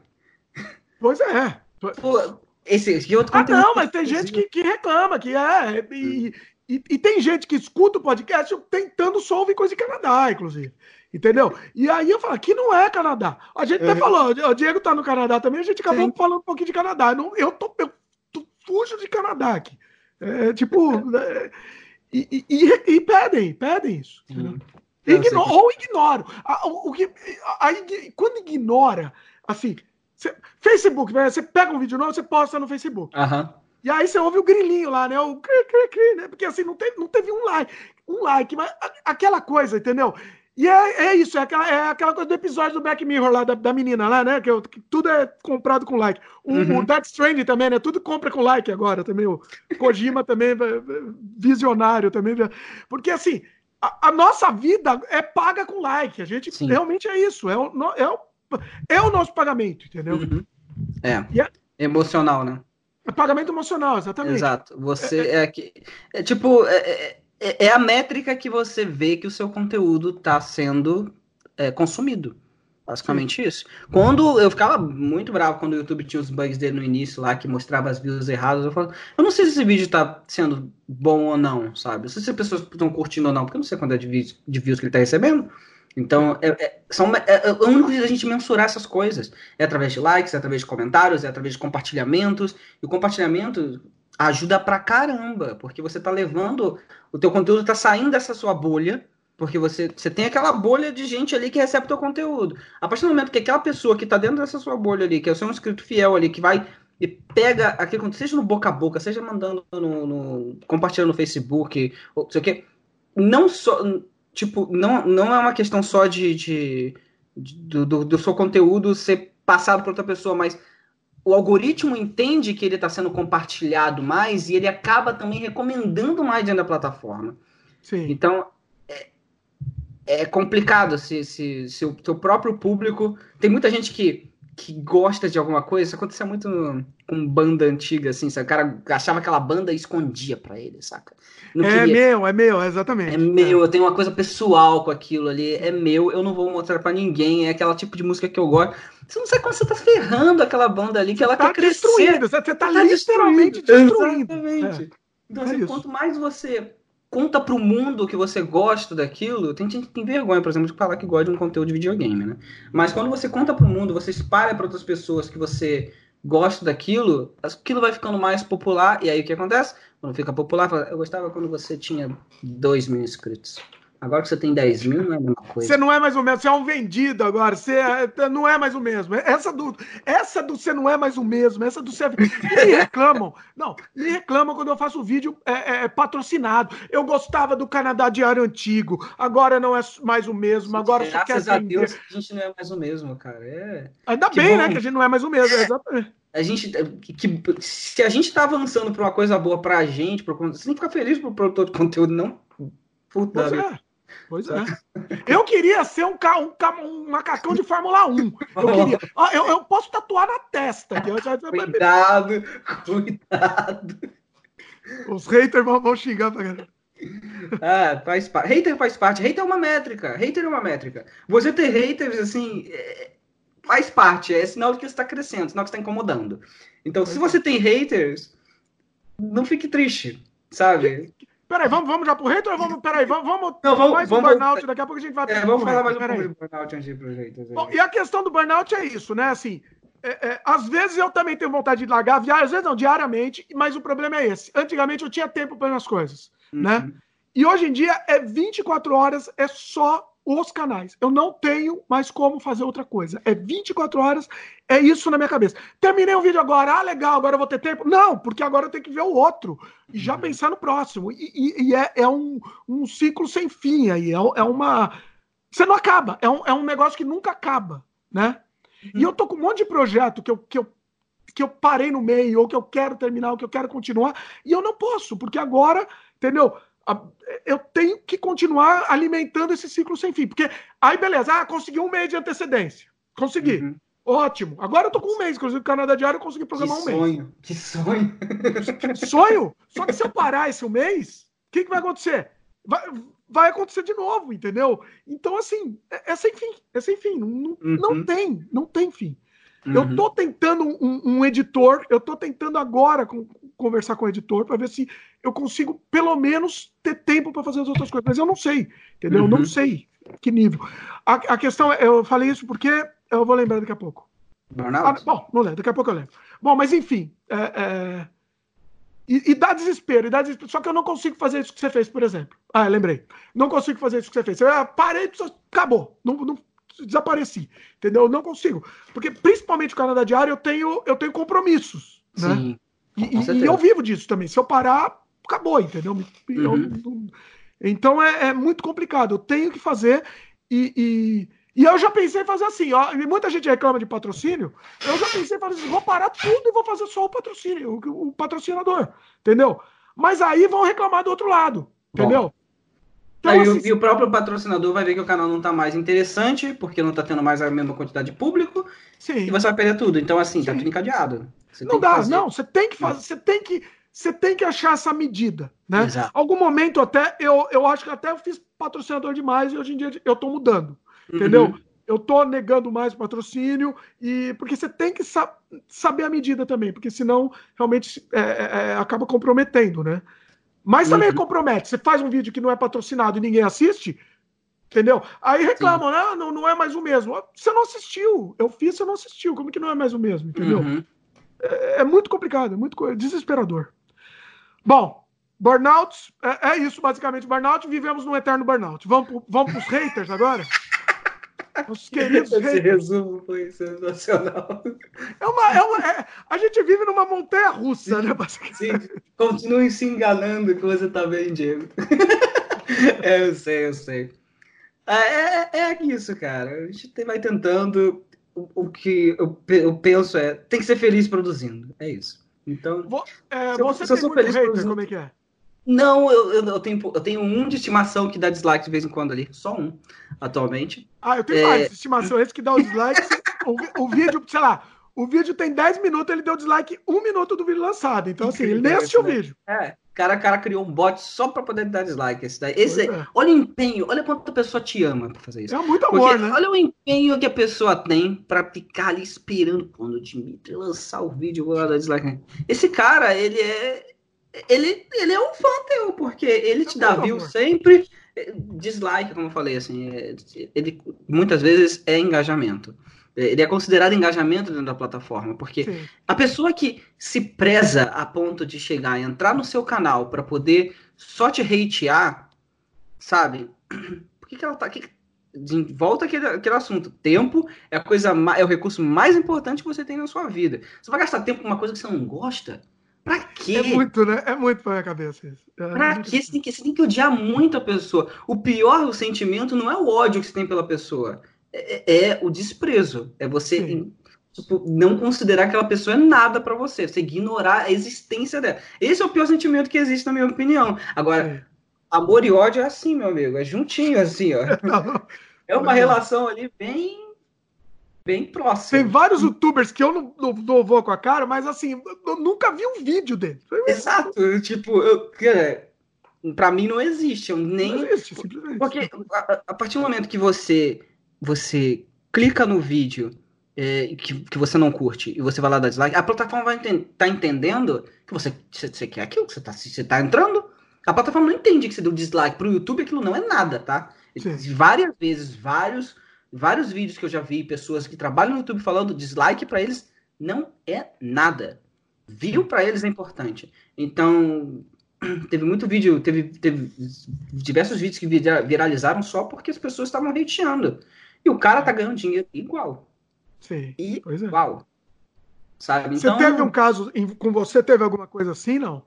(laughs) Pois é. Pô, esse, esse outro ah, não, mas tem gente que, que reclama, que é. E, e, e, tem gente que escuta o podcast tentando só ouvir coisa de Canadá, inclusive. Entendeu? E aí eu falo, aqui não é Canadá. A gente até uhum. falou, o Diego tá no Canadá também, a gente acabou Sim. falando um pouquinho de Canadá. Não, eu, tô, eu tô, fujo de Canadá aqui. É, tipo. (laughs) É, e, e, e, pedem, pedem isso. Uhum. Igno ou ignoro. O, que, quando ignora, assim, Facebook, né, você pega um vídeo novo, você posta no Facebook. Uhum. E aí você ouve o grilinho lá, né? O cri, cri, cri, né? Porque assim, não teve, não teve um like. Um like, mas aquela coisa, entendeu? E é, é isso, é aquela, é aquela coisa do episódio do Black Mirror lá, da, da menina lá, né? Que, eu, que, tudo é comprado com like. O, uhum. o Death Stranding também, né? Tudo compra com like agora também. O Kojima também, visionário também. Porque assim, a, a, nossa vida é paga com like. A gente Sim. realmente é isso. É o, é, o, é o nosso pagamento, entendeu? Uhum. É. é. Emocional, né? É pagamento emocional, exatamente. Exato. Você é, é, é, é tipo. É, é é, a métrica que você vê que o seu conteúdo está sendo é, consumido. Basicamente Sim. isso. Quando eu ficava muito bravo quando o YouTube tinha os bugs dele no início lá, que mostrava as views erradas, eu falava, eu não sei se esse vídeo está sendo bom ou não, sabe? Não sei se as pessoas estão curtindo ou não, porque eu não sei quanto é de views, de views que ele está recebendo. Então, é, é, são, é, é, o único jeito da gente mensurar essas coisas. É através de likes, é através de comentários, é através de compartilhamentos. E o compartilhamento, ajuda pra caramba, porque você tá levando, o teu conteúdo tá saindo dessa sua bolha, porque você, você tem aquela bolha de gente ali que recebe o teu conteúdo. A partir do momento que aquela pessoa que tá dentro dessa sua bolha ali, que é o seu inscrito fiel ali, que vai e pega aquilo, seja no boca a boca, seja mandando no, no compartilhando no Facebook, ou sei o não só, tipo, não, não é uma questão só de, de, de do, do seu conteúdo ser passado para outra pessoa, mas o algoritmo entende que ele está sendo compartilhado mais e ele acaba também recomendando mais dentro da plataforma. Sim. Então, é, é complicado se, se, se o teu próprio público... Tem muita gente que, que gosta de alguma coisa, isso acontecia muito com banda antiga, assim, sabe? o cara achava aquela banda e escondia para ele, saca? Não é queria... meu, é meu, exatamente. É meu, eu tenho uma coisa pessoal com aquilo ali, é meu, eu não vou mostrar para ninguém, é aquela tipo de música que eu gosto. Você não sabe quando você tá ferrando aquela banda ali, que ela tá quer você tá, tá literalmente destruindo. Exatamente. É. Então, assim, é quanto mais você conta pro mundo que você gosta daquilo, tem gente que tem vergonha, por exemplo, de falar que gosta de um conteúdo de videogame, né? Mas quando você conta pro mundo, você espalha para outras pessoas que você gosta daquilo, aquilo vai ficando mais popular, e aí o que acontece? Quando fica popular, eu gostava quando você tinha 2 mil inscritos. Agora que você tem 10 mil, não é a mesma coisa. Você não é mais o mesmo, você é um vendido agora. Você é, não é mais o mesmo. Essa do, essa do você não é mais o mesmo, essa do você. É me reclamam. Não, me reclamam quando eu faço vídeo é, é, é, patrocinado. Eu gostava do Canadá Diário Antigo, agora não é mais o mesmo. Agora quer a Deus, a gente não é mais o mesmo, cara. É... Ainda que bem, né, bom. né? Que a gente não é mais o mesmo. É. Exatamente. A gente, que, se a gente tá avançando para uma coisa boa pra gente, pro, você tem que ficar feliz pro produtor de conteúdo, não. Puta. Pois é. Pois é. Eu queria ser um, ca, um, um macacão de Fórmula 1. (laughs) Eu queria. Ah, eu, eu posso tatuar na testa. Aqui. Cuidado, cuidado. Os haters vão, vão xingar pra galera. Ah, faz parte. Hater faz parte. Hater é uma métrica. Hater é uma métrica. Você ter haters, assim, é... faz parte. É sinal de que você está crescendo, sinal que você está incomodando. Então, se você tem haters, não fique triste, sabe? Peraí, vamos, vamos já pro hater ou vamos. Peraí, vamos, vamos, Não, vamos mais vamos, um burnout, daqui a pouco a gente vai. É, vamos falar mais um pouco do burnout antes de ir pro hater. Bom, e a questão do burnout é isso, né? Assim, é, é, às vezes eu também tenho vontade de largar, às vezes não, diariamente, mas o problema é esse. Antigamente eu tinha tempo para as coisas, né? uhum. né? E hoje em dia é 24 horas, é só os canais. Eu não tenho mais como fazer outra coisa. É 24 horas, é isso na minha cabeça. Terminei o vídeo agora, ah, legal, agora eu vou ter tempo. Não, porque agora eu tenho que ver o outro e já uhum. pensar no próximo. E, e, e é, é um, um, ciclo sem fim aí. É, é, uma. Você não acaba. É um, é um negócio que nunca acaba, né? Uhum. E eu tô com um monte de projeto que eu, que eu que eu parei no meio, ou que eu quero terminar, ou que eu quero continuar, e eu não posso, porque agora, entendeu? Eu tenho que continuar alimentando esse ciclo sem fim. Porque aí, beleza, ah, consegui um mês de antecedência. Consegui. Uhum. Ótimo. Agora eu tô com um mês, inclusive, Canadá Diário eu consegui programar que um mês. Sonho, que sonho. Que (laughs) sonho? Só que se eu parar esse um mês, o que, que vai acontecer? Vai, vai acontecer de novo, entendeu? Então, assim, é, é sem fim, é sem fim. Não, uhum. não tem, não tem fim. Uhum. Eu tô tentando um, um, editor, eu tô tentando agora com, conversar com o editor para ver se eu consigo, pelo menos, ter tempo para fazer as outras coisas. Mas eu não sei, entendeu? Uhum. Eu não sei que nível. A, a questão é, eu falei isso porque eu vou lembrar daqui a pouco. Ah, bom, não lembro, daqui a pouco eu lembro. Bom, mas enfim. É, é... E, e, dá desespero, e dá desespero. Só que eu não consigo fazer isso que você fez, por exemplo. Ah, lembrei. Não consigo fazer isso que você fez. Eu parei, acabou. Não, não, desapareci. Entendeu? Eu não consigo. Porque, principalmente o Canadá Diário, eu tenho, eu tenho compromissos. Né? Sim. E, e, eu vivo disso também. Se eu parar, acabou, entendeu? Uhum. Eu, então é, é, muito complicado. Eu tenho que fazer e, e e eu já pensei em fazer assim, ó, e muita gente reclama de patrocínio, eu já pensei em fazer assim, vou parar tudo e vou fazer só o patrocínio, o, o patrocinador, entendeu? Mas aí vão reclamar do outro lado, entendeu? Então, aí, assim, e o próprio patrocinador vai ver que o canal não está mais interessante, porque não está tendo mais a mesma quantidade de público, sim. e você vai perder tudo. Então, assim, tá sim. tá tudo encadeado. Você não dá, não, você tem que fazer, você tem que, você tem que achar essa medida, né? Exato. Algum momento até, eu, eu acho que até eu fiz patrocinador demais e hoje em dia eu estou mudando. Entendeu? Uhum. Eu tô negando mais patrocínio e porque você tem que sa saber a medida também, porque senão realmente é, é, é acaba comprometendo, né? Mas também uhum. compromete. Você faz um vídeo que não é patrocinado e ninguém assiste, entendeu? Aí reclamam, né? não, não é mais o mesmo. Você não assistiu. Eu fiz, você não assistiu. Como que não é mais o mesmo, entendeu? Uhum. É, é, muito complicado, é muito desesperador. Bom, burnout, é, é, isso basicamente. Burnout, vivemos num eterno burnout. Vamos, vamos para os haters agora? Os (laughs) queridos Esse haters. resumo foi sensacional. É uma, é uma, é, a gente vive numa montanha russa, né? Sim, continue se enganando que você tá bem, Diego. (laughs) é, eu sei, eu sei. É, é, é isso, cara. A gente vai tentando. O, o que eu, eu, penso é: tem que ser feliz produzindo. É isso. Então. Vou, é, se você se eu sou feliz hater, como é que é? Não, eu, eu, eu, tenho, eu tenho um de estimação que dá dislike de vez em quando ali. Só um, atualmente. Ah, eu tenho é... mais de estimação. Esse que dá o dislike. (laughs) o, o vídeo, sei lá, o vídeo tem 10 minutos, ele deu dislike um minuto do vídeo lançado. Então, assim, ele nem assistiu né? o vídeo. É, cara, cara criou um bot só pra poder dar dislike. Esse daí. Esse, é. Olha o empenho, olha quanto a pessoa te ama pra fazer isso. É muito amor, Porque, né? Olha o empenho que a pessoa tem pra ficar ali esperando quando o Dimitri lançar o vídeo, eu vou lá dar dislike. Esse cara, ele é ele, ele é um fã teu, porque ele te dá view sempre, dislike, como eu falei, assim, é, ele muitas vezes é engajamento. Ele é considerado engajamento dentro da plataforma, porque Sim. a pessoa que se preza a ponto de chegar e entrar no seu canal para poder só te hatear, sabe? (clears throat) Por que, que ela tá. Que, volta aquele, aquele assunto. Tempo é a coisa é o recurso mais importante que você tem na sua vida. Você vai gastar tempo com uma coisa que você não gosta? Pra quê? É muito, né? É muito pra minha cabeça isso. É pra quê? Você tem, que, você tem que odiar muito a pessoa. O pior o sentimento não é o ódio que você tem pela pessoa. É, é, é o desprezo. É você tipo, não considerar que aquela pessoa é nada para você. Você ignorar a existência dela. Esse é o pior sentimento que existe, na minha opinião. Agora, amor e ódio é assim, meu amigo. É juntinho, assim, ó. (laughs) É uma relação ali bem bem próximo. Tem vários youtubers que eu não, não, não, vou com a cara, mas assim, eu nunca vi um vídeo dele. Exato, tipo, eu, cara, pra mim não existe. Eu nem. Não existe, simplesmente. Porque a, a, partir do momento que você, você clica no vídeo é, que, que você não curte e você vai lá dar dislike, a plataforma vai estar tá entendendo que você, você quer aquilo, que você tá, você tá entrando. A plataforma não entende que você deu dislike pro YouTube, aquilo não é nada, tá? Sim. Várias vezes, vários vários vídeos que eu já vi, pessoas que trabalham no YouTube falando dislike para eles não é nada. View para eles é importante. Então, (clears throat) teve muito vídeo, teve, teve diversos vídeos que viralizaram só porque as pessoas estavam hateando. E o cara tá ganhando dinheiro igual. Sim. Igual. É. Sabe? Então, você teve um caso com você? Teve alguma coisa assim, não?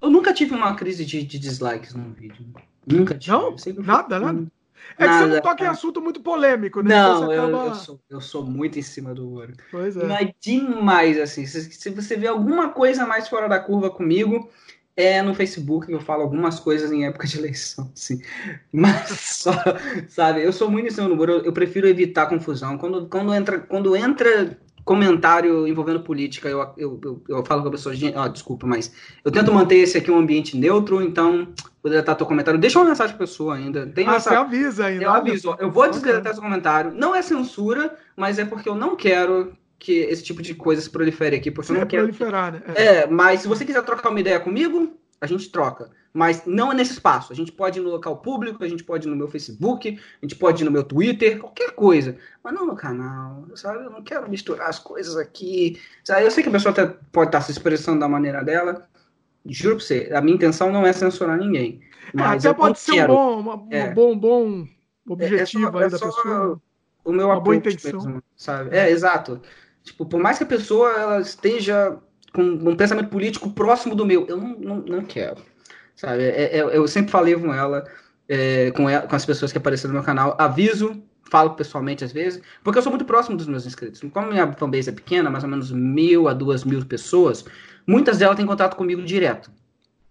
Eu nunca tive uma crise de, de dislikes num vídeo. Nunca tive. Não? Nada, nada. É que você não toca em assunto muito polêmico, né? Então não, então acaba... eu, eu, sou, eu sou muito em cima do ouro. Pois é. Mas demais, assim. Se, se você vê alguma coisa mais fora da curva comigo, é no Facebook eu falo algumas coisas em época de eleição, (laughs) assim. Mas só, sabe, eu sou muito em cima do muro, eu, eu, prefiro evitar confusão. Quando, quando, entra, quando entra comentário envolvendo política, eu, eu, eu, eu falo com a pessoa, ah, desculpa, mas eu tento manter esse aqui um ambiente neutro, então vou deletar teu comentário. Deixa uma mensagem pra pessoa ainda. Tem ah, essa... você avisa ainda. Eu aviso. Eu vou desdeletar seu comentário. Não é censura, mas é porque eu não quero que esse tipo de coisa se prolifere aqui, porque Sim, eu não é quero. Proliferar, né? É. é, mas se você quiser trocar uma ideia comigo, a gente troca. Mas não é nesse espaço. A gente pode ir no local público, a gente pode ir no meu Facebook, a gente pode ir no meu Twitter, qualquer coisa. Mas não no canal, sabe? Eu não quero misturar as coisas aqui. Sabe? Eu sei que a pessoa até pode estar se expressando da maneira dela. Juro pra você, a minha intenção não é censurar ninguém. Mas até pode ser quero. um bom, uma, é. bom, bom objetivo é, é só, aí da pessoa. O meu uma boa intenção. Mesmo, sabe? É, exato. Tipo, por mais que a pessoa ela esteja com um pensamento político próximo do meu, eu não, não, não quero. Sabe? É, é, eu sempre falei com ela, é, com ela, com as pessoas que apareceram no meu canal, aviso, falo pessoalmente às vezes, porque eu sou muito próximo dos meus inscritos. Como minha fanbase é pequena, mais ou menos mil a duas mil pessoas, muitas delas têm contato comigo direto.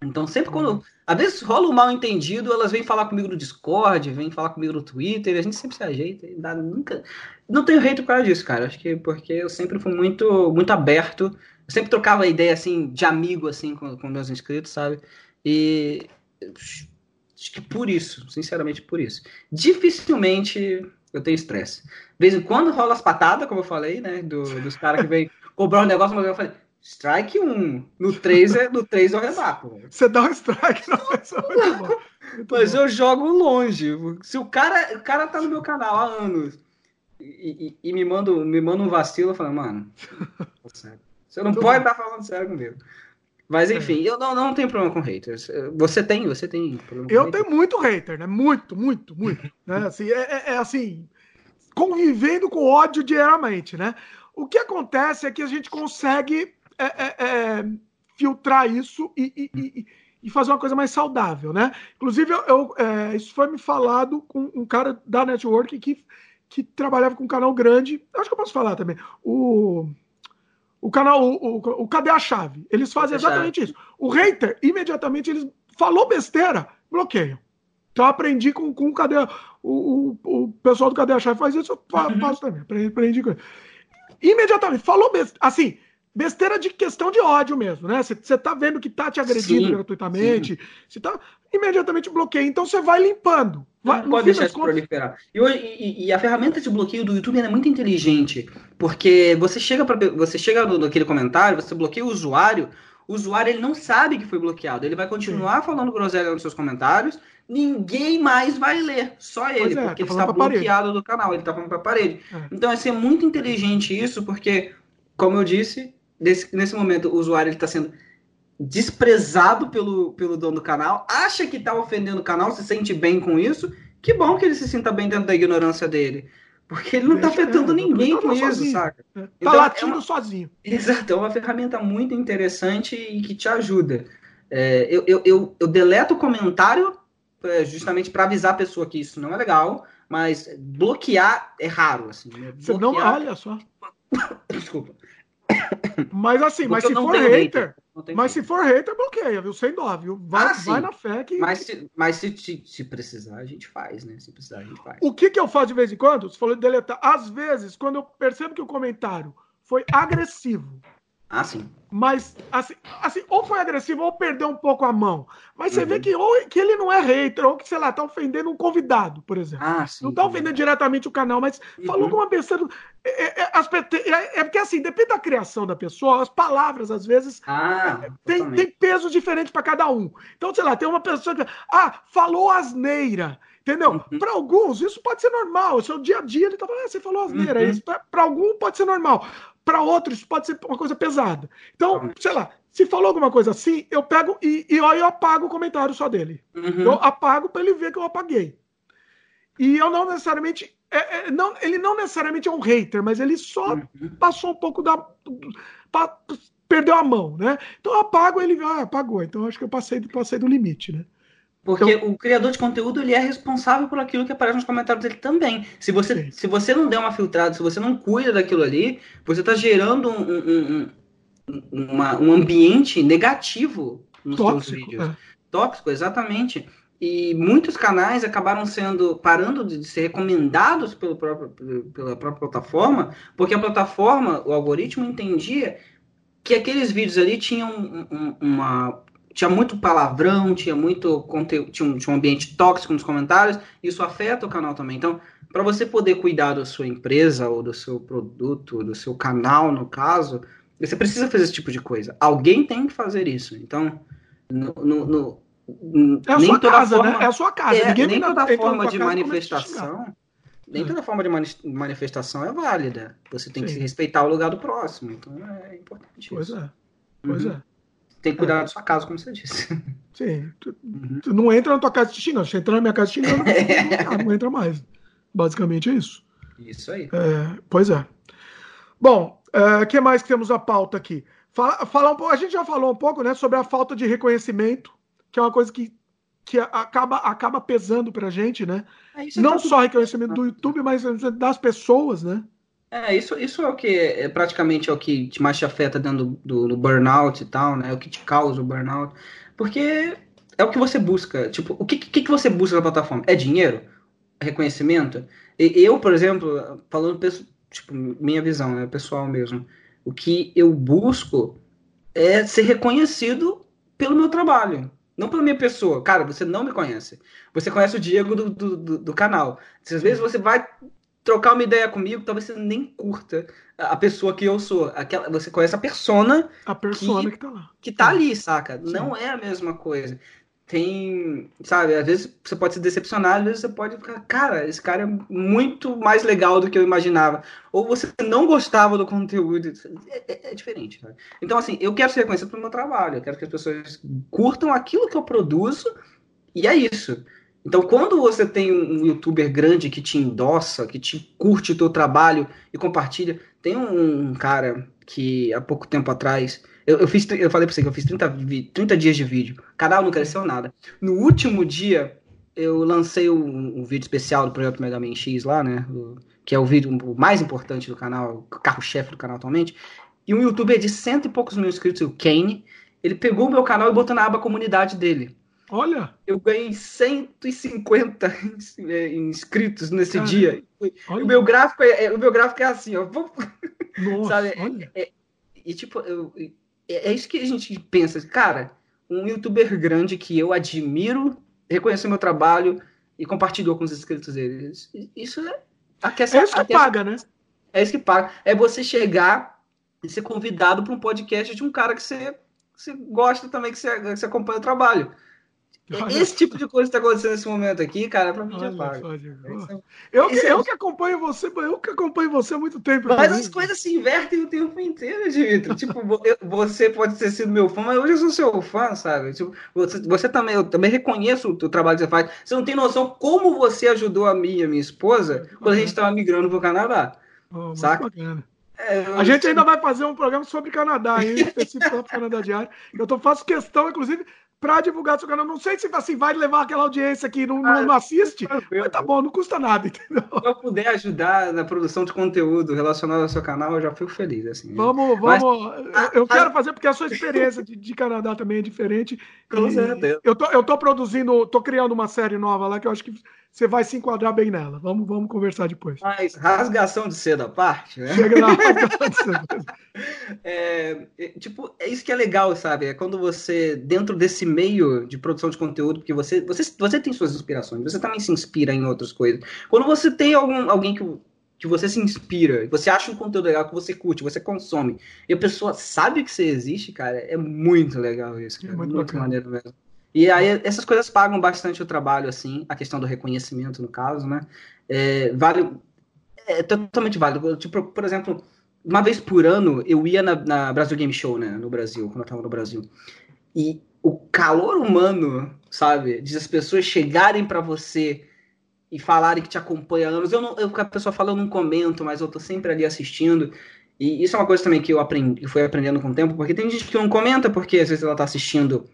Então, sempre quando. Às vezes rola um mal entendido, elas vêm falar comigo no Discord, vêm falar comigo no Twitter, a gente sempre se ajeita. Dá, nunca... Não tenho hate por causa disso, cara. Acho que porque eu sempre fui muito, muito aberto. Eu sempre trocava ideia, assim, de amigo, assim, com, com meus inscritos, sabe? E. Acho que por isso, sinceramente por isso. Dificilmente eu tenho estresse. De vez em quando rola as patadas, como eu falei, né? Do, dos caras que vêm cobrar um negócio, mas eu falei, Strike 1. No 3, é, no 3 eu rebato. Você dá um strike na pessoa. Mas bom. eu jogo longe. Se o cara, o cara tá no meu canal há anos e, e, e me, manda, me manda um vacilo, eu falo, mano, (laughs) você não pode estar tá falando sério comigo. Mas é. enfim, é. eu não, não tenho problema com haters. Você tem, você tem problema Eu tenho muito hater, né? Muito, muito, muito. (laughs) né? assim, é, é, é assim, convivendo com ódio diariamente, né? O que acontece é que a gente consegue é, é, é, filtrar isso e, e, e, fazer uma coisa mais saudável, né? Inclusive, eu, eu é, isso foi me falado com um cara da network que, que trabalhava com um canal grande. Acho que eu posso falar também. O, o canal, o, o, o Cadê a Chave? Eles fazem exatamente isso. O hater, imediatamente, eles falou besteira, bloqueiam. Então, eu aprendi com, com o Cadê. O, o, o pessoal do Cadê a Chave faz isso, eu faço também. Aprendi com ele. Imediatamente, falou besteira. Assim, besteira de questão de ódio mesmo, né? Você tá vendo que tá te agredindo sim, gratuitamente, você tá imediatamente bloqueia. Então você vai limpando. Vai, não pode deixar isso contas... proliferar. E, e, e, a ferramenta de bloqueio do YouTube é muito inteligente, porque você chega para você chega no, naquele comentário, você bloqueia o usuário, o usuário ele não sabe que foi bloqueado, ele vai continuar sim. falando groselha nos seus comentários, ninguém mais vai ler, só ele, é, porque tá ele está bloqueado parede. do canal, ele está falando para a parede. É. Então, assim, é muito inteligente isso, porque, como eu disse, nesse, nesse momento o usuário está sendo desprezado pelo, pelo dono do canal, acha que está ofendendo o canal, se sente bem com isso. Que bom que ele se sinta bem dentro da ignorância dele. Porque ele não está afetando é, ninguém com isso, sozinho. saca? É. Tá então, latindo é uma, sozinho. Exato, é uma ferramenta muito interessante e que te ajuda. É, eu, eu, eu, eu, deleto o comentário é, justamente para avisar a pessoa que isso não é legal, mas bloquear é raro. Assim, né? Você não olha só. (coughs) Desculpa. Mas assim, mas se for hater, hater mas se for hater, bloqueia, viu? Sem dó, viu? Vai, ah, vai na fé que. Mas, se, mas se, se, se, precisar, a gente faz, né? Se precisar, a gente faz. O que, que eu faço de vez em quando? Você falou de deletar. Às vezes, quando eu percebo que o comentário foi agressivo, ah, sim. Mas, assim, assim, ou foi agressivo ou perdeu um pouco a mão. Mas você uhum. vê que, ou, que ele não é hater, ou que, sei lá, tá ofendendo um convidado, por exemplo. Ah, sim, não tá ofendendo diretamente o canal, mas uhum. falou com uma besteira. É, é, é, é, porque, assim, depende da criação da pessoa, as palavras, às vezes, ah, é, tem, tem pesos diferentes para cada um. Então, sei lá, tem uma pessoa que. Ah, falou asneira. Entendeu? Uhum. Para alguns, isso pode ser normal. O seu dia a dia, ele tá falando, ah, você falou asneira. Uhum. Para algum, pode ser normal para outros pode ser uma coisa pesada. Então, sei lá, se falou alguma coisa assim, eu pego e, e eu apago o comentário só dele. Uhum. Eu apago para ele ver que eu apaguei. E eu não necessariamente. É, é, não, ele não necessariamente é um hater, mas ele só uhum. passou um pouco da. Pa, perdeu a mão, né? Então eu apago ele. Ah, apagou. Então acho que eu passei, passei do limite, né? Porque então, o criador de conteúdo ele é responsável por aquilo que aparece nos comentários dele também. Se você, se você não der uma filtrada, se você não cuida daquilo ali, você está gerando um, um, um, uma, um ambiente negativo nos tóxico, seus vídeos. É. Tóxico, exatamente. E muitos canais acabaram sendo parando de ser recomendados pelo próprio, pela própria plataforma, porque a plataforma, o algoritmo entendia que aqueles vídeos ali tinham uma tinha muito palavrão, tinha muito conteúdo, tinha um, tinha um ambiente tóxico nos comentários, isso afeta o canal também. Então, para você poder cuidar da sua empresa ou do seu produto, do seu canal, no caso, você precisa fazer esse tipo de coisa. Alguém tem que fazer isso. Então, no, no, no é a sua casa, forma, né? É a sua casa. É, Ninguém nem toda forma de manifestação. Nem toda forma de manifestação é válida. Você tem Sim. que respeitar o lugar do próximo. Então é importante pois isso. É. Pois uhum. é tem que cuidar é. da sua casa, como você disse. (laughs) Sim. Tu, uhum. tu não entra na tua casa te xingando. Se entra na minha casa te xingando, não, (laughs) não entra mais. Basicamente é isso. Isso aí. É, pois é. Bom, o é, que mais que temos a pauta aqui? Fala, fala um pouco, a gente já falou um pouco né, sobre a falta de reconhecimento, que é uma coisa que, que acaba, acaba pesando pra gente, né? É, não só reconhecimento do YouTube, mas das pessoas, né? É, isso, isso é o que é praticamente é o que te mais te afeta dentro do, do, burnout e tal, né? É o que te causa o burnout. Porque é o que você busca. Tipo, o que, que, que você busca na plataforma? É dinheiro? É reconhecimento? E, eu, por exemplo, falando, tipo, minha visão, né? Pessoal mesmo. O que eu busco é ser reconhecido pelo meu trabalho. Não pela minha pessoa. Cara, você não me conhece. Você conhece o Diego do, do, do, do canal. Às vezes você vai trocar uma ideia comigo, talvez você nem curta a pessoa que eu sou. Aquela, você conhece a persona. A persona que, que tá lá. Que tá ali, saca? Sim. Não é a mesma coisa. Tem, sabe, às vezes você pode se decepcionar, às vezes você pode ficar, cara, esse cara é muito mais legal do que eu imaginava. Ou você não gostava do conteúdo. É, é, é diferente, sabe? Então, assim, eu quero ser reconhecido pelo meu trabalho, eu quero que as pessoas curtam aquilo que eu produzo, e é isso. Então, quando você tem um youtuber grande que te endossa, que te curte o teu trabalho e compartilha, tem um, cara que há pouco tempo atrás, eu, eu fiz, eu falei pra você que eu fiz 30, 30 dias de vídeo, o canal não cresceu nada. No último dia, eu lancei um, um vídeo especial do projeto Mega Man X lá, né, que é o vídeo mais importante do canal, o carro-chefe do canal atualmente, e um youtuber de cento e poucos mil inscritos, o Kane, ele pegou o meu canal e botou na aba comunidade dele. Olha! Eu ganhei 150 é, inscritos nesse Caramba. dia. O meu, gráfico é, é, o meu gráfico é assim, ó. (laughs) Nossa, Sabe? olha. É, é, e tipo, eu, é, é isso que a gente pensa. Cara, um youtuber grande que eu admiro, reconheceu meu trabalho e compartilhou com os inscritos deles. Isso é. Aquece, é isso que aquece, paga, né? É isso que paga. É você chegar e ser convidado para um podcast de um cara que você, você gosta também, que você, que você acompanha o trabalho. (laughs) Esse tipo de coisa que está acontecendo nesse momento aqui, cara, pra mim já paga. Eu, que, eu que acompanho você, eu que acompanho você há muito tempo. Mas também. as coisas se invertem o tempo inteiro, Dimitri. (laughs) tipo, você pode ter sido meu fã, mas hoje eu sou seu fã, sabe? Tipo, você, você também, eu também reconheço o trabalho que você faz. Você não tem noção como você ajudou a mim e a minha esposa quando a gente estava migrando pro Canadá. Oh, saca? É, a gente ainda vai fazer um programa sobre Canadá, hein? específico para o Canadá Diário. Eu tô, faço questão, inclusive, para divulgar seu canal. Não sei se assim, vai levar aquela audiência que não, ah, não assiste, mas tá bom, não custa nada, entendeu? Se eu puder ajudar na produção de conteúdo relacionado ao seu canal, eu já fico feliz. Assim. Vamos, vamos. Mas, eu, quero fazer porque a sua experiência de, de Canadá também é diferente. Com certeza. Eu tô, eu tô produzindo, tô criando uma série nova lá que eu acho que você vai se enquadrar bem nela. Vamos, vamos conversar depois. Mas rasgação de seda à parte, né? Chega lá, (laughs) rasgação de seda. É, é, tipo, é isso que é legal, sabe? É quando você, dentro desse meio de produção de conteúdo, porque você, você, você tem suas inspirações, você também se inspira em outras coisas. Quando você tem algum, alguém que, que você se inspira, você acha um conteúdo legal que você curte, você consome, e a pessoa sabe que você existe, cara, é muito legal isso. Cara. É muito, muito maneiro mesmo. E aí essas coisas pagam bastante o trabalho, assim, a questão do reconhecimento, no caso, né? É, vale, é totalmente válido. Tipo, por exemplo, uma vez por ano eu ia na, na Brasil Game Show, né? No Brasil, quando eu tava no Brasil. E o calor humano, sabe? De as pessoas chegarem para você e falarem que te acompanha há anos. Eu não, eu, a pessoa fala, eu não comento, mas eu tô sempre ali assistindo. E isso é uma coisa também que eu aprendi, fui aprendendo com o tempo, porque tem gente que não comenta porque às vezes ela tá assistindo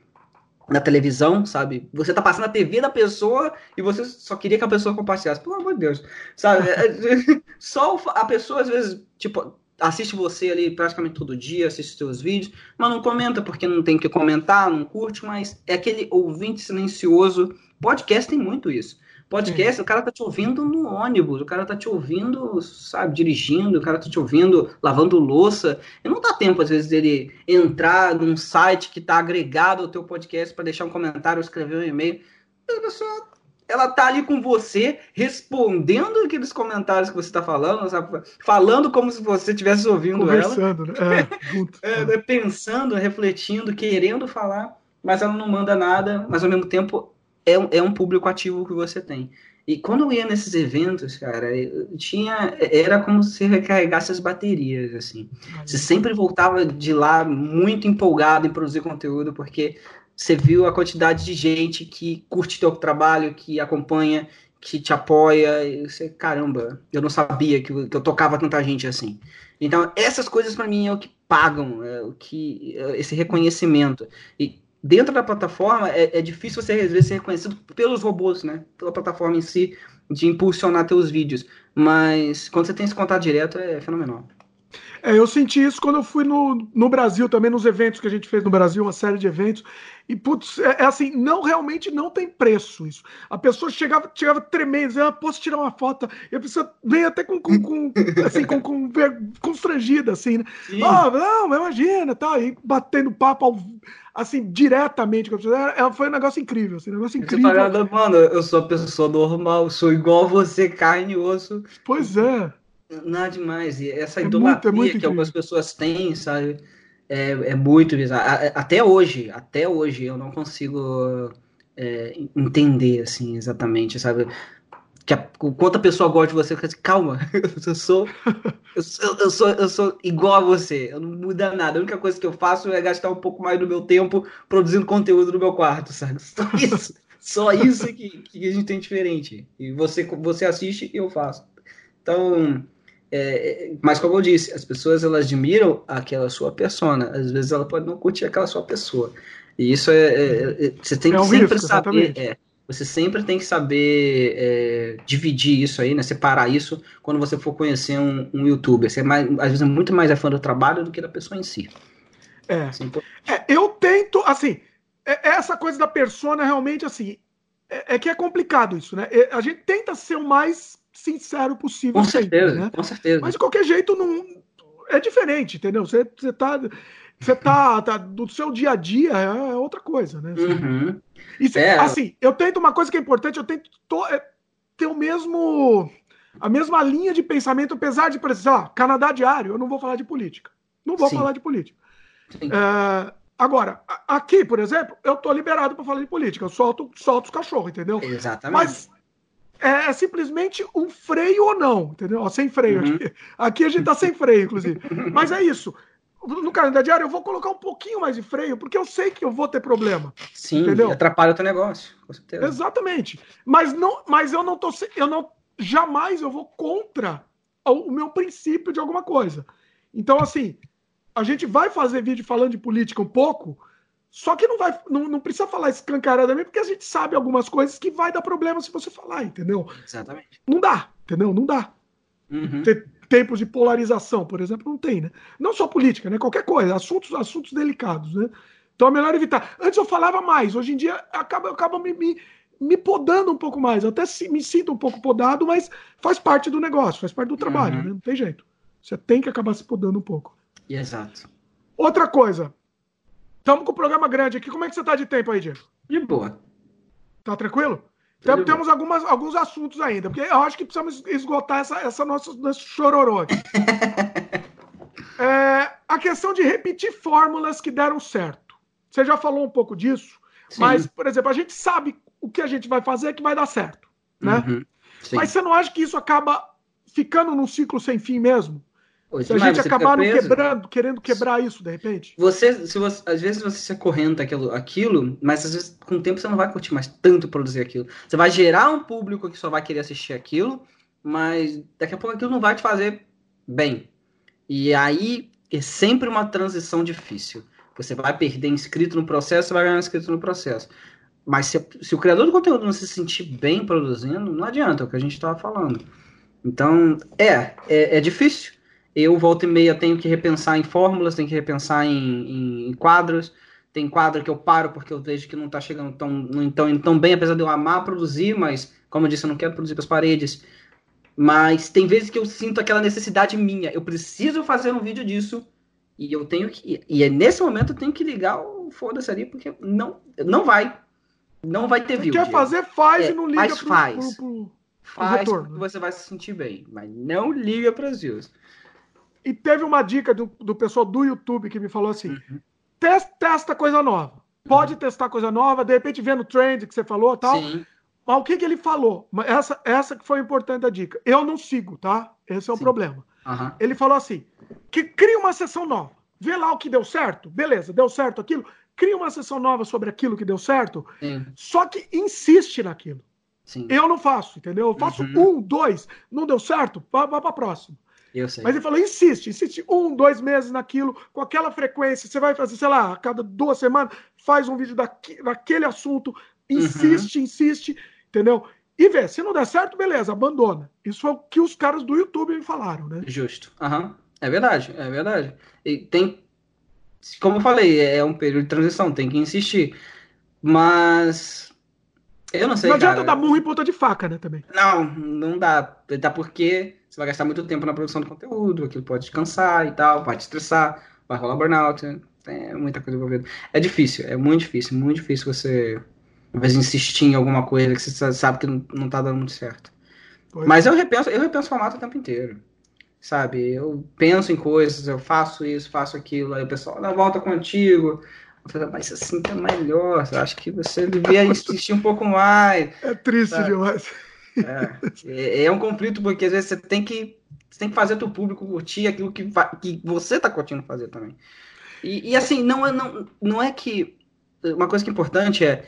na televisão, sabe? Você tá passando a TV da pessoa e você só queria que a pessoa compartilhasse. Pelo amor de Deus, sabe? É, é, (laughs) só a pessoa, às vezes, tipo, assiste você ali praticamente todo dia, assiste seus vídeos, mas não comenta porque não tem que comentar, não curte, mas é aquele ouvinte silencioso. Podcast tem muito isso. Podcast, o cara tá te ouvindo no ônibus, o cara tá te ouvindo, sabe, dirigindo, o cara tá te ouvindo lavando louça. E não dá tempo, às vezes, dele entrar num site que tá agregado ao teu podcast para deixar um comentário, escrever um e-mail. A pessoa, ela tá ali com você, respondendo aqueles comentários que você tá falando, sabe? Falando como se você estivesse ouvindo Conversando, ela. Né? (laughs) É, é, pensando, refletindo, querendo falar, mas ela não manda nada, mas ao mesmo tempo é um, é um público ativo que você tem. E quando eu ia nesses eventos, cara, tinha era como se recarregasse as baterias, assim. Você sempre voltava de lá muito empolgado em produzir conteúdo, porque você viu a quantidade de gente que curte teu trabalho, que acompanha, que te apoia, e você, caramba, eu não sabia que, que eu tocava tanta gente assim. Então, essas coisas para mim é o que pagam, é o que é esse reconhecimento. E dentro da plataforma é, é, difícil você às vezes ser reconhecido pelos robôs, né? Pela plataforma em si, de impulsionar teus vídeos. Mas quando você tem esse contato direto, é fenomenal. É, eu senti isso quando eu fui no, no Brasil, também nos eventos que a gente fez no Brasil, uma série de eventos. E, putz, é, é assim, não realmente não tem preço isso. A pessoa chegava, chegava tremendo, dizia, ah, posso tirar uma foto? E a pessoa vem até com, com, com assim, com, com, constrangida, assim, né? Oh, não, imagina, tá, e batendo papo ao, assim, diretamente com a pessoa. Ela foi um negócio incrível, assim, um negócio incrível. Você mano, eu sou pessoa normal, sou igual a você, carne e osso. Pois é. Nada demais. E essa é idolatria muito, é muito que algumas pessoas têm, sabe? É, é muito bizarro. Até hoje, até hoje, eu não consigo é, entender, assim, exatamente, sabe? Que a, o quanto a pessoa gosta de você, fica assim, calma, (laughs) eu sou, eu sou, eu sou, eu sou igual a você, eu não muda nada. A única coisa que eu faço é gastar um pouco mais do meu tempo produzindo conteúdo no meu quarto, sabe? Só (laughs) isso. Só isso que, que a gente tem diferente. E você, você assiste e eu faço. Então, é, mas como eu disse, as pessoas elas admiram aquela sua persona. Às vezes ela pode não curtir aquela sua pessoa. E isso é, é, é você tem é que um sempre risco, saber. É, você sempre tem que saber é, dividir isso aí, né? Separar isso quando você for conhecer um, um youtuber. Você é mais, às vezes é muito mais é fã do trabalho do que da pessoa em si. É. Assim, então... eu tento, assim, essa coisa da persona realmente assim. É, que é complicado isso, né? A gente tenta ser o mais sincero possível. Com certeza, né? com certeza. Mas de qualquer jeito não é diferente, entendeu? Você, você tá você tá, tá do seu dia a dia é outra coisa, né? Uhum. E é. assim, eu tento uma coisa que é importante, eu tento to, é, ter o mesmo a mesma linha de pensamento, apesar de, por exemplo, sei lá, Canadá Diário, eu não vou falar de política. Não vou Sim. falar de política. É, agora, aqui, por exemplo, eu tô liberado para falar de política. Eu solto, solto os cachorros, entendeu? Exatamente. Mas é, é, simplesmente um freio ou não, entendeu? Ó, sem freio. Uhum. Aqui. aqui a gente tá sem freio, inclusive. Mas é isso. No calendário diário eu vou colocar um pouquinho mais de freio, porque eu sei que eu vou ter problema. Sim, entendeu? atrapalha o teu negócio, com certeza. Exatamente. Mas, não, mas eu não tô. Eu não. Jamais eu vou contra o meu princípio de alguma coisa. Então, assim, a gente vai fazer vídeo falando de política um pouco, só que não vai, não, não precisa falar escancaradamente, porque a gente sabe algumas coisas que vai dar problema se você falar, entendeu? Exatamente. Não dá, entendeu? Não dá. Uhum. tempos de polarização, por exemplo, não tem, né? Não só política, né? Qualquer coisa, assuntos, assuntos delicados, né? Então é melhor evitar. Antes eu falava mais, hoje em dia acaba, acaba me, me, me podando um pouco mais. Eu até me sinto um pouco podado, mas faz parte do negócio, faz parte do trabalho, uhum. né? Não tem jeito. Você tem que acabar se podando um pouco. Exato. Outra coisa, Estamos com o programa grande aqui. Como é que você está de tempo aí, Diego? De boa. Tá tranquilo? Tem, temos algumas, alguns assuntos ainda, porque eu acho que precisamos esgotar essa, essa nossa, nosso chororô (laughs) é, a questão de repetir fórmulas que deram certo. Você já falou um pouco disso, Sim. mas, por exemplo, a gente sabe o que a gente vai fazer que vai dar certo, né? Uhum. Mas você não acha que isso acaba ficando num ciclo sem fim mesmo? Se a gente acabar quebrando, querendo quebrar isso de repente. Você, se você, às vezes você se acorrenta aquilo, aquilo, mas às vezes com o tempo você não vai curtir mais tanto produzir aquilo. Você vai gerar um público que só vai querer assistir aquilo, mas daqui a pouco aquilo não vai te fazer bem. E aí é sempre uma transição difícil. Você vai perder inscrito no processo, você vai ganhar inscrito no processo. Mas se, se, o criador do conteúdo não se sentir bem produzindo, não adianta, é o que a gente estava falando. Então, é, é, é, difícil. Eu, volta e meia, tenho que repensar em fórmulas, tenho que repensar em, em, quadros. Tem quadro que eu paro porque eu vejo que não está chegando tão, tão, tão bem, apesar de eu amar produzir, mas, como eu disse, eu não quero produzir para as paredes. Mas tem vezes que eu sinto aquela necessidade minha. Eu preciso fazer um vídeo disso. E eu tenho que. E é nesse momento eu tenho que ligar o foda-se ali, porque não, não vai. Não vai ter view. Quer fazer, faz é, e não liga mas pro, faz. Pro, pro, faz retorno. Né? você vai se sentir bem. Mas não liga para as views. E teve uma dica do, do pessoal do YouTube que me falou assim: uhum. testa, testa coisa nova. Pode uhum. testar coisa nova, de repente vendo o trend que você falou tal. Sim. Mas o que, que ele falou? Essa, essa que foi importante a dica. Eu não sigo, tá? Esse é o Sim. problema. Uhum. Ele falou assim: que cria uma sessão nova. Vê lá o que deu certo. Beleza, deu certo aquilo cria uma sessão nova sobre aquilo que deu certo, Sim. só que insiste naquilo. Sim. Eu não faço, entendeu? Eu faço uhum. um, dois, não deu certo, vá, vá para a próxima. Mas ele falou: insiste, insiste um, dois meses naquilo, com aquela frequência. Você vai fazer, sei lá, a cada duas semanas, faz um vídeo daqui, daquele assunto, insiste, uhum. insiste, entendeu? E vê, se não der certo, beleza, abandona. Isso é o que os caras do YouTube me falaram, né? Justo. Uhum. É verdade, é verdade. E tem como eu falei, é um período de transição, tem que insistir. Mas. Eu não sei. Não adianta cara. dar murro em ponta de faca, né? Também. Não, não dá. Até porque você vai gastar muito tempo na produção do conteúdo, aquilo pode te cansar e tal, vai te estressar, vai rolar burnout. Tem muita coisa envolvida. É difícil, é muito difícil, muito difícil você, às vezes, insistir em alguma coisa que você sabe que não, não tá dando muito certo. Pois Mas é. eu repenso, eu repenso o formato o tempo inteiro sabe? Eu penso em coisas, eu faço isso, faço aquilo, aí o pessoal, dá volta contigo. Eu falei, mas assim tá melhor, acho que você devia (laughs) insistir um pouco mais. É triste sabe? demais. É, é, um conflito, porque às vezes você tem que, você tem que fazer o público curtir aquilo que, que você tá curtindo fazer também. E, e assim, não é, não, não é que. Uma coisa que é importante é é,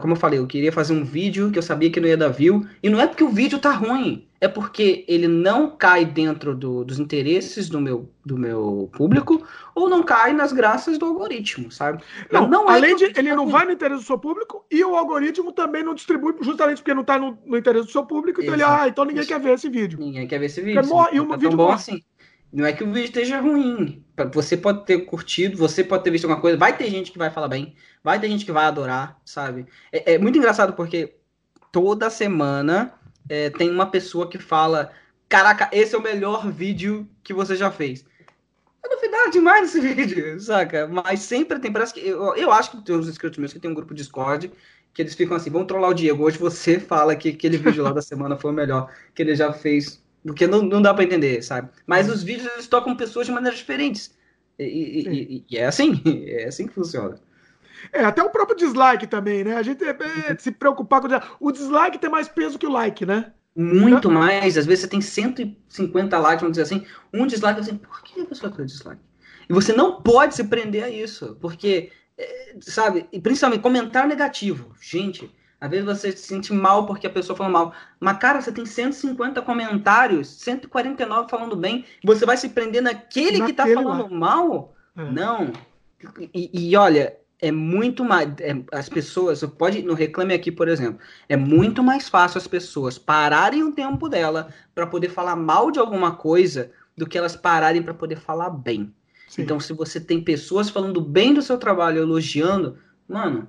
como eu falei, eu queria fazer um vídeo que eu sabia que não ia dar view, e não é porque o vídeo tá ruim, é porque ele não cai dentro do, dos interesses do meu, do meu público, ou não cai nas graças do algoritmo, sabe? Não, não é além de ele tá não ruim. vai no interesse do seu público, e o algoritmo também não distribui, justamente porque não tá no, no interesse do seu público, então Exato. ele, ah, então ninguém Isso. quer ver esse vídeo. Ninguém quer ver esse vídeo. É e um tá vídeo bom assim. Não é que o vídeo esteja ruim. Você pode ter curtido, você pode ter visto alguma coisa. Vai ter gente que vai falar bem, vai ter gente que vai adorar, sabe? É, é muito engraçado porque toda semana é, tem uma pessoa que fala: Caraca, esse é o melhor vídeo que você já fez. É novidade demais esse (laughs) vídeo, saca? Mas sempre tem, parece que. Eu, eu acho que tem uns inscritos meus que tem um grupo Discord que eles ficam assim: vamos trollar o Diego. Hoje você fala que aquele vídeo lá da semana foi o melhor que ele já fez porque não, não dá para entender, sabe? Mas os vídeos eles tocam pessoas de maneiras diferentes. E, e, e, é assim, (laughs) é assim que funciona. É, até o próprio dislike também, né? A gente é, é, se preocupar com o dislike tem mais peso que o like, né? Muito mais. Às vezes você tem 150 likes, vamos dizer assim, um dislike, assim, por que a pessoa tem dislike? E você não pode se prender a isso, porque, é, sabe, e principalmente comentário negativo. Gente, às vezes você se sente mal porque a pessoa falou mal. Mas, cara, você tem 150 comentários, 149 falando bem. Você vai se prender naquele, naquele que tá falando lá. mal? É. Não. E, e, olha, é muito mais. É, as pessoas, pode. No Reclame Aqui, por exemplo. É muito mais fácil as pessoas pararem o tempo dela para poder falar mal de alguma coisa do que elas pararem para poder falar bem. Sim. Então, se você tem pessoas falando bem do seu trabalho, elogiando, mano,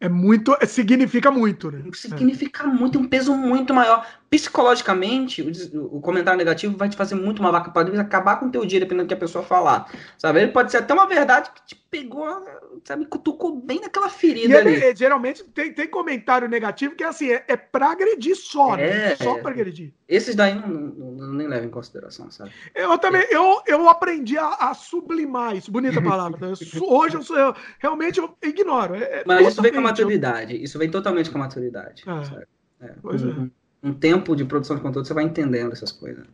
é muito. Significa muito, né? Significa muito, tem um peso muito maior. Psicologicamente, o, o, comentário negativo vai te fazer muito uma vaca, pode acabar com o teu dia, dependendo do que a pessoa falar. Sabe? Ele pode ser até uma verdade que te pegou, sabe, cutucou bem naquela ferida ele, ali. É, geralmente tem, tem comentário negativo que é assim, é, é pra agredir só, né? É, só pra agredir. Esses daí não, não, não, nem levam em consideração, sabe? Eu também, é. eu, eu aprendi a, a sublimar isso, bonita palavra. Né? Hoje eu, sou, eu realmente eu ignoro. É, é Mas isso vem com a maturidade, eu... isso vem totalmente com a maturidade, é. Pois um, é. Um tempo de produção de conteúdo, você vai entendendo essas coisas.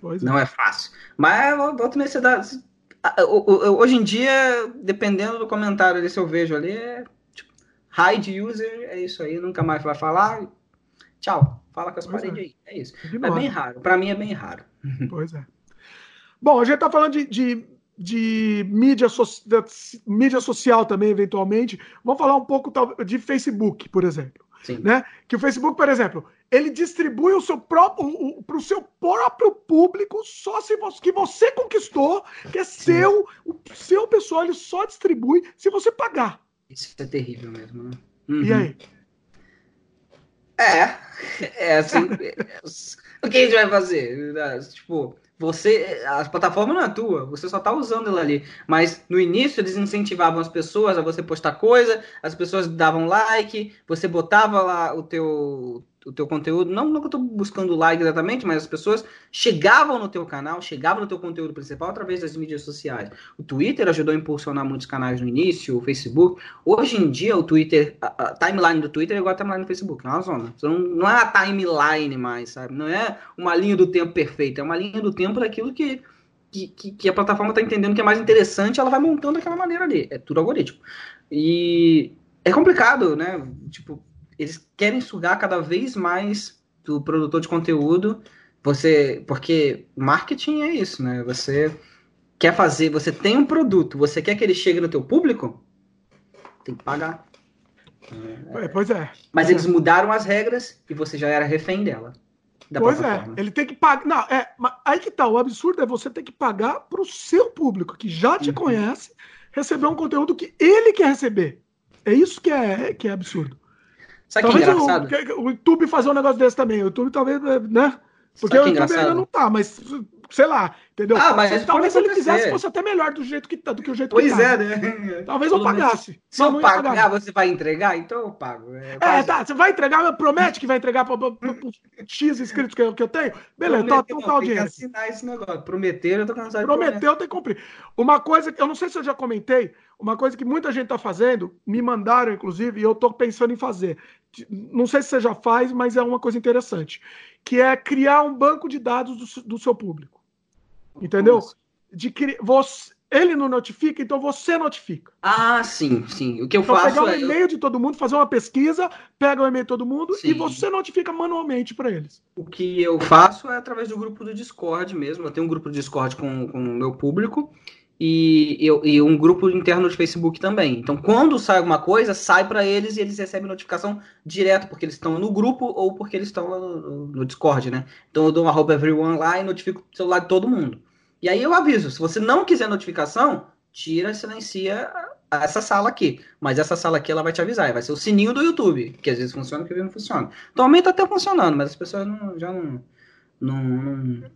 Pois não é. fácil. Mas volta nesse dá, Hoje em dia, dependendo do comentário ali, se eu vejo ali, é tipo, hide user, é isso aí, nunca mais vai falar. Tchau, fala com as pois paredes é. aí. É isso. É bem raro. Para mim é bem raro. (laughs) Pois é. Bom, a gente tá falando de, de, de mídia, so, mídia social também, eventualmente. Vamos falar um pouco de Facebook, por exemplo. Sim. Né? Que o Facebook, por exemplo, ele distribui o seu próprio para o seu próprio público só se você, que você conquistou, que é seu, o seu pessoal, ele só distribui se você pagar. Isso é terrível mesmo, né? Uhum. E aí? É, (laughs) é assim. o que a gente vai fazer? Tipo, você. A plataforma não é tua, você só tá usando ela ali. Mas no início eles incentivavam as pessoas a você postar coisa, as pessoas davam like, você botava lá o teu o teu conteúdo, não, não que eu tô buscando like exatamente, mas as pessoas chegavam no teu canal, chegavam no teu conteúdo principal através das mídias sociais. O Twitter ajudou a impulsionar muitos canais no início, o Facebook. Hoje em dia, o Twitter, a, a timeline do Twitter é igual a timeline do Facebook, é uma zona. Não, não é a timeline mais, sabe? Não é uma linha do tempo perfeita, é uma linha do tempo daquilo que, que, que, que a plataforma está entendendo que é mais interessante, ela vai montando daquela maneira ali. É tudo algoritmo. E é complicado, né? Tipo, eles querem sugar cada vez mais do produtor de conteúdo. Você, porque marketing é isso, né? Você quer fazer, você tem um produto, você quer que ele chegue no teu público, tem que pagar. É, pois é. Mas eles mudaram as regras e você já era refém dela. Pois é, ele tem que pagar. Não, é, aí que tá. O absurdo é você ter que pagar para o seu público, que já te uhum. conhece, receber um conteúdo que ele quer receber. É isso que é, que é absurdo. Sabe talvez que é engraçado? O, o, YouTube fazer um negócio desse também. O YouTube talvez, né? Porque o YouTube ainda não tá, mas sei lá, entendeu? Ah, mas talvez se ele quisesse fosse até melhor do jeito que tá, do que o jeito pois que tá. Pois é, né? (laughs) Talvez eu pagasse. Se eu pagar, você vai entregar? Então eu pago. É, é tá, você vai entregar, promete que vai entregar para X inscritos que eu, que eu tenho? Beleza, então tá, tá o dinheiro. assinar esse negócio. Prometer, eu tô cansado Prometeu, tem que cumprir. Uma coisa que eu não sei se eu já comentei, uma coisa que muita gente tá fazendo, me mandaram inclusive, e eu tô pensando em fazer. Não sei se você já faz, mas é uma coisa interessante, que é criar um banco de dados do, do seu público. Entendeu? De que você, ele não notifica, então você notifica. Ah, sim, sim. O que eu então, faço pegar o é... e-mail de todo mundo, fazer uma pesquisa, pega o e-mail de todo mundo sim. e você notifica manualmente para eles. O que eu faço é através do grupo do Discord mesmo. Eu tenho um grupo do Discord com, com o meu público e, eu, e um grupo interno de Facebook também. Então, quando sai alguma coisa, sai para eles e eles recebem notificação direto, porque eles estão no grupo ou porque eles estão no, no, Discord, né? Então, eu dou uma arroba everyone lá e notifico o celular de todo mundo. E aí eu aviso, se você não quiser notificação, tira e silencia essa sala aqui. Mas essa sala aqui ela vai te avisar, vai ser o sininho do YouTube, que às vezes funciona, que às vezes não funciona. Atualmente tá até funcionando, mas as pessoas não, já não, não, não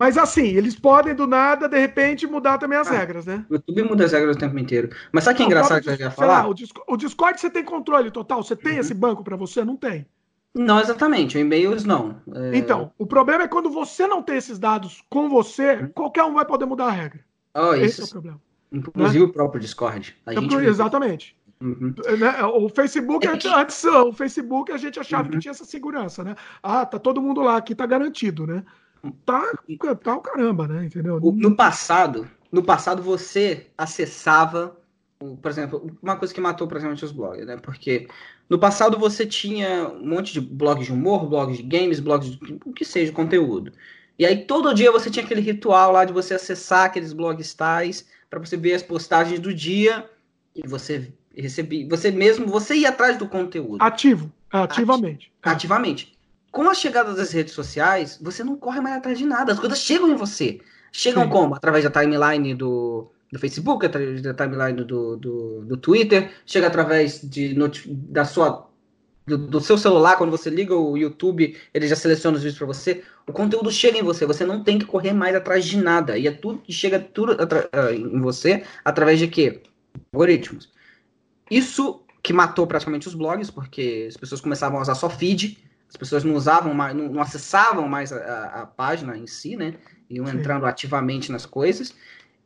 mas assim, eles podem do nada, de repente, mudar também as ah, regras, né? O YouTube muda as regras o tempo inteiro. Mas sabe o que é engraçado que eu ia falar? Lá, o, Discord, o Discord você tem controle total? Você tem uhum. esse banco para você? Não tem. Não, exatamente. E-mails não. É... Então, o problema é quando você não tem esses dados com você, uhum. qualquer um vai poder mudar a regra. Oh, Esse isso. é o problema. Inclusive né? o próprio Discord. A gente... Exatamente. Uhum. Né? O Facebook, é antes, o Facebook a gente achava uhum. que tinha essa segurança, né? Ah, tá todo mundo lá, aqui tá garantido, né? Tá, tá o caramba, né? Entendeu? No passado, no passado você acessava, por exemplo, uma coisa que matou praticamente os blogs, né? Porque no passado você tinha um monte de blogs de humor, blogs de games, blogs de o que seja, conteúdo. E aí todo dia você tinha aquele ritual lá de você acessar aqueles blogs tais para você ver as postagens do dia e você recebia, você mesmo, você ia atrás do conteúdo. Ativo, ativamente. Ativamente com a chegada das redes sociais, você não corre mais atrás de nada. As coisas chegam em você. Chegam Sim. como? Através da timeline do, do Facebook, através da timeline do, do, do Twitter, chega através de da sua do, do, seu celular, quando você liga o YouTube, ele já seleciona os vídeos para você. O conteúdo chega em você, você não tem que correr mais atrás de nada. E é tudo chega tudo ah, em você através de quê? Algoritmos. Isso que matou praticamente os blogs, porque as pessoas começavam a usar só feed as pessoas não usavam mais, não, não acessavam mais a, a, página em si, né? Iam Sim. entrando ativamente nas coisas.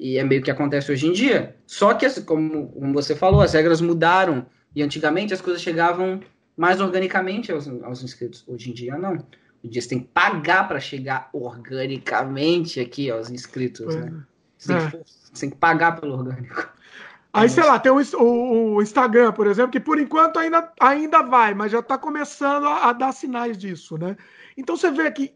E é meio que acontece hoje em dia. Só que, como, como você falou, as regras mudaram. E antigamente as coisas chegavam mais organicamente aos, aos inscritos. Hoje em dia, não. Hoje em dia você tem que pagar para chegar organicamente aqui aos inscritos, né? Você, é. tem que, você tem que pagar pelo orgânico. Aí, sei lá, tem o, o, o, Instagram, por exemplo, que por enquanto ainda, ainda vai, mas já está começando a, a, dar sinais disso, né? Então você vê que,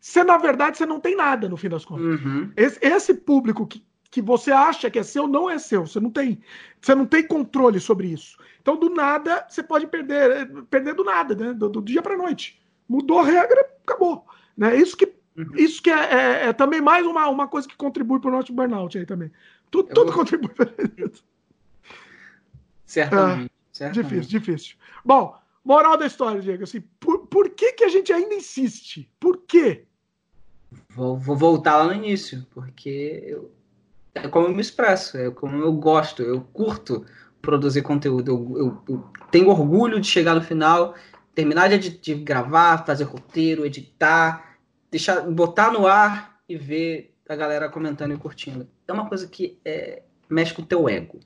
você, na verdade, você não tem nada no fim das contas. Uhum. Esse, esse, público que, que você acha que é seu não é seu. Você não tem, você não tem controle sobre isso. Então, do nada, você pode perder, perder do nada, né? Do, do dia para noite. Mudou a regra, acabou. Né? Isso que, uhum. isso que é, é, é, também mais uma, uma coisa que contribui para o nosso burnout aí também. Tudo, tudo vou... contribui para isso. Certamente, é, certamente. Difícil, difícil. Bom, moral da história, Diego, assim, por, por que, que a gente ainda insiste? Por quê? Vou, vou voltar lá no início, porque eu, é como eu me expresso, é como eu gosto, eu curto produzir conteúdo, eu, eu, eu tenho orgulho de chegar no final, terminar de, de, gravar, fazer roteiro, editar, deixar, botar no ar e ver a galera comentando e curtindo. É uma coisa que é, mexe com o teu ego.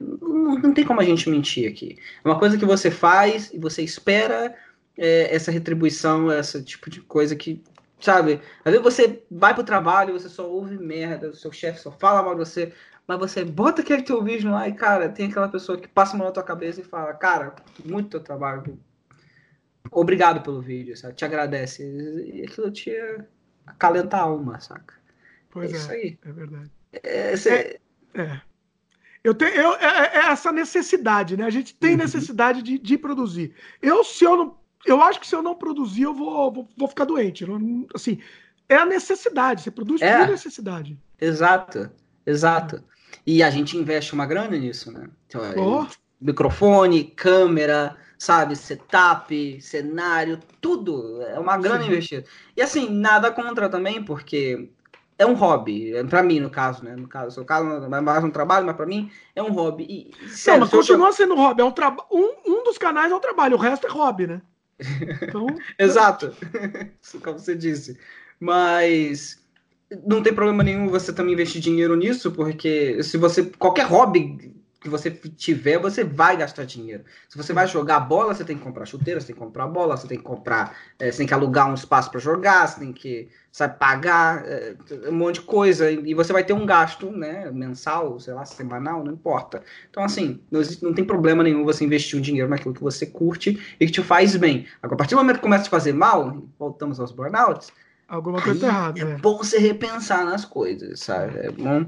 Não, não, tem como a gente mentir aqui. É uma coisa que você faz e você espera é, essa retribuição, esse tipo de coisa que Sabe? Às vezes você vai pro trabalho, você só ouve merda, o seu chefe só fala mal de você, mas você bota aquele teu vídeo lá e, cara, tem aquela pessoa que passa a mão na tua cabeça e fala, cara, muito teu trabalho. Obrigado pelo vídeo, sabe? Te agradece. E aquilo te acalenta a alma, saca? Pois é, é isso aí. É verdade. É, é, é. Eu tenho eu, é, é, essa necessidade, né? A gente tem uhum. necessidade de, de produzir. Eu, se eu não eu acho que se eu não produzir, eu vou, vou, vou ficar doente. Não, assim, é a necessidade. Você produz é. por necessidade. Exato, exato. E a gente investe uma grana nisso, né? Então, oh. Microfone, câmera, sabe, setup, cenário, tudo. É uma grana Sim. investida. E assim, nada contra também, porque é um hobby, é para mim no caso, né? No caso, seu caso é mais um trabalho, mas para mim é um hobby. E, sério, não, mas continua eu... sendo um hobby. É um, tra... um, um dos canais é um trabalho, o resto é hobby, né? Então... (laughs) Exato, (laughs) como você disse. Mas não tem problema nenhum você também investir dinheiro nisso, porque se você. qualquer hobby que você tiver, você vai gastar dinheiro. Se você vai jogar bola, você tem que comprar chuteira, você tem que comprar bola, você tem que comprar, é, você tem que alugar um espaço para jogar, você tem que sabe, pagar é, um monte de coisa e você vai ter um gasto, né, mensal, sei lá, semanal, não importa. Então assim, não, existe, não tem problema nenhum você investir um dinheiro naquilo que você curte e que te faz bem. Agora, a partir do momento que começa a te fazer mal, voltamos aos burnouts. Alguma coisa errada. É, é bom você repensar nas coisas, sabe? É bom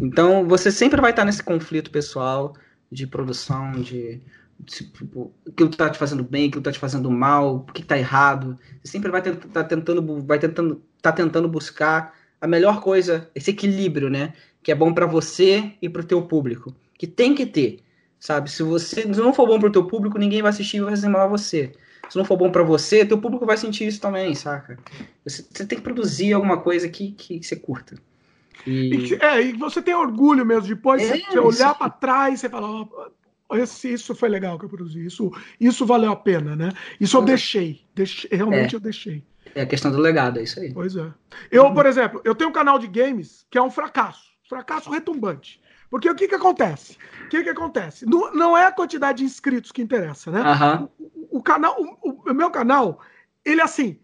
então, você sempre vai estar nesse conflito pessoal de produção, de, tipo, aquilo está te fazendo bem, aquilo está te fazendo mal, o que está errado. Você sempre vai estar tá tentando, vai tentando, tá tentando buscar a melhor coisa, esse equilíbrio, né? Que é bom para você e para o teu público, que tem que ter, sabe? Se você se não for bom para o teu público, ninguém vai assistir e vai fazer mal a você. Se não for bom para você, teu público vai sentir isso também, saca? Você, você tem que produzir alguma coisa que, que você curta. E... É, e você tem orgulho mesmo, depois é, você olhar para trás e você falar, oh, esse, isso foi legal que eu produzi, isso, isso valeu a pena, né? Isso eu deixei, deixei realmente é. eu deixei. É a questão do legado, é isso aí. Pois é. Eu, por exemplo, eu tenho um canal de games que é um fracasso, fracasso retumbante. Porque o que que acontece? O que que acontece? Não, não é a quantidade de inscritos que interessa, né? O, o, canal, o, o meu canal, ele é assim,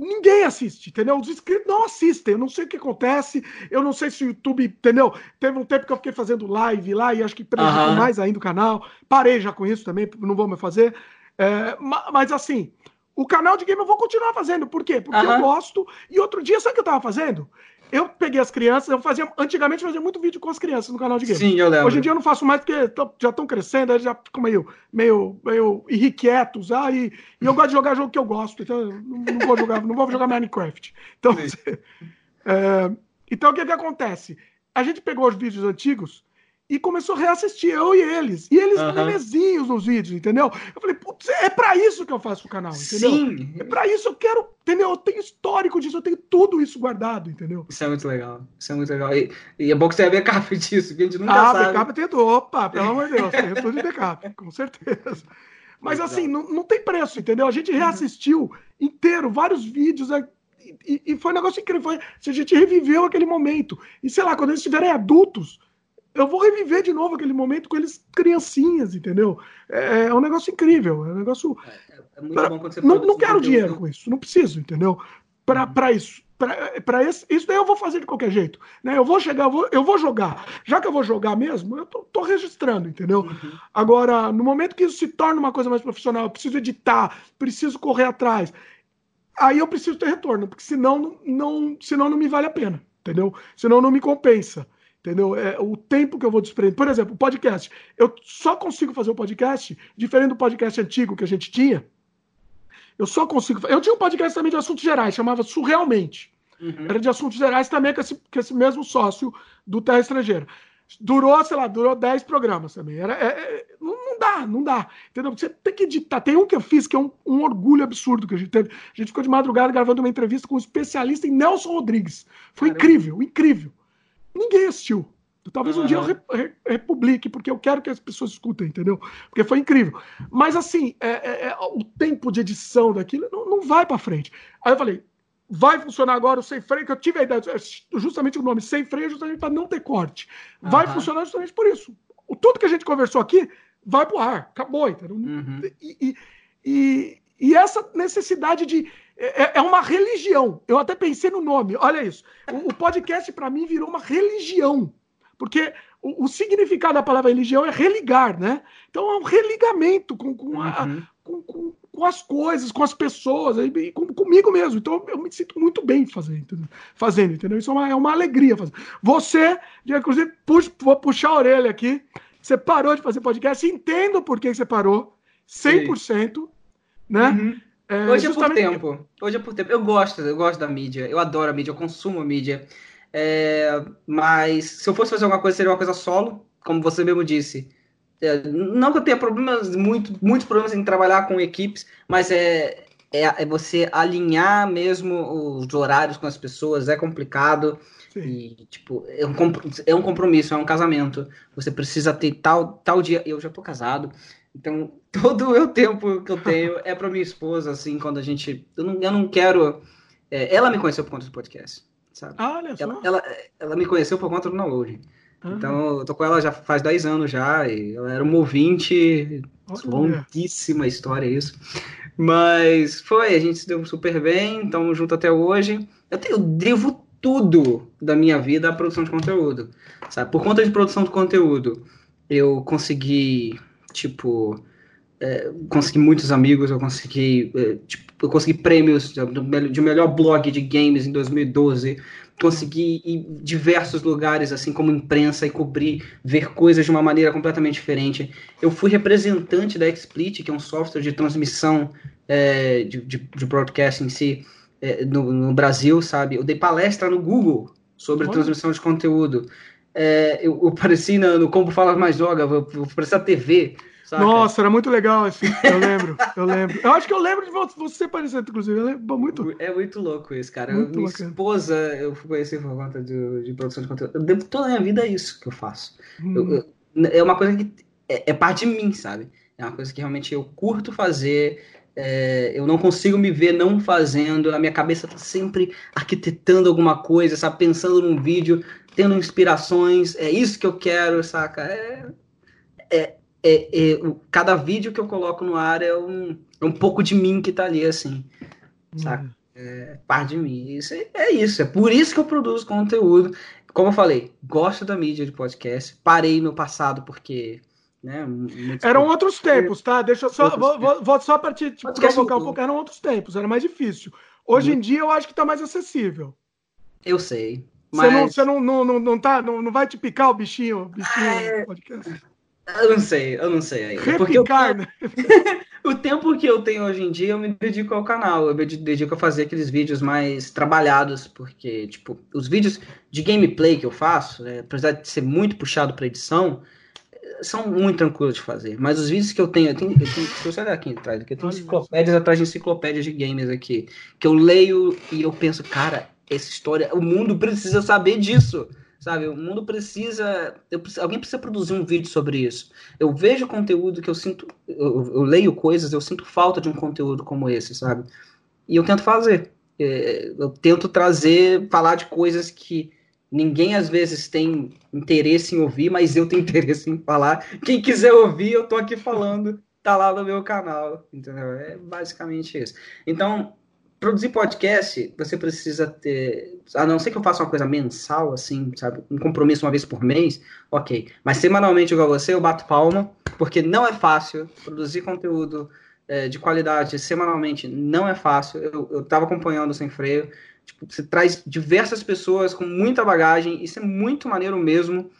Ninguém assiste, entendeu? Os inscritos não assistem. Eu não sei o que acontece. Eu não sei se o YouTube, entendeu? Teve um tempo que eu fiquei fazendo live lá e acho que prejudicou uhum. mais ainda o canal. Parei já com isso também, não vou mais fazer. É, mas assim, o canal de game eu vou continuar fazendo. Por quê? Porque uhum. eu gosto. E outro dia, sabe o que eu tava fazendo? Eu peguei as crianças, eu fazia. Antigamente eu fazia muito vídeo com as crianças no canal de game. Sim, eu lembro. Hoje em dia eu não faço mais porque já estão crescendo, eles já ficam meio, meio, meio irrequietos. Ah, e, e eu gosto de jogar jogo que eu gosto, então eu não, não vou jogar, não vou jogar Minecraft. Então, (laughs) é, então o que, que acontece? A gente pegou os vídeos antigos e começou a reassistir, eu e eles. E eles uhum. bebezinhos nos vídeos, entendeu? Eu falei, putz, é pra isso que eu faço o canal, entendeu? Sim. É pra isso eu quero, entendeu? Eu tenho histórico disso, eu tenho tudo isso guardado, entendeu? Isso é muito legal. Isso é muito legal. E, e é bom que você tenha backup disso, que a gente nunca ah, sabe. Ah, backup tudo. Opa, pelo amor de Deus, tem tudo de backup, com certeza. Mas assim, não, não tem preço, entendeu? A gente uhum. reassistiu inteiro, vários vídeos, é, e, e, foi um negócio incrível. Foi, a gente reviveu aquele momento. E sei lá, quando eles estiverem adultos, eu vou reviver de novo aquele momento com eles criancinhas, entendeu? É, é um negócio incrível, é um negócio. É, é muito pra, bom quando você Não, não quero dinheiro com isso, não preciso, entendeu? Para uhum. isso. Para isso, isso daí eu vou fazer de qualquer jeito. Né? Eu vou chegar, eu vou, eu vou jogar. Já que eu vou jogar mesmo, eu tô, tô registrando, entendeu? Uhum. Agora, no momento que isso se torna uma coisa mais profissional, eu preciso editar, preciso correr atrás. Aí eu preciso ter retorno, porque senão não, senão não me vale a pena, entendeu? Senão não me compensa. Entendeu? É o tempo que eu vou desprender. Por exemplo, o podcast. Eu só consigo fazer o podcast, diferente do podcast antigo que a gente tinha. Eu só consigo. Eu tinha um podcast também de assuntos gerais, chamava Surrealmente. Uhum. Era de assuntos gerais também com esse, com esse mesmo sócio do Terra Estrangeira. Durou, sei lá, durou 10 programas também. Era, é, é, não, dá, não dá. Entendeu? Você tem que editar. Tem um que eu fiz que é um, um, orgulho absurdo que a gente teve. A gente ficou de madrugada gravando uma entrevista com um especialista em Nelson Rodrigues. Foi Caramba. incrível, incrível. Ninguém assistiu. Talvez um uhum. dia eu re, re, republique, porque eu quero que as pessoas escutem, entendeu? Porque foi incrível. Mas assim, é, é, é o tempo de edição daquilo não, não vai para frente. Aí eu falei, vai funcionar agora o sem freio, que eu tive a ideia, justamente o nome sem freio, justamente para não ter corte. Vai uhum. funcionar justamente por isso. O, tudo que a gente conversou aqui vai pro ar, acabou, entendeu? Uhum. E, e, e, e, essa necessidade de. É, é, é, uma religião. Eu até pensei no nome, olha isso. O, o podcast, para mim, virou uma religião. Porque o, o, significado da palavra religião é religar, né? Então é um religamento com, com, a, uhum. com, com, com, as coisas, com as pessoas, e, com, comigo mesmo. Então eu me sinto muito bem fazendo, entendeu? fazendo, entendeu? Isso é uma, é uma alegria fazer. Você, inclusive, puxa, vou puxar a orelha aqui. Você parou de fazer podcast, entendo por que você parou, 100%, Sim. né? Uhum. É, Hoje justamente... é por tempo. Hoje é por tempo. Eu gosto, eu gosto da mídia. Eu adoro a mídia, eu consumo a mídia. É, mas se eu fosse fazer alguma coisa, seria uma coisa solo, como você mesmo disse. É, não que eu tenha problemas, muito, muitos problemas em trabalhar com equipes, mas é, é, é, você alinhar mesmo os horários com as pessoas, é complicado. Sim. E, tipo, é um, é um compromisso, é um casamento. Você precisa ter tal, tal dia. Eu já tô casado, então (laughs) todo o tempo que eu tenho é para minha esposa, assim, quando a gente. Eu não, eu não quero. É, ela me conheceu por conta do podcast sabe? Ah, olha só. Ela, ela, ela, me conheceu por conta do download. Uhum. Então, eu tô com ela já faz 10 anos já, e ela era uma ouvinte, longuíssima história isso. Mas foi, a gente se deu super bem, estamos junto até hoje. Eu, tenho, eu devo tudo da minha vida à produção de conteúdo, sabe? Por conta de produção de conteúdo, eu consegui, tipo, é, consegui muitos amigos, eu consegui, é, tipo, eu consegui prêmios de, de melhor blog de games em 2012, consegui ir em diversos lugares, assim como imprensa, e cobrir, ver coisas de uma maneira completamente diferente. Eu fui representante da XSplit, que é um software de transmissão é, de, de, de, broadcast em si, é, no, no, Brasil, sabe? Eu dei palestra no Google sobre Olha. transmissão de conteúdo. É, eu, eu apareci no, no Como Fala Mais Joga, eu, eu apareci na TV, Saca? Nossa, era muito legal assim. Eu lembro, eu lembro. Eu acho que eu lembro de você parecendo, inclusive. Eu lembro muito. É muito louco isso, cara. Muito minha bacana. esposa, eu conheci por conta de, de, produção de conteúdo. Eu devo toda a minha vida a isso que eu faço. Hum. Eu, eu, é uma coisa que é, é, parte de mim, sabe? É uma coisa que realmente eu curto fazer. É, eu não consigo me ver não fazendo. A minha cabeça tá sempre arquitetando alguma coisa, sabe? Pensando num vídeo, tendo inspirações. É isso que eu quero, saca? É, é, é, é, cada vídeo que eu coloco no ar é um, é um pouco de mim que tá ali, assim, saca? Uhum. É parte de mim. Isso é, é, isso, é por isso que eu produzo conteúdo. Como eu falei, gosto da mídia de podcast. Parei no passado porque. Né, Eram outros tempos, tá? Deixa eu só. Vou, vou, vou, só para te, te provocar um pouco. Eram outros tempos, era mais difícil. Hoje em dia eu acho que tá mais acessível. Eu sei. Mas... Você, não, você não, não, não, não, tá, não, não vai te picar o bichinho, bichinho é... podcast? Eu não sei, eu não sei ainda. Porque eu, né? (laughs) o tempo que eu tenho hoje em dia, eu me dedico ao canal. Eu me dedico a fazer aqueles vídeos mais trabalhados, porque, tipo, os vídeos de gameplay que eu faço, né, apesar de ser muito puxado para edição, são muito tranquilos de fazer. Mas os vídeos que eu tenho, eu tenho, eu tenho deixa eu sair aqui atrás, eu tenho enciclopédias atrás de enciclopédias de games aqui, que eu leio e eu penso, cara, essa história, o mundo precisa saber disso. Sabe, o mundo precisa. Eu, alguém precisa produzir um vídeo sobre isso. Eu vejo conteúdo que eu sinto. Eu, eu, leio coisas, eu sinto falta de um conteúdo como esse, sabe? E eu tento fazer. É, eu tento trazer, falar de coisas que ninguém às vezes tem interesse em ouvir, mas eu tenho (laughs) interesse em falar. Quem quiser ouvir, eu tô aqui falando, tá lá no meu canal, entendeu? É basicamente isso. Então, produzir podcast, você precisa ter. A não ser que eu faça uma coisa mensal, assim, sabe? Um compromisso uma vez por mês, ok. Mas semanalmente, igual você, eu bato palma, porque não é fácil produzir conteúdo é, de qualidade semanalmente, não é fácil. Eu, eu tava acompanhando sem freio. Tipo, você traz diversas pessoas com muita bagagem, isso é muito maneiro mesmo.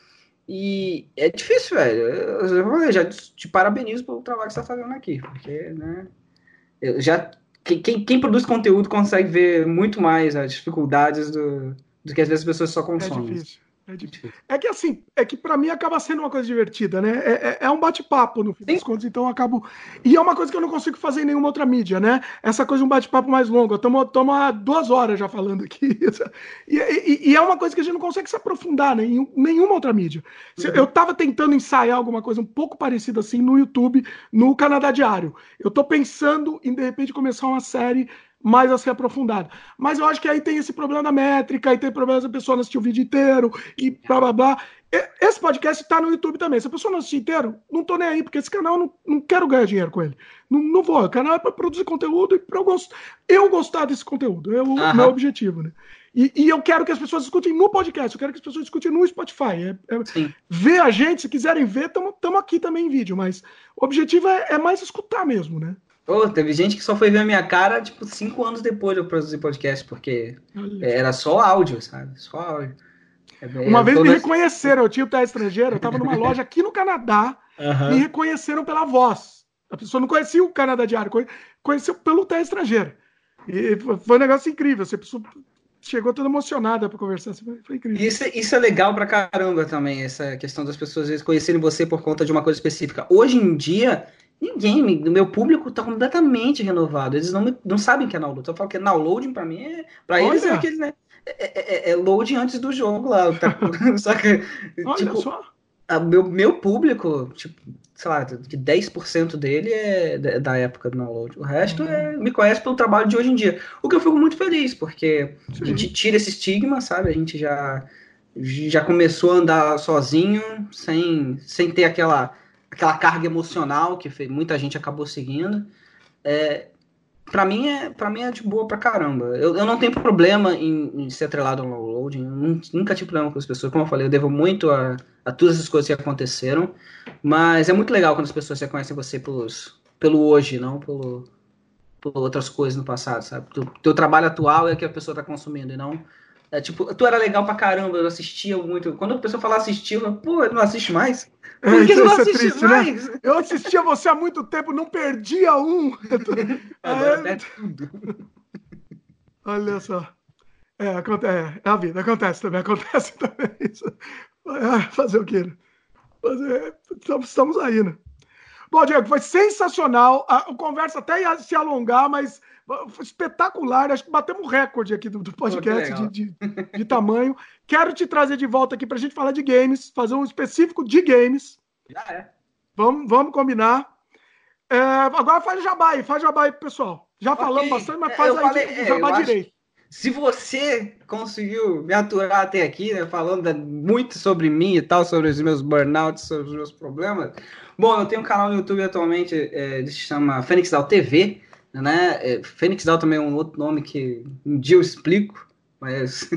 E é difícil, velho. Eu já te parabenizo pelo trabalho que você está fazendo aqui, porque, né? Eu já quem, quem, produz conteúdo consegue ver muito mais as dificuldades do, do que às vezes as pessoas só é consomem. É difícil. É, difícil. é que assim, é que para mim acaba sendo uma coisa divertida, né? É, é, é um bate-papo no fim Sim. das contas, então eu acabo. E é uma coisa que eu não consigo fazer em nenhuma outra mídia, né? Essa coisa de um bate-papo mais longo. Estamos há duas horas já falando aqui. (laughs) E, e, e, é uma coisa que a gente não consegue se aprofundar né? em nenhuma outra mídia. Uhum. Eu estava tentando ensaiar alguma coisa um pouco parecida assim no YouTube, no Canadá Diário. Eu estou pensando em, de repente, começar uma série mais a ser aprofundada. Mas eu acho que aí tem esse problema da métrica, aí tem problema da pessoa não assistir o vídeo inteiro e blá blá blá. Esse podcast está no YouTube também. Se a pessoa não assistir inteiro, não tô nem aí, porque esse canal não, não quero ganhar dinheiro com ele. Não, não vou. O canal é para produzir conteúdo e para eu, gost... eu gostar desse conteúdo. É o uhum. meu objetivo, né? E, e, eu quero que as pessoas escutem no podcast, eu quero que as pessoas escutem no Spotify. É, é, ver a gente, se quiserem ver, estamos aqui também em vídeo, mas o objetivo é, é mais escutar mesmo, né? Oh, teve gente que só foi ver a minha cara, tipo, cinco anos depois de eu produzir podcast, porque era só áudio, sabe? Só áudio. É Uma vez me reconheceram, eu tinha o pé estrangeiro, eu tava numa loja aqui no Canadá, uhum. me reconheceram pela voz. A pessoa não conhecia o Canadá Diário, conheceu pelo pé estrangeiro. E foi um negócio incrível. Você chegou toda emocionada para conversar. Foi incrível. Isso, isso é legal pra caramba também, essa questão das pessoas às vezes conhecerem você por conta de uma coisa específica. Hoje em dia, Ninguém, o meu público está completamente renovado. Eles não, não sabem que é download. Eu falo que é downloading para mim é. Para eles é aquele, né? É, é, é, load antes do jogo lá. Tá, (laughs) só que. Olha tipo, só. A, meu, meu público, tipo, sei lá, que 10% dele é da época do download. O resto uhum. é, me conhece pelo trabalho de hoje em dia. O que eu fico muito feliz, porque Sim. a gente tira esse estigma, sabe? A gente já, já começou a andar sozinho, sem, sem ter aquela aquela carga emocional que muita gente acabou seguindo. É, para mim é para mim é de boa pra caramba. Eu, eu não tenho problema em, em ser atrelado ao downloading. Nunca tive problema com as pessoas. Como eu falei, eu devo muito a, a todas as coisas que aconteceram. Mas é muito legal quando as pessoas reconhecem você pelos, pelo hoje, não pelo, por outras coisas no passado, sabe? O teu trabalho atual é que a pessoa tá consumindo e não é, tipo, tu era legal pra caramba, eu assistia muito. Quando a pessoa fala assistir, eu pô, não assiste mais? Por que não é assiste triste, né? mais? Né? Eu assistia você há muito tempo, não perdia um. (laughs) Agora é tudo. Olha só. É, acontece, é, a vida, acontece também, (laughs) acontece também isso. É, fazer o quê? Fazer, estamos aí, né? Bom, Diego, foi sensacional. A, conversa até ia se alongar, mas espetacular. Acho que batemos um recorde aqui do, do podcast oh, de, de, de, tamanho. Quero te trazer de volta aqui para a gente falar de games, fazer um específico de games. Já é. Vamos, vamos combinar. É, agora faz jabá aí, faz jabá aí pro pessoal. Já okay. falamos bastante, mas é, faz aí falei, é, jabá direito. Se você conseguiu me aturar até aqui, né, falando muito sobre mim e tal, sobre os meus burnouts, sobre os meus problemas. Bom, eu tenho um canal no YouTube atualmente, é, se chama Fênix Down TV né? É, Fênix Down também é um outro nome que um dia eu explico, mas,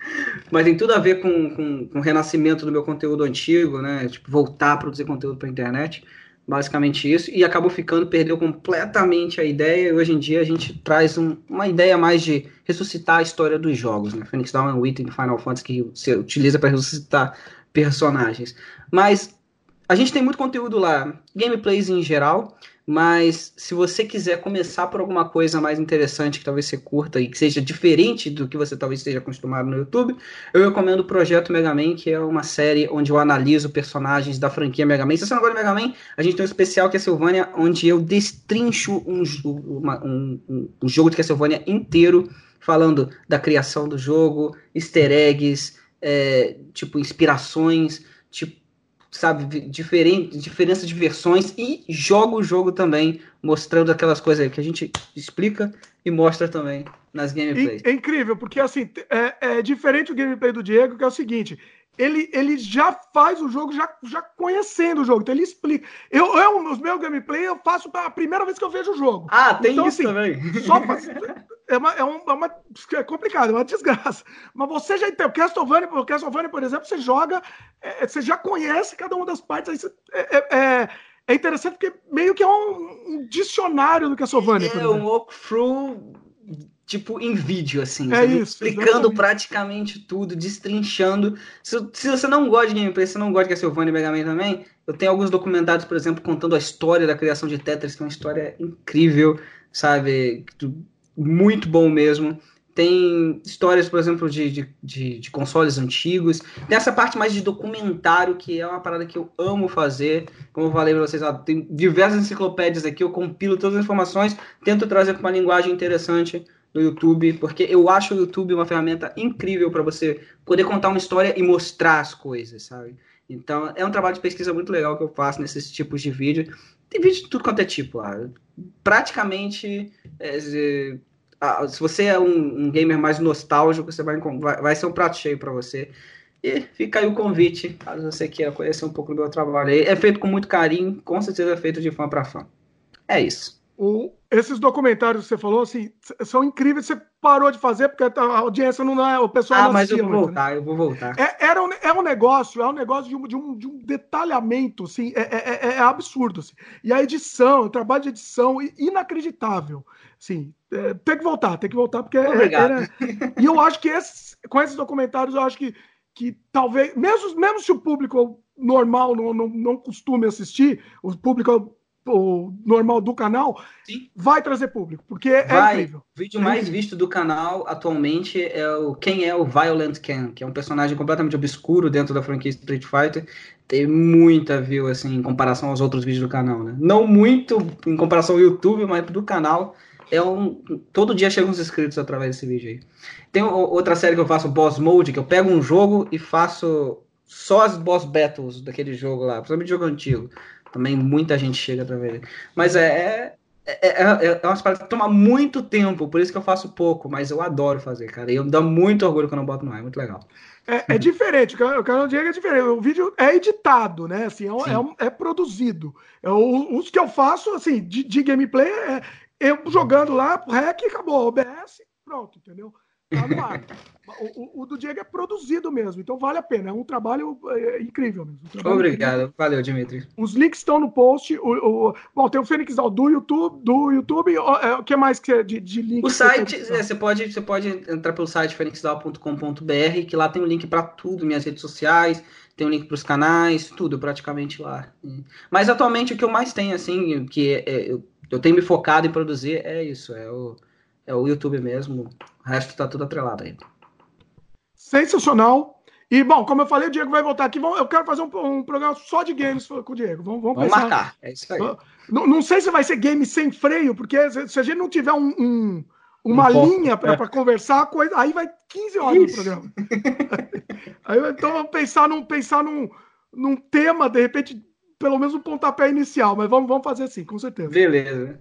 (laughs) mas tem tudo a ver com, com, com, o renascimento do meu conteúdo antigo, né? Tipo, voltar a produzir conteúdo para internet, basicamente isso. E acabou ficando, perdeu completamente a ideia. E hoje em dia a gente traz um, uma ideia mais de ressuscitar a história dos jogos, né? Fênix Down é um item do Final Fantasy que você utiliza para ressuscitar personagens. Mas a gente tem muito conteúdo lá, gameplays em geral. Mas se você quiser começar por alguma coisa mais interessante que talvez você curta e que seja diferente do que você talvez esteja acostumado no YouTube, eu recomendo o Projeto Mega Man, que é uma série onde eu analiso personagens da franquia Mega Man. Se você não gosta de Mega Man, a gente tem um especial Castlevania, onde eu destrincho um, uma, um, um, um jogo de Castlevania inteiro, falando da criação do jogo, easter eggs, é, tipo, inspirações, tipo sabe, diferente, diferença de versões e joga o jogo também, mostrando aquelas coisas que a gente explica e mostra também nas gameplays. É, incrível, porque assim, é, é, diferente o gameplay do Diego, que é o seguinte. Ele, ele já faz o jogo já, já conhecendo o jogo, então ele explica. Eu, eu nos meus gameplay eu faço a primeira vez que eu vejo o jogo. Ah, tem então, isso assim, também. Só é, uma, é, um, é, uma, é complicado, é uma desgraça. Mas você já entendeu. O Castlevania, o Castlevania, por exemplo, você joga, é, é você já conhece cada uma das partes. Você, é, é, é, é interessante porque meio que é um, um dicionário do Castlevania. É um walkthrough tipo em vídeo, assim. É isso, explicando exatamente. praticamente tudo, destrinchando. Se, se você não gosta de gameplay, se você não gosta de Castlevania e Mega Man também, eu tenho alguns documentários, por exemplo, contando a história da criação de Tetris, que é uma história incrível, sabe? Muito bom mesmo. Tem histórias, por exemplo, de, de, de, de consoles antigos. Tem essa parte mais de documentário, que é uma parada que eu amo fazer. Como eu falei pra vocês, ó, tem diversas enciclopédias aqui, eu compilo todas as informações, tento trazer com uma linguagem interessante no YouTube, porque eu acho o YouTube uma ferramenta incrível para você poder contar uma história e mostrar as coisas, sabe? Então, é um trabalho de pesquisa muito legal que eu faço nesses tipos de vídeo. Tem vídeo de tudo quanto é tipo lá. Praticamente, é, se você é um, um, gamer mais nostálgico, você vai, vai, vai ser um prato cheio para você. E fica aí o convite, caso você queira conhecer um pouco do meu trabalho. É feito com muito carinho, com certeza é feito de fã para fã. É isso. O, esses documentários que você falou, assim, são incríveis. Você parou de fazer porque a audiência não é. O pessoal ah, não mas eu vou muito, voltar, né? eu vou voltar. É, era um, é um negócio, é um negócio de um, de um, de um detalhamento, assim, é, é, é, absurdo. Assim. E a edição, o trabalho de edição, inacreditável. Assim, é, tem que voltar, tem que voltar, porque. Obrigado. Era, e eu acho que esses, com esses documentários, eu acho que, que talvez, mesmo, mesmo se o público normal não, não, não costume assistir, o público o normal do canal, Sim. vai trazer público, porque é vai. incrível. O vídeo mais visto do canal atualmente é o Quem é o Violent Ken, que é um personagem completamente obscuro dentro da franquia Street Fighter. Tem muita view, assim, em comparação aos outros vídeos do canal, né? Não muito em comparação ao YouTube, mas do canal. É um. Todo dia chegam uns inscritos através desse vídeo aí. Tem outra série que eu faço, Boss Mode, que eu pego um jogo e faço só as boss battles daquele jogo lá, principalmente jogo antigo. Também muita gente chega através. Mas é, é, é, é, é umas paradas que toma muito tempo, por isso que eu faço pouco, mas eu adoro fazer, cara. E eu me dá muito orgulho quando eu boto no ar, é muito legal. É, é diferente, o canal Diego é diferente. O vídeo é editado, né? Assim, é, é, produzido. os que eu faço, assim, de, de gameplay, é eu jogando lá, rec, acabou, OBS, pronto, entendeu? Tá no ar. (laughs) O, o, o, do Diego é produzido mesmo, então vale a pena. É um trabalho é, incrível mesmo. Um trabalho Obrigado, incrível. valeu, Dimitri. Os links estão no post. O, o, bom, tem o Fênix do YouTube, do YouTube. O que mais que é de, de link? O site, você, é, você, pode, você pode entrar pelo site fenixdal.com.br, que lá tem um link para tudo, minhas redes sociais, tem um link para os canais, tudo praticamente lá. Mas atualmente o que eu mais tenho, assim, que é, eu, eu tenho me focado em produzir é isso, é o, é o YouTube mesmo. O resto tá tudo atrelado aí. Sensacional. E, bom, como eu falei, o Diego vai voltar aqui. Eu quero fazer um, um programa só de games com o Diego. Vamos, vamos, vamos pensar. marcar. É isso aí. Não, não, sei se vai ser game sem freio, porque se a gente não tiver um, um uma um linha para é. conversar, coisa, aí vai 15 horas no programa. (laughs) aí, então vamos pensar num, pensar num, num tema, de repente, pelo menos um pontapé inicial. Mas vamos, vamos fazer assim, com certeza. Beleza.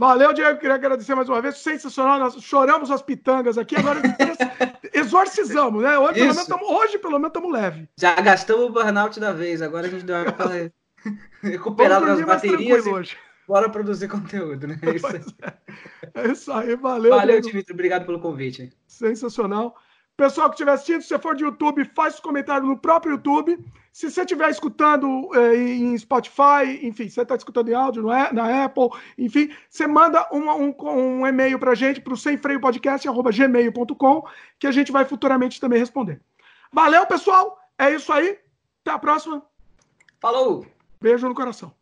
Valeu, Diego. Queria agradecer mais uma vez. Sensacional. Nós choramos as pitangas aqui. Agora (laughs) exorcizamos, né? Hoje, pelo menos, tamo, hoje, pelo menos, estamos leve. Já gastamos o burnout da vez. Agora a gente deu uma (laughs) recuperar as baterias. E... Hoje. Bora produzir conteúdo, né? É isso, é. (laughs) é isso aí. Valeu. Valeu, Dimitri. Obrigado pelo convite. Sensacional. Pessoal que estiver assistindo, se você for de YouTube, faz os comentários no próprio YouTube. Se você estiver escutando eh, em Spotify, enfim, você está escutando em áudio no, na Apple, enfim, você manda um, um, um e-mail para a gente, para o semfreiopodcast.gmail.com, que a gente vai futuramente também responder. Valeu, pessoal! É isso aí. Até a próxima. Falou! Beijo no coração.